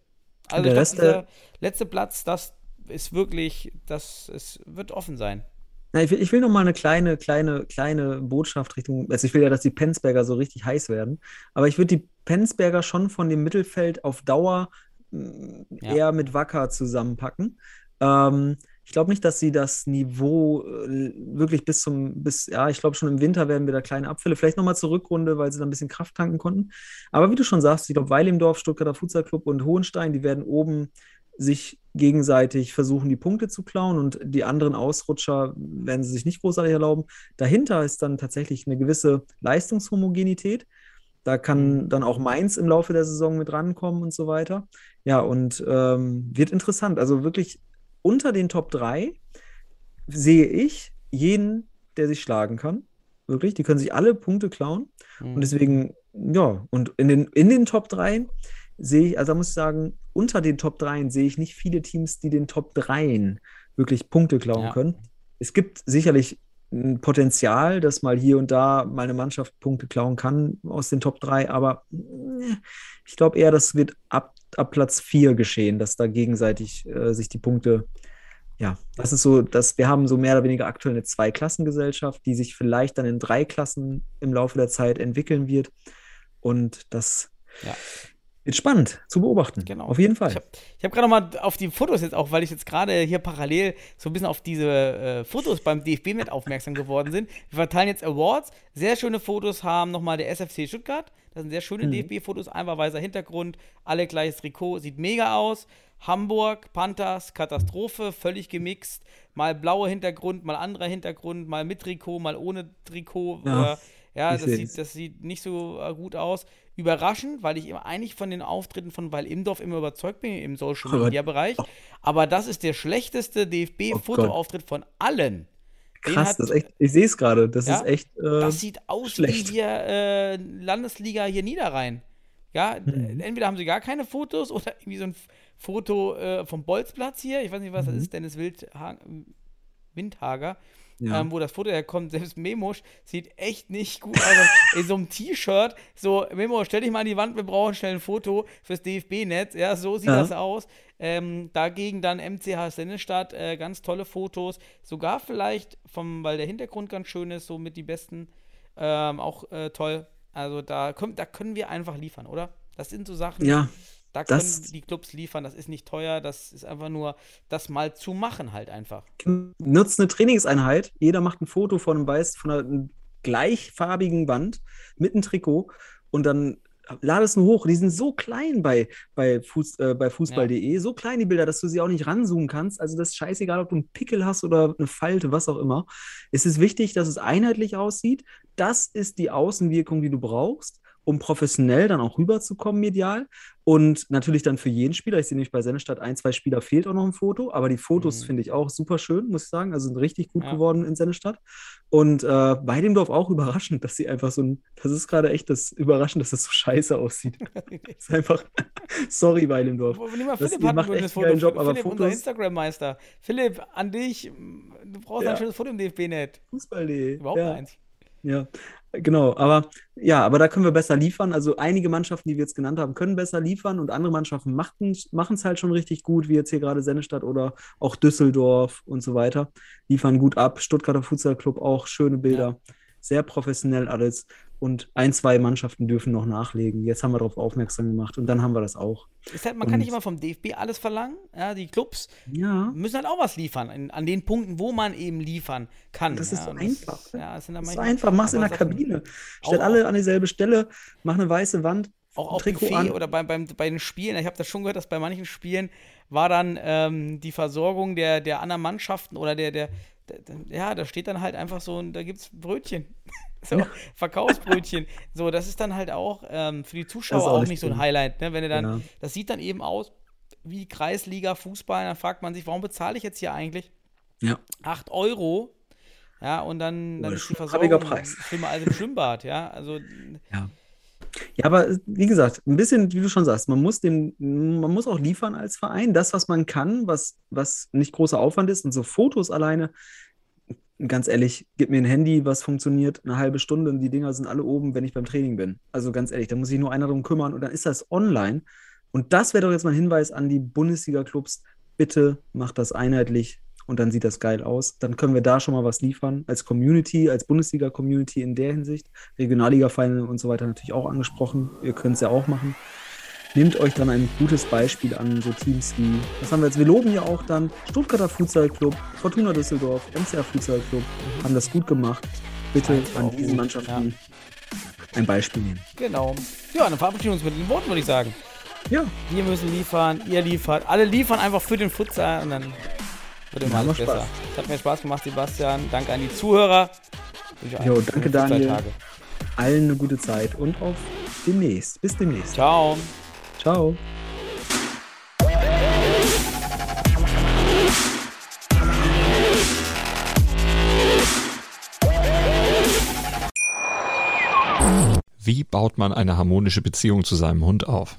Speaker 5: Also
Speaker 6: Der Rest,
Speaker 5: dieser
Speaker 6: äh,
Speaker 5: letzte Platz, das ist wirklich, das es wird offen sein.
Speaker 6: Na, ich will, ich will noch mal eine kleine, kleine, kleine Botschaft Richtung, also ich will ja, dass die Penzberger so richtig heiß werden, aber ich würde die Penzberger schon von dem Mittelfeld auf Dauer
Speaker 5: Ja.
Speaker 6: eher mit Wacker zusammenpacken. Ähm, ich glaube nicht, dass sie das Niveau äh, wirklich bis zum, bis, ja, ich glaube schon im Winter werden wir da kleine Abfälle, vielleicht nochmal zur Rückrunde, weil sie da ein bisschen Kraft tanken konnten. Aber wie du schon sagst, ich glaube, Weilimdorf, Stuttgarter Futsal und Hohenstein, die werden oben sich gegenseitig versuchen, die Punkte zu klauen und die anderen Ausrutscher werden sie sich nicht großartig erlauben. Dahinter ist dann tatsächlich eine gewisse Leistungshomogenität. Da kann dann auch Mainz im Laufe der Saison mit rankommen und so weiter. Ja, und ähm, wird interessant. Also wirklich unter den Top 3 sehe ich jeden, der sich schlagen kann. Wirklich, die können sich alle Punkte klauen. Und deswegen, ja, und in den, in den Top 3 sehe ich, also da muss ich sagen, unter den Top 3 sehe ich nicht viele Teams, die den Top 3 wirklich Punkte klauen
Speaker 5: Ja.
Speaker 6: können. Es gibt sicherlich ein Potenzial, dass mal hier und da mal eine Mannschaft Punkte klauen kann aus den Top 3, aber äh, ich glaube eher, das wird ab, ab Platz 4 geschehen, dass da gegenseitig äh, sich die Punkte, ja, das ist so, dass wir haben so mehr oder weniger aktuell eine Zweiklassengesellschaft, die sich vielleicht dann in drei Klassen im Laufe der Zeit entwickeln wird. Und das
Speaker 5: Ja.
Speaker 6: Ist spannend zu beobachten.
Speaker 5: Genau.
Speaker 6: Auf jeden Fall.
Speaker 5: Ich habe hab gerade noch mal auf die Fotos jetzt auch, weil ich jetzt gerade hier parallel so ein bisschen auf diese äh, Fotos beim DFB mit aufmerksam geworden sind. Wir verteilen jetzt Awards. Sehr schöne Fotos haben nochmal der SFC Stuttgart. Das sind sehr schöne
Speaker 6: Mhm.
Speaker 5: DFB-Fotos. Einfach weißer Hintergrund, alle gleiches Trikot. Sieht mega aus. Hamburg, Panthers, Katastrophe, völlig gemixt. Mal blauer Hintergrund, mal anderer Hintergrund, mal mit Trikot, mal ohne Trikot.
Speaker 6: Ja,
Speaker 5: Äh, ja das, sieht, das sieht nicht so äh, gut aus. Überraschend, weil ich immer eigentlich von den Auftritten von Weil Imdorf immer überzeugt bin im Social Media Bereich. Aber das ist der schlechteste
Speaker 6: Oh
Speaker 5: DFB-Fotoauftritt von allen. Den
Speaker 6: Krass,
Speaker 5: hat-
Speaker 6: das ist echt, ich sehe es gerade. Das
Speaker 5: Ja?
Speaker 6: ist echt. Äh,
Speaker 5: Das sieht aus
Speaker 6: schlecht.
Speaker 5: wie hier äh, Landesliga hier Niederrhein. Ja,
Speaker 6: Mhm.
Speaker 5: äh, entweder haben sie gar keine Fotos oder irgendwie so ein Foto äh, vom Bolzplatz hier. Ich weiß nicht, was das ist, Dennis Wildha Windhager.
Speaker 6: Ja.
Speaker 5: Ähm, wo das Foto herkommt, selbst Memosch sieht echt nicht gut aus. In so einem T-Shirt, so, Memo, stell dich mal an die Wand, wir brauchen schnell ein Foto fürs DFB-Netz. Ja, so sieht
Speaker 6: Ja.
Speaker 5: das aus. Ähm, dagegen dann MCH Sennestadt, äh, ganz tolle Fotos. Sogar vielleicht, vom, weil der Hintergrund ganz schön ist, so mit die besten, ähm, auch äh, toll. Also da, können- da können wir einfach liefern, oder? Das sind so Sachen,
Speaker 6: ja,
Speaker 5: da können
Speaker 6: das-
Speaker 5: die Clubs liefern, das ist nicht teuer, das ist einfach nur, das mal zu machen halt einfach.
Speaker 6: nutzt eine Trainingseinheit. Jeder macht ein Foto von einem weiß, von einer gleichfarbigen Wand mit einem Trikot und dann lade es nur hoch. Die sind so klein bei, bei, Fuß, äh, bei Fußball.de, so klein die Bilder, dass du sie auch nicht ranzoomen kannst. Also das ist scheißegal, ob du einen Pickel hast oder eine Falte, was auch immer. Es ist wichtig, dass es einheitlich aussieht. Das ist die Außenwirkung, die du brauchst, um professionell dann auch rüberzukommen medial. Und natürlich dann für jeden Spieler. Ich sehe nämlich bei Sennestadt ein, zwei Spieler fehlt auch noch ein Foto, aber die Fotos
Speaker 5: Mhm.
Speaker 6: finde ich auch super schön, muss ich sagen. Also sind richtig gut
Speaker 5: Ja.
Speaker 6: geworden in Sennestadt. Und äh, bei dem Dorf auch überraschend, dass sie einfach so ein, das ist gerade echt das überraschend, dass das so scheiße aussieht. Das ist einfach, sorry, bei dem Dorf.
Speaker 5: Mal
Speaker 6: Das-
Speaker 5: Philipp ein
Speaker 6: macht echt
Speaker 5: Foto.
Speaker 6: Job, aber
Speaker 5: Philipp, unser
Speaker 6: Fotos-
Speaker 5: Instagram-Meister. Philipp, an dich. Du brauchst
Speaker 6: Ja.
Speaker 5: ein schönes Foto im DFB-Net.
Speaker 6: Fußball.de.
Speaker 5: Überhaupt
Speaker 6: ja.
Speaker 5: eins.
Speaker 6: Ja, genau. Aber ja, aber da können wir besser liefern. Also einige Mannschaften, die wir jetzt genannt haben, können besser liefern und andere Mannschaften machen es halt schon richtig gut, wie jetzt hier gerade Sennestadt oder auch Düsseldorf und so weiter. Liefern gut ab. Stuttgarter Futsal Club auch schöne Bilder. Sehr professionell alles. Und ein, zwei Mannschaften dürfen noch nachlegen. Jetzt haben wir darauf aufmerksam gemacht und dann haben wir das auch.
Speaker 5: Halt, man kann
Speaker 6: Und-
Speaker 5: nicht immer vom DFB alles verlangen. Ja, die Clubs
Speaker 6: Ja.
Speaker 5: müssen halt auch was liefern. In, an den Punkten, wo man eben liefern kann.
Speaker 6: Das
Speaker 5: ja,
Speaker 6: ist so einfach.
Speaker 5: ja, es sind
Speaker 6: Das ist
Speaker 5: manchmal-
Speaker 6: einfach, mach's in der Kabine. Stell alle an dieselbe Stelle, mach eine weiße Wand,
Speaker 5: auch auf
Speaker 6: Trikot
Speaker 5: Buffet oder bei, beim, bei den Spielen, ich habe das schon gehört, dass bei manchen Spielen war dann ähm, die Versorgung der, der anderen Mannschaften oder der, der, der, der ja, da steht dann halt einfach so, und da gibt's Brötchen. So, Verkaufsbrötchen. So, das ist dann halt auch ähm, für die Zuschauer auch,
Speaker 6: auch
Speaker 5: nicht
Speaker 6: nicht
Speaker 5: so ein. Highlight, ne? Wenn du dann,
Speaker 6: Ja.
Speaker 5: das sieht dann eben aus wie Kreisliga Fußball, dann fragt man sich, warum bezahle ich jetzt hier eigentlich
Speaker 6: Ja.
Speaker 5: 8 Euro? Ja, und dann, dann
Speaker 6: Oh,
Speaker 5: ist die Versorgung
Speaker 6: Preis.
Speaker 5: schlimmer als im Schwimmbad, ja. Also
Speaker 6: Ja. Ja, aber wie gesagt, ein bisschen, wie du schon sagst, man muss den, man muss auch liefern als Verein, das, was man kann, was, was nicht großer Aufwand ist. Und so Fotos alleine, ganz ehrlich, gib mir ein Handy, was funktioniert, eine halbe Stunde und die Dinger sind alle oben, wenn ich beim Training bin. Also ganz ehrlich, da muss sich nur einer drum kümmern und dann ist das online. Und das wäre doch jetzt mal ein Hinweis an die Bundesliga-Clubs. Bitte macht das einheitlich und dann sieht das geil aus. Dann können wir da schon mal was liefern als Community, als Bundesliga-Community in der Hinsicht. Regionalliga-Final und so weiter natürlich auch angesprochen. Ihr könnt es ja auch machen. Nehmt euch dann ein gutes Beispiel an, so Teams wie, was haben wir jetzt? Wir loben ja auch dann Stuttgarter Futsal Club, Fortuna Düsseldorf, MCR Futsal Club, haben das gut gemacht. Bitte an diesen Mannschaften ein Beispiel nehmen.
Speaker 5: Genau. Ja, dann verabschieden wir uns mit den Worten, würde ich sagen.
Speaker 6: Ja,
Speaker 5: Wir müssen liefern, ihr liefert, alle liefern einfach für den Futsal und dann wird immer alles besser.
Speaker 6: Spaß.
Speaker 5: Es hat mir Spaß gemacht, Sebastian. Danke an die Zuhörer.
Speaker 6: Jo, danke, Daniel.
Speaker 5: Futsaltage.
Speaker 6: allen eine gute Zeit und auf demnächst. Bis demnächst.
Speaker 5: Ciao.
Speaker 6: Ciao.
Speaker 8: Wie baut man eine harmonische Beziehung zu seinem Hund auf?